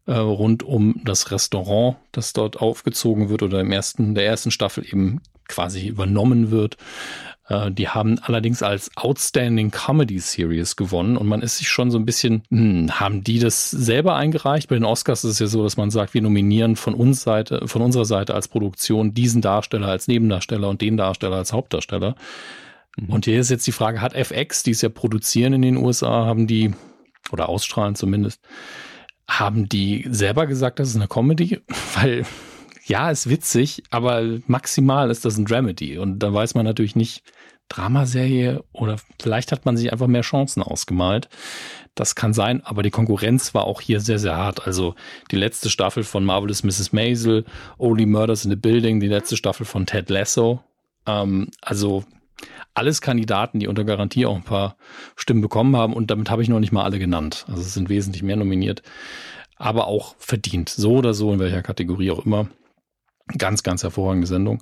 äh, rund um das Restaurant, das dort aufgezogen wird oder im ersten, der ersten Staffel eben quasi übernommen wird. Äh, die haben allerdings als Outstanding Comedy Series gewonnen und man ist sich schon so ein bisschen, hm, haben die das selber eingereicht? Bei den Oscars ist es ja so, dass man sagt, wir nominieren von uns Seite, von unserer Seite als Produktion diesen Darsteller als Nebendarsteller und den Darsteller als Hauptdarsteller. Mhm. Und hier ist jetzt die Frage, hat FX, die es ja produzieren in den USA, haben die, oder ausstrahlen zumindest, haben die selber gesagt, das ist eine Comedy? Weil ja, ist witzig, aber maximal ist das ein Dramedy. Und da weiß man natürlich nicht, Dramaserie oder vielleicht hat man sich einfach mehr Chancen ausgemalt. Das kann sein, aber die Konkurrenz war auch hier sehr, sehr hart. Also die letzte Staffel von Marvelous Mrs. Maisel, Only Murders in the Building, die letzte Staffel von Ted Lasso. Ähm, also alles Kandidaten, die unter Garantie auch ein paar Stimmen bekommen haben und damit habe ich noch nicht mal alle genannt. Also es sind wesentlich mehr nominiert, aber auch verdient. So oder so, in welcher Kategorie auch immer. Ganz, ganz hervorragende Sendung.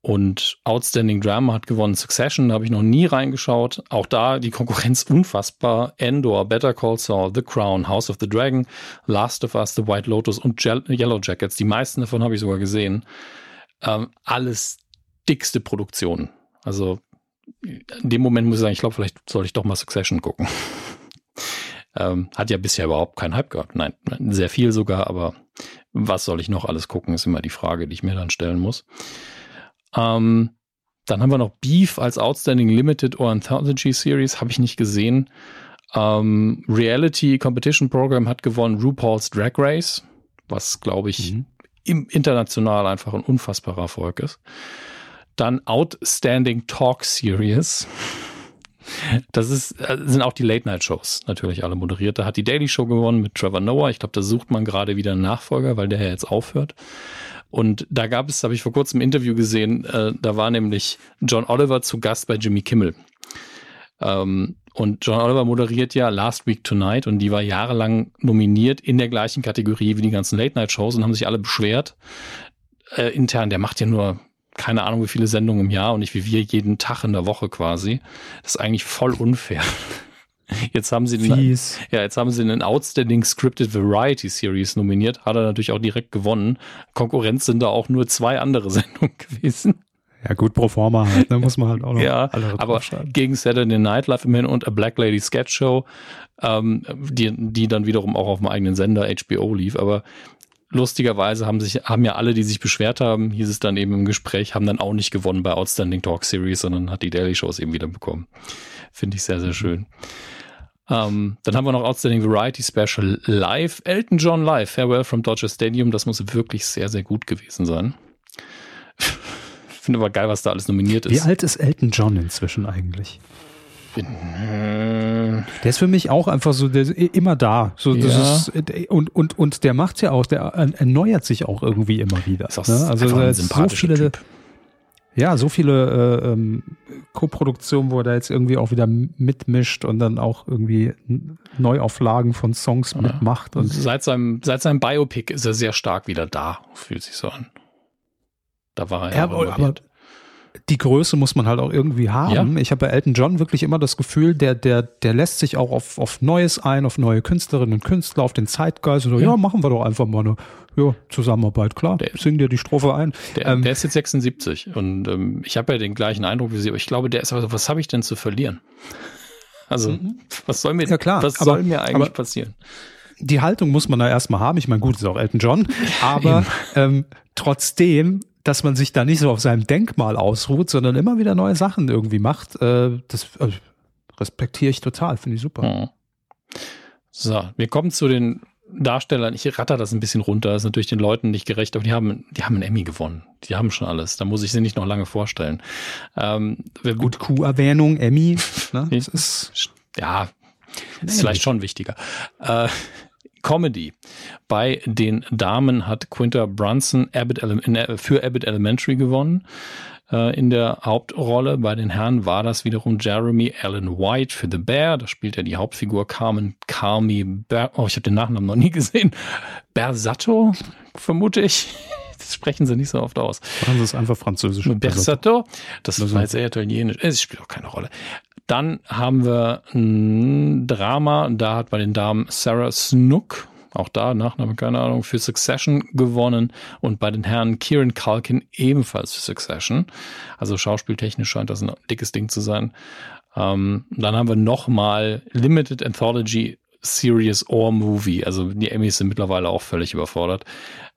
Und Outstanding Drama hat gewonnen Succession, habe ich noch nie reingeschaut. Auch da die Konkurrenz unfassbar. Endor, Better Call Saul, The Crown, House of the Dragon, Last of Us, The White Lotus und Yellow Jackets. Die meisten davon habe ich sogar gesehen. Ähm, alles dickste Produktionen. Also in dem Moment muss ich sagen, ich glaube, vielleicht soll ich doch mal Succession gucken. ähm, hat ja bisher überhaupt keinen Hype gehabt. Nein, sehr viel sogar, aber was soll ich noch alles gucken, ist immer die Frage, die ich mir dann stellen muss. Ähm, dann haben wir noch Beef als Outstanding Limited or Anthology Series, habe ich nicht gesehen. Ähm, Reality Competition Program hat gewonnen RuPaul's Drag Race, was glaube ich mhm. im international einfach ein unfassbarer Erfolg ist. Dann Outstanding Talk Series. Das ist, äh, sind auch die Late-Night-Shows natürlich alle moderiert. Da hat die Daily Show gewonnen mit Trevor Noah. Ich glaube, da sucht man gerade wieder einen Nachfolger, weil der ja jetzt aufhört. Und da gab es, habe ich vor kurzem ein Interview gesehen, äh, da war nämlich John Oliver zu Gast bei Jimmy Kimmel. Ähm, und John Oliver moderiert ja Last Week Tonight und die war jahrelang nominiert in der gleichen Kategorie wie die ganzen Late-Night-Shows und haben sich alle beschwert. Äh, intern, der macht ja nur keine Ahnung, wie viele Sendungen im Jahr und nicht wie wir jeden Tag in der Woche quasi. Das ist eigentlich voll unfair. Jetzt haben sie den, ja, jetzt haben sie einen Outstanding Scripted Variety Series nominiert, hat er natürlich auch direkt gewonnen. Konkurrenz sind da auch nur zwei andere Sendungen gewesen. Ja, gut, pro forma halt, ne? muss man halt auch noch Ja, aber gegen Saturday Night Live immerhin und A Black Lady Sketch Show, ähm, die, die dann wiederum auch auf dem eigenen Sender HBO lief, aber lustigerweise haben sich, haben ja alle, die sich beschwert haben, hieß es dann eben im Gespräch, haben dann auch nicht gewonnen bei Outstanding Talk Series, sondern hat die Daily Shows eben wieder bekommen. Finde ich sehr, sehr schön. Ähm, dann haben wir noch Outstanding Variety Special Live. Elton John Live, Farewell from Dodger Stadium. Das muss wirklich sehr, sehr gut gewesen sein. Finde aber geil, was da alles nominiert ist. Wie alt ist Elton John inzwischen eigentlich? Bin, äh, der ist für mich auch einfach so der, immer da. So, ja. ist, und, und, und der macht ja auch, der erneuert sich auch irgendwie immer wieder. Ist auch ne? Also ein so viele, typ. Ja, so viele äh, ähm, Co-Produktionen, wo er da jetzt irgendwie auch wieder mitmischt und dann auch irgendwie Neuauflagen von Songs ja. mitmacht. Und seit seinem, seit seinem Biopic ist er sehr stark wieder da, fühlt sich so an. Da war er ja, aber, aber die Größe muss man halt auch irgendwie haben. Ja. Ich habe bei Elton John wirklich immer das Gefühl, der, der, der lässt sich auch auf, auf Neues ein, auf neue Künstlerinnen und Künstler, auf den Zeitgeist. Und so, ja. ja machen wir doch einfach mal eine ja, Zusammenarbeit, klar. Der, Sing dir die Strophe ein. Der, ähm, der ist jetzt 76 und ähm, ich habe ja den gleichen Eindruck wie Sie, aber ich glaube, der ist also, was habe ich denn zu verlieren? Also, mhm. was soll mir, ja, klar, was aber, soll mir eigentlich passieren? Die Haltung muss man da erstmal haben. Ich meine, gut, ist auch Elton John, aber ähm, trotzdem dass man sich da nicht so auf seinem Denkmal ausruht, sondern immer wieder neue Sachen irgendwie macht. Äh, das äh, respektiere ich total, finde ich super. Hm. So, wir kommen zu den Darstellern. Ich ratter das ein bisschen runter, das ist natürlich den Leuten nicht gerecht, aber die haben, die haben einen Emmy gewonnen. Die haben schon alles. Da muss ich sie nicht noch lange vorstellen. Ähm, Gut, Q-Erwähnung, Emmy. Ne? Das ist, ja, ist vielleicht schon wichtiger. Äh, Comedy. Bei den Damen hat Quinta Brunson Abbott für Abbott Elementary gewonnen äh, in der Hauptrolle. Bei den Herren war das wiederum Jeremy Allen White für The Bear. Da spielt er die Hauptfigur Carmen Carmi Ber Oh, ich habe den Nachnamen noch nie gesehen. Bersatto, vermute ich. Sprechen sie nicht so oft aus. Machen sie es einfach französisch. Bersatto. Das war jetzt sehr italienisch. Es spielt auch keine Rolle. Dann haben wir ein Drama, da hat bei den Damen Sarah Snook, auch da Nachname, keine Ahnung, für Succession gewonnen und bei den Herren Kieran Culkin ebenfalls für Succession. Also schauspieltechnisch scheint das ein dickes Ding zu sein. Ähm, dann haben wir nochmal Limited Anthology Series or Movie. Also die Emmys sind mittlerweile auch völlig überfordert.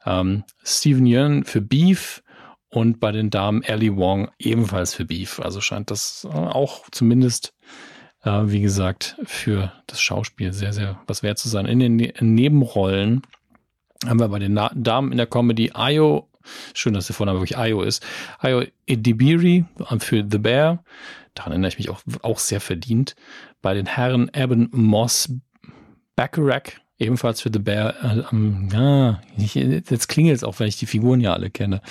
Ähm, Steven Yeun für Beef, und bei den Damen Ellie Wong ebenfalls für Beef. Also scheint das äh, auch zumindest, äh, wie gesagt, für das Schauspiel sehr, sehr was wert zu sein. In den ne Nebenrollen haben wir bei den Na Damen in der Comedy Ayo, schön, dass der Vorname wirklich Ayo ist, Ayo Edibiri für The Bear. Daran erinnere ich mich auch, auch sehr verdient. Bei den Herren Eben Moss Bacharach ebenfalls für The Bear. Äh, ähm, ja, ich, jetzt klingelt es auch, wenn ich die Figuren ja alle kenne.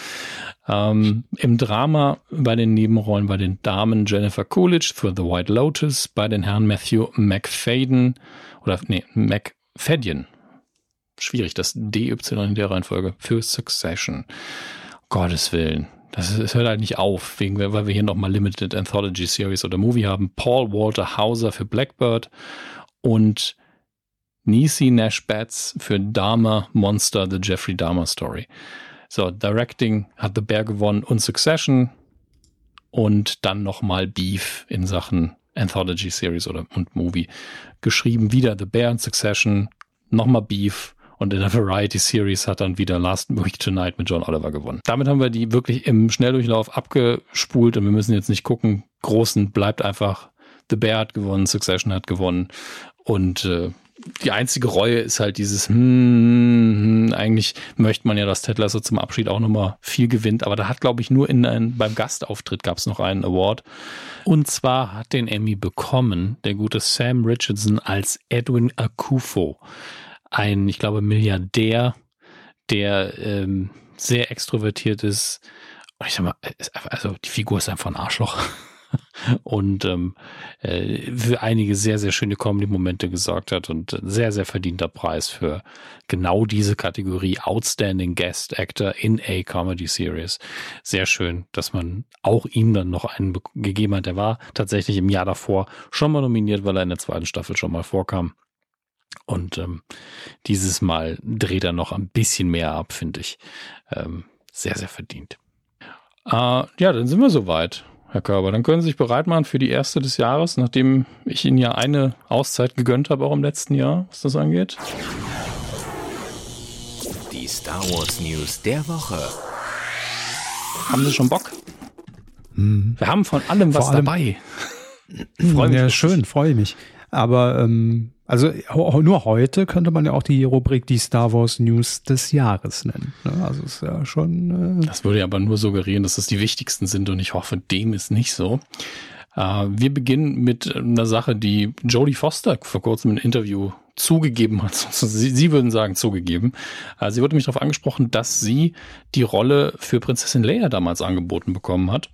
Ähm, Im Drama bei den Nebenrollen bei den Damen Jennifer Coolidge für The White Lotus, bei den Herren Matthew McFadden oder nee, McFadden. Schwierig, das DY in der Reihenfolge für Succession. Gottes Willen. Das, das hört halt nicht auf, wegen, weil wir hier nochmal Limited Anthology Series oder Movie haben. Paul Walter Hauser für Blackbird und Nisi Nash Bats für Dharma Monster, The Jeffrey Dahmer Story. So, Directing hat The Bear gewonnen und Succession und dann nochmal Beef in Sachen Anthology Series oder und Movie. Geschrieben wieder The Bear und Succession, nochmal Beef Und in der Variety Series hat dann wieder Last Week Tonight mit John Oliver gewonnen. Damit haben wir die wirklich im Schnelldurchlauf abgespult und wir müssen jetzt nicht gucken. Großen bleibt einfach The Bear hat gewonnen, Succession hat gewonnen und äh, die einzige Reue ist halt dieses, hm, hm, eigentlich möchte man ja, dass Ted Lasso zum Abschied auch nochmal viel gewinnt, aber da hat, glaube ich, nur in ein, beim Gastauftritt gab es noch einen Award. Und zwar hat den Emmy bekommen der gute Sam Richardson als Edwin Akufo. Ein, ich glaube, Milliardär, der ähm, sehr extrovertiert ist. Ich sag mal, also die Figur ist einfach ein Arschloch und ähm, äh, für einige sehr, sehr schöne Comedy-Momente gesorgt hat und sehr, sehr verdienter Preis für genau diese Kategorie Outstanding Guest Actor in a Comedy Series. Sehr schön, dass man auch ihm dann noch einen gegeben hat. Der war tatsächlich im Jahr davor schon mal nominiert, weil er in der zweiten Staffel schon mal vorkam. Und ähm, dieses Mal dreht er noch ein bisschen mehr ab, finde ich. Ähm, sehr, sehr verdient. Äh, ja, dann sind wir soweit. Herr Körber. Dann können Sie sich bereit machen für die erste des Jahres, nachdem ich Ihnen ja eine Auszeit gegönnt habe, auch im letzten Jahr, was das angeht. Die Star Wars News der Woche. Haben Sie schon Bock? Mhm. Wir haben von allem was allem, dabei. freue mich. Ja, schön, freue mich. Aber ähm, also nur heute könnte man ja auch die Rubrik die Star Wars News des Jahres nennen. Ne? Also ist ja schon. Äh das würde aber nur suggerieren, dass es die wichtigsten sind und ich hoffe, dem ist nicht so. Äh, wir beginnen mit einer Sache, die Jodie Foster vor kurzem im Interview zugegeben hat. Sie, sie würden sagen zugegeben. Äh, sie wurde mich darauf angesprochen, dass sie die Rolle für Prinzessin Leia damals angeboten bekommen hat.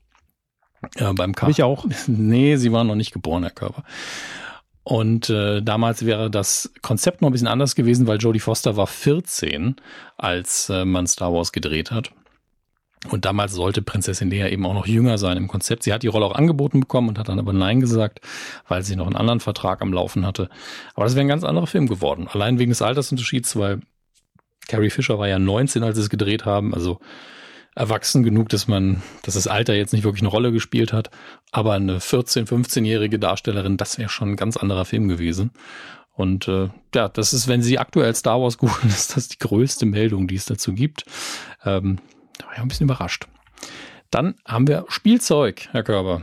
Äh, beim K. Ich auch. Nee, sie war noch nicht geboren, Herr Körper. Und äh, damals wäre das Konzept noch ein bisschen anders gewesen, weil Jodie Foster war 14, als äh, man Star Wars gedreht hat. Und damals sollte Prinzessin Leia eben auch noch jünger sein im Konzept. Sie hat die Rolle auch angeboten bekommen und hat dann aber Nein gesagt, weil sie noch einen anderen Vertrag am Laufen hatte. Aber das wäre ein ganz anderer Film geworden. Allein wegen des Altersunterschieds, weil Carrie Fisher war ja 19, als sie es gedreht haben. Also erwachsen genug, dass man, dass das Alter jetzt nicht wirklich eine Rolle gespielt hat. Aber eine 14-, 15-jährige Darstellerin, das wäre schon ein ganz anderer Film gewesen. Und äh, ja, das ist, wenn Sie aktuell Star Wars googeln, ist das die größte Meldung, die es dazu gibt. Ähm, da war ich ein bisschen überrascht. Dann haben wir Spielzeug, Herr Körber.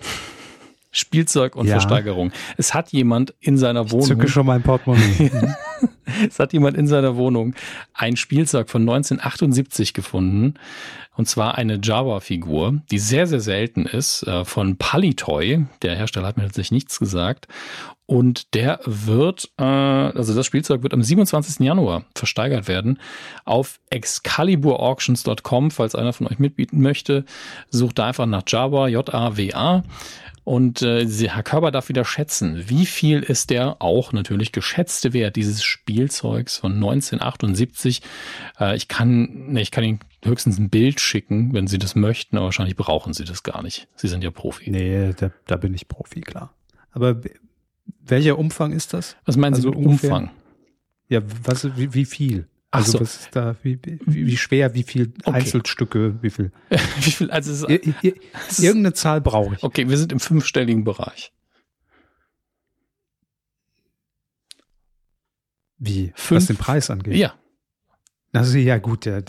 Spielzeug und ja. Versteigerung. Es hat jemand in seiner Wohnung. Ich zücke schon mein Portemonnaie. es hat jemand in seiner Wohnung ein Spielzeug von 1978 gefunden. Und zwar eine Java-Figur, die sehr, sehr selten ist, äh, von Palitoy. Der Hersteller hat mir tatsächlich nichts gesagt. Und der wird, äh, also das Spielzeug wird am 27. Januar versteigert werden auf excaliburauctions.com. Falls einer von euch mitbieten möchte, sucht da einfach nach Java, J-A-W-A. Und äh, Herr Körber darf wieder schätzen, wie viel ist der auch natürlich geschätzte Wert dieses Spielzeugs von 1978. Äh, ich kann, ne, ich kann Ihnen höchstens ein Bild schicken, wenn Sie das möchten, aber wahrscheinlich brauchen Sie das gar nicht. Sie sind ja Profi. Nee, da, da bin ich Profi, klar. Aber welcher Umfang ist das? Was meinen also Sie mit Umfang? Ja, was, wie, wie viel? Also so. was ist da, wie, wie, schwer, wie viel okay. Einzelstücke, wie viel? wie viel also ir, ir, irgendeine Zahl brauche ich. Okay, wir sind im fünfstelligen Bereich. Wie? Fünf? Was den Preis angeht? Ja. Also ja gut, ja,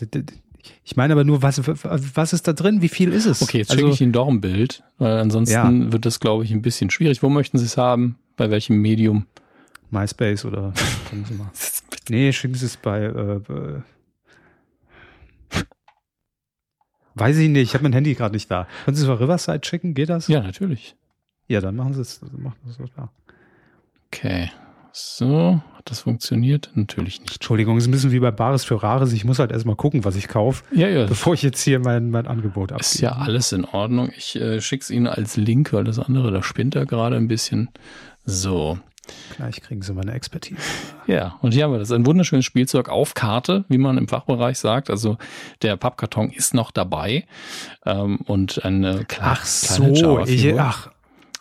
ich meine aber nur, was, was ist da drin? Wie viel ist es? Okay, jetzt also, schicke ich Ihnen doch ein Bild, weil ansonsten ja. wird das, glaube ich, ein bisschen schwierig. Wo möchten Sie es haben? Bei welchem Medium? MySpace oder. Nee, schicken Sie es bei, äh, bei Weiß ich nicht, ich habe mein Handy gerade nicht da. Können Sie es bei Riverside schicken? Geht das? Ja, natürlich. Ja, dann machen Sie es. Machen Sie es da. Okay. So, hat das funktioniert? Natürlich nicht. Entschuldigung, es ist ein bisschen wie bei Bares für Rares. Ich muss halt erstmal gucken, was ich kaufe, ja, ja. bevor ich jetzt hier mein, mein Angebot abgebe. Ist ja alles in Ordnung. Ich äh, schicke es Ihnen als Link, weil das andere, da spinnt er gerade ein bisschen. So, Gleich kriegen sie meine Expertise. Ja, und hier haben wir das. Ein wunderschönes Spielzeug auf Karte, wie man im Fachbereich sagt. Also der Pappkarton ist noch dabei. Ähm, und eine klar, ach so, ich, ach,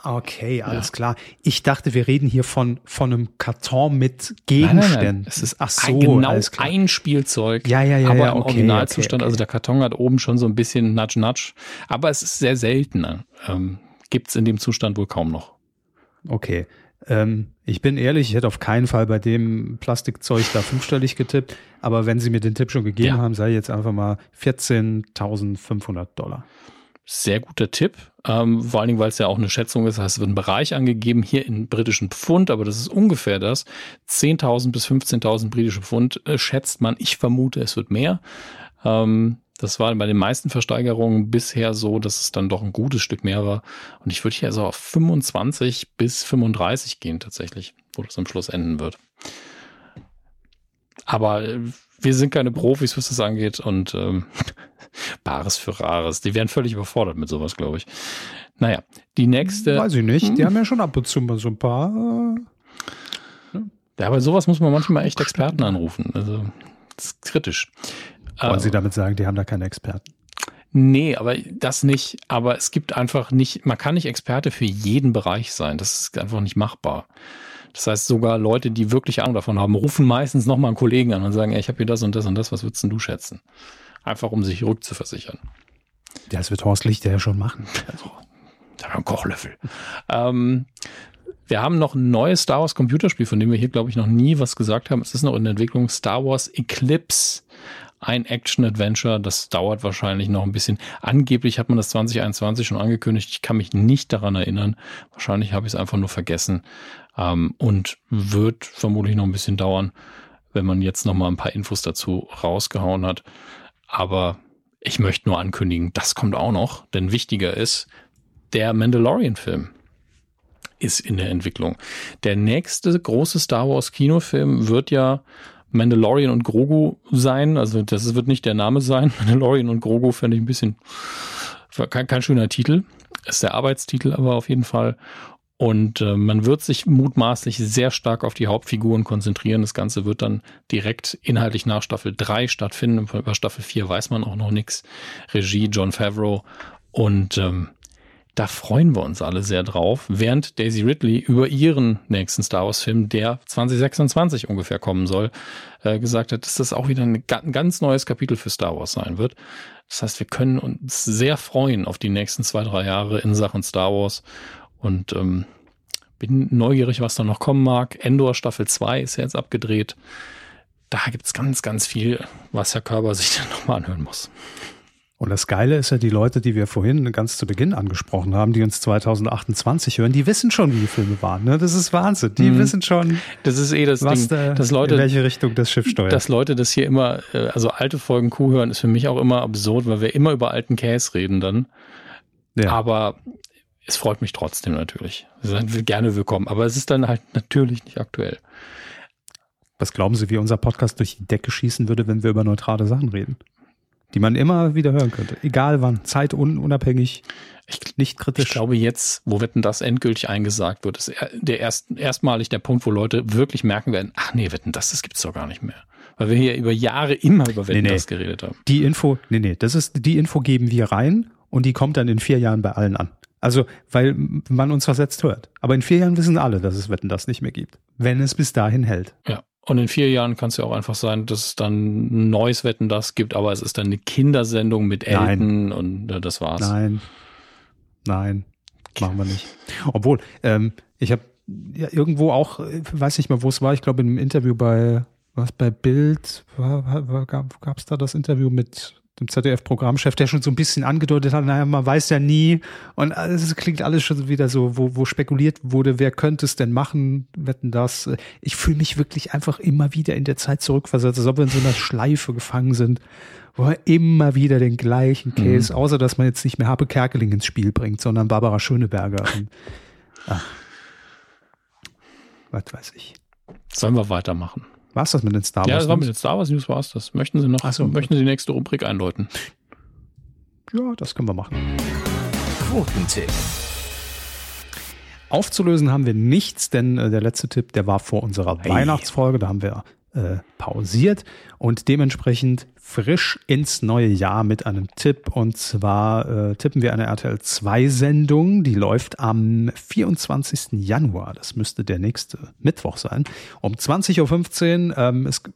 okay, alles ja. klar. Ich dachte, wir reden hier von, von einem Karton mit Gegenständen. Nein, nein, nein. Es ist ach so, ein, genau ein Spielzeug. Ja, ja, ja. Aber ja, im okay, Originalzustand. Okay, okay. Also der Karton hat oben schon so ein bisschen Nudge-Nudge. Aber es ist sehr selten. Ähm, Gibt es in dem Zustand wohl kaum noch. Okay. Ähm, ich bin ehrlich, ich hätte auf keinen Fall bei dem Plastikzeug da fünfstellig getippt, aber wenn Sie mir den Tipp schon gegeben Ja. haben, sei jetzt einfach mal 14.500 Dollar. Sehr guter Tipp, ähm, vor allen Dingen, weil es ja auch eine Schätzung ist. Heißt, es wird ein Bereich angegeben, hier in britischen Pfund, aber das ist ungefähr das. 10.000 bis 15.000 britische Pfund äh, schätzt man. Ich vermute, es wird mehr. Ähm, das war bei den meisten Versteigerungen bisher so, dass es dann doch ein gutes Stück mehr war. Und ich würde hier so auf 25 bis 35 gehen tatsächlich, wo das am Schluss enden wird. Aber äh, wir sind keine Profis, was das angeht und ähm, Bares für Rares. Die wären völlig überfordert mit sowas, glaube ich. Naja, die nächste. Weiß ich nicht, die Hm. haben ja schon ab und zu mal so ein paar. Äh, Ja, aber sowas muss man manchmal echt Experten anrufen. Also, das ist kritisch. Wollen Sie damit sagen, die haben da keine Experten? Nee, aber das nicht. Aber es gibt einfach nicht, man kann nicht Experte für jeden Bereich sein. Das ist einfach nicht machbar. Das heißt, sogar Leute, die wirklich Ahnung davon haben, rufen meistens nochmal einen Kollegen an und sagen, ey, ich habe hier das und das und das, was würdest denn du schätzen? Einfach um sich rückzuversichern. Ja, das wird Horst Lichter ja schon machen. Also, Da haben wir einen Kochlöffel. Ähm, wir haben noch ein neues Star Wars Computerspiel, von dem wir hier, glaube ich, noch nie was gesagt haben. Es ist noch in der Entwicklung Star Wars Eclipse. Ein Action-Adventure, das dauert wahrscheinlich noch ein bisschen. Angeblich hat man das 2021 schon angekündigt. Ich kann mich nicht daran erinnern. Wahrscheinlich habe ich es einfach nur vergessen. Ähm, und wird vermutlich noch ein bisschen dauern, wenn man jetzt noch mal ein paar Infos dazu rausgehauen hat. Aber ich möchte nur ankündigen, das kommt auch noch. Denn wichtiger ist, der Mandalorian-Film ist in der Entwicklung. Der nächste große Star Wars Kinofilm wird ja Mandalorian und Grogu sein. Also das wird nicht der Name sein. Mandalorian und Grogu fände ich ein bisschen kein, kein schöner Titel. Ist der Arbeitstitel aber auf jeden Fall. Und äh, man wird sich mutmaßlich sehr stark auf die Hauptfiguren konzentrieren. Das Ganze wird dann direkt inhaltlich nach Staffel 3 stattfinden. Über Staffel 4 weiß man auch noch nichts. Regie John Favreau. Und ähm, da freuen wir uns alle sehr drauf, während Daisy Ridley über ihren nächsten Star Wars-Film, der 2026 ungefähr kommen soll, äh, gesagt hat, dass das auch wieder ein, ein ganz neues Kapitel für Star Wars sein wird. Das heißt, wir können uns sehr freuen auf die nächsten zwei, drei Jahre in Sachen Star Wars und ähm, bin neugierig, was da noch kommen mag. Endor Staffel 2 ist ja jetzt abgedreht. Da gibt's ganz, ganz viel, was Herr Körber sich dann nochmal anhören muss. Und das Geile ist ja, die Leute, die wir vorhin ganz zu Beginn angesprochen haben, die uns 2028 hören, die wissen schon, wie die Filme waren. Ne? Das ist Wahnsinn. Die Mhm. wissen schon, Das ist eh das was Ding, da, dass in Leute welche Richtung das Schiff steuert. Dass Leute das hier immer, äh, also alte Folgen Kuh hören, ist für mich auch immer absurd, weil wir immer über alten Käse reden dann. ja. Aber es freut mich trotzdem natürlich. Sie sind gerne willkommen. Aber es ist dann halt natürlich nicht aktuell. Was glauben Sie, wie unser Podcast durch die Decke schießen würde, wenn wir über neutrale Sachen reden? Die man immer wieder hören könnte. Egal wann. Zeitunabhängig, Ich, nicht kritisch. ich glaube jetzt, wo Wetten das endgültig eingesagt wird, ist er- der erst, erstmalig der Punkt, wo Leute wirklich merken werden, ach nee, Wetten das, das gibt's doch gar nicht mehr. Weil wir hier über Jahre immer über Wetten Nee, nee. das geredet haben. die Info, nee, nee, das ist, die Info geben wir rein und die kommt dann in vier Jahren bei allen an. Also, weil man uns versetzt hört. Aber in vier Jahren wissen alle, dass es Wetten das nicht mehr gibt. Wenn es bis dahin hält. Ja. Und in vier Jahren kann es ja auch einfach sein, dass es dann ein neues Wetten das gibt, aber es ist dann eine Kindersendung mit. Elton und äh, das war's. Nein. Nein. Machen wir nicht. Obwohl, ähm, ich habe ja irgendwo auch, äh, weiß nicht mehr, wo es war, ich glaube in einem Interview bei, was bei Bild, war, war, gab es da das Interview mit dem ZDF-Programmchef, der schon so ein bisschen angedeutet hat, naja, man weiß ja nie. Und es klingt alles schon wieder so, wo, wo spekuliert wurde, wer könnte es denn machen, wetten das. Ich fühle mich wirklich einfach immer wieder in der Zeit zurückversetzt, als ob wir in so einer Schleife gefangen sind, wo er immer wieder den gleichen Case, außer dass man jetzt nicht mehr Habe Kerkeling ins Spiel bringt, sondern Barbara Schöneberger. Und, ach, was weiß ich. Sollen wir weitermachen? War's das mit den Star Wars? Ja, das war mit den Star Wars News war's das. Möchten Sie noch, Ach so. möchten Sie die nächste Rubrik einläuten? ja, das können wir machen. Quotentipp. Aufzulösen haben wir nichts, denn äh, der letzte Tipp, der war vor unserer Hey. Weihnachtsfolge, da haben wir äh, pausiert und dementsprechend frisch ins neue Jahr mit einem Tipp. Und zwar äh, tippen wir eine RTL 2 Sendung, die läuft am 24. Januar. Das müsste der nächste Mittwoch sein. Um 20.15 Uhr ähm, ist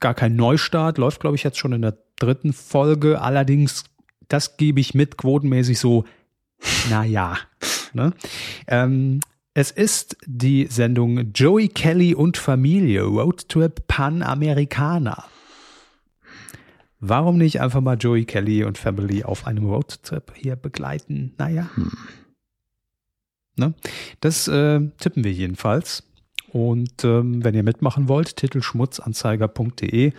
gar kein Neustart, läuft, glaube ich, jetzt schon in der dritten Folge. Allerdings, das gebe ich mit, quotenmäßig so, naja. Ne? Ähm, Es ist die Sendung Joey Kelly und Familie Roadtrip Panamericana. Warum nicht einfach mal Joey Kelly und Family auf einem Roadtrip hier begleiten? Naja. Hm. Ne? Das äh, tippen wir jedenfalls. Und ähm, wenn ihr mitmachen wollt, titelschmutzanzeiger.de,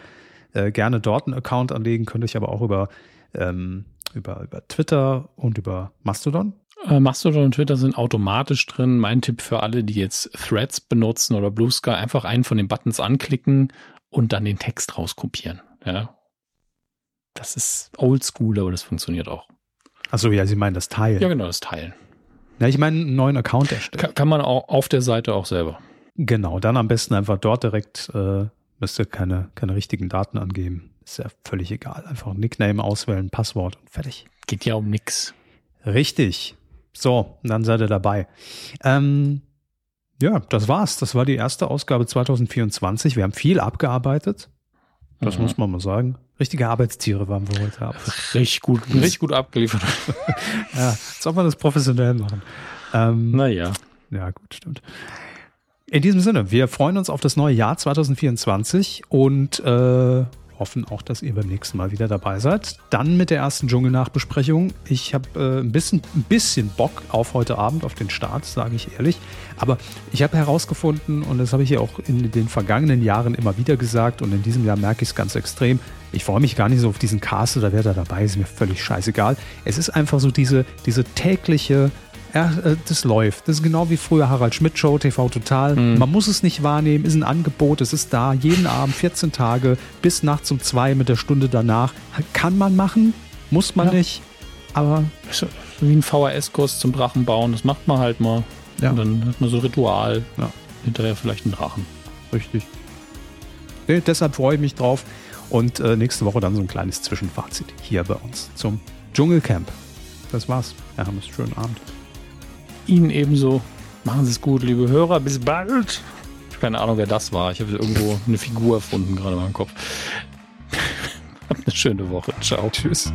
äh, gerne dort einen Account anlegen, könnt euch aber auch über, ähm, über, über Twitter und über Mastodon. Äh, Mastodon und Twitter sind automatisch drin. Mein Tipp für alle, die jetzt Threads benutzen oder Blue Sky, einfach einen von den Buttons anklicken und dann den Text rauskopieren. Ja, das ist oldschool, aber das funktioniert auch. Achso, ja, Sie meinen das Teilen. Ja, genau, das Teilen. Ja, ich meine, einen neuen Account erstellen. Kann, kann, man auch auf der Seite auch selber. Genau, dann am besten einfach dort direkt, äh, müsst ihr keine, keine richtigen Daten angeben. Ist ja völlig egal. Einfach ein Nickname auswählen, Passwort und fertig. Geht ja um nix. Richtig. So, dann seid ihr dabei. Ähm, ja, das war's. Das war die erste Ausgabe 2024. Wir haben viel abgearbeitet. Das mhm. muss man mal sagen. Richtige Arbeitstiere waren wir heute Abend. Richtig gut, richtig gut abgeliefert. ja, als ob wir das professionell machen. Ähm, naja. Ja, gut, stimmt. In diesem Sinne, wir freuen uns auf das neue Jahr 2024 und äh, hoffen auch, dass ihr beim nächsten Mal wieder dabei seid. Dann mit der ersten Dschungelnachbesprechung. Ich habe äh, ein, bisschen, ein bisschen Bock auf heute Abend, auf den Start, sage ich ehrlich. Aber ich habe herausgefunden, und das habe ich ja auch in den vergangenen Jahren immer wieder gesagt, und in diesem Jahr merke ich es ganz extrem, ich freue mich gar nicht so auf diesen Cast oder wer da dabei ist, mir völlig scheißegal. Es ist einfach so diese, diese tägliche ja, äh, das läuft. Das ist genau wie früher Harald Schmidt Show, TV Total. Mhm. Man muss es nicht wahrnehmen, ist ein Angebot, es ist da, jeden Abend 14 Tage bis nachts um zwei mit der Stunde danach. Kann man machen, muss man ja. nicht, aber. Wie ein VHS-Kurs zum Drachen bauen, das macht man halt mal. Ja. Und dann hat man so ein Ritual. Ja. Hinterher vielleicht einen Drachen. Richtig. Nee, deshalb freue ich mich drauf. Und äh, nächste Woche dann so ein kleines Zwischenfazit hier bei uns zum Dschungelcamp. Das war's. Herr Hammes, schönen Abend. Ihnen ebenso. Machen Sie es gut, liebe Hörer. Bis bald. Ich habe keine Ahnung, wer das war. Ich habe irgendwo eine Figur erfunden, gerade in meinem Kopf. Habt eine schöne Woche. Ciao. Tschüss.